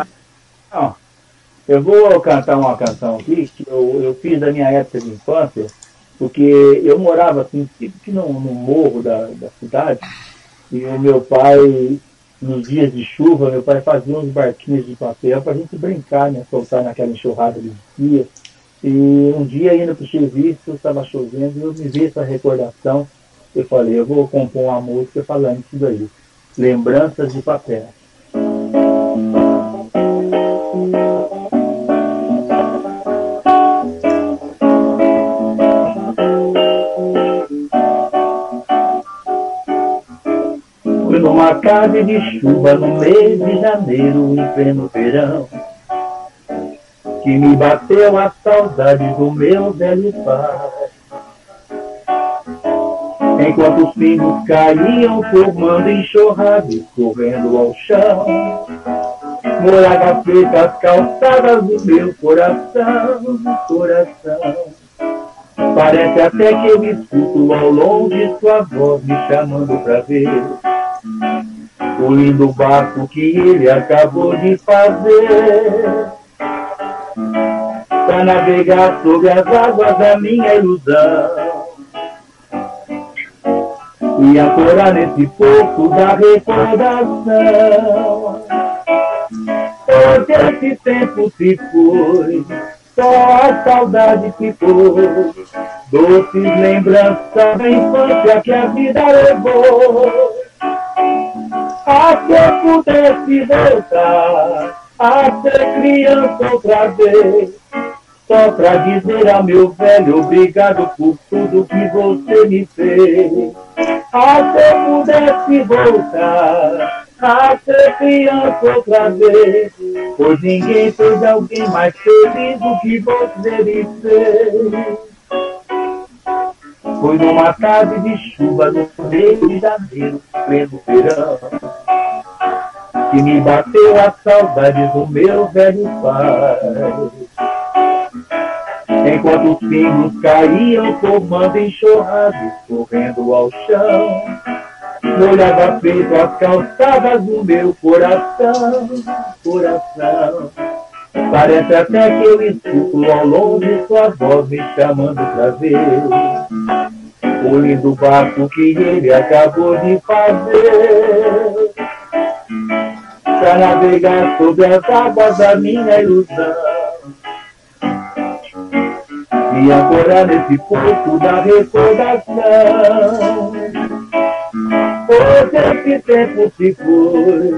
Não, eu vou cantar uma canção aqui que eu, eu fiz da minha época de infância, porque eu morava assim, tipo no, no morro da, da cidade, e o meu pai nos dias de chuva, meu pai fazia uns barquinhos de papel para a gente brincar, né? Soltar naquela enxurrada de dia. E um dia indo para o serviço, estava chovendo, e eu me vi essa recordação. Eu falei, eu vou compor uma música falando isso daí. Lembranças de papel. Tarde de chuva no mês de janeiro, em pleno verão, que me bateu a saudade do meu velho pai. Enquanto os pingos caíam, formando enxurrada, correndo ao chão, morava feita as calçadas do meu coração, coração. Parece até que eu escuto ao longe sua voz me chamando pra ver o lindo barco que ele acabou de fazer. Para navegar sobre as águas da minha ilusão. E ancorar nesse porto da recordação. Porque esse tempo se foi, só a saudade ficou, doces lembranças da infância que a vida levou a se eu pudesse voltar a ser criança outra vez. Só pra dizer ao meu velho obrigado por tudo que você me fez. A se eu pudesse voltar a ser criança outra vez. Pois ninguém fez alguém mais feliz do que você me fez. Foi numa tarde de chuva no meio de janeiro, pleno verão, que me bateu a saudade do meu velho pai. Enquanto os pingos caíam, formando enxurradas, correndo ao chão, molhava feito as calçadas do meu coração, coração. Parece até que eu escuto ao longe sua voz me chamando pra ver o lindo barco que ele acabou de fazer. Pra navegar sobre as águas da minha ilusão. E agora nesse porto da recordação. Hoje esse tempo se foi,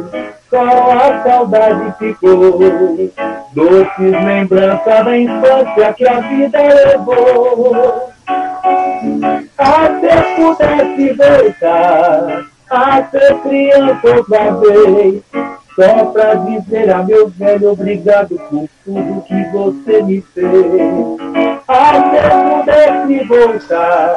só a saudade ficou. Doces lembranças da infância que a vida levou. Até pudesse voltar a ser criança outra vez. Só pra dizer a meu velho obrigado por tudo que você me fez. Até pudesse voltar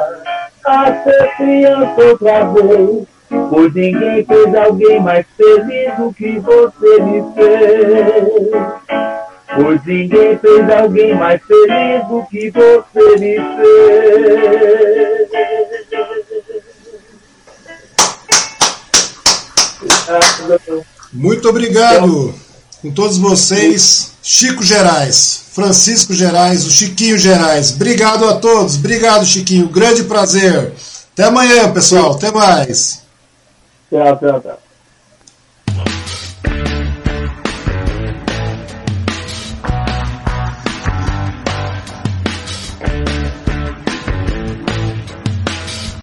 a ser criança outra vez. Pois ninguém fez alguém mais feliz do que você me fez. Pois ninguém fez alguém mais feliz do que você me fez. Muito obrigado com todos vocês. Chico Gerais, Francisco Gerais, o Chiquinho Gerais. Obrigado a todos. Obrigado, Chiquinho. Grande prazer. Até amanhã, pessoal. Até mais. 对啊对啊对啊。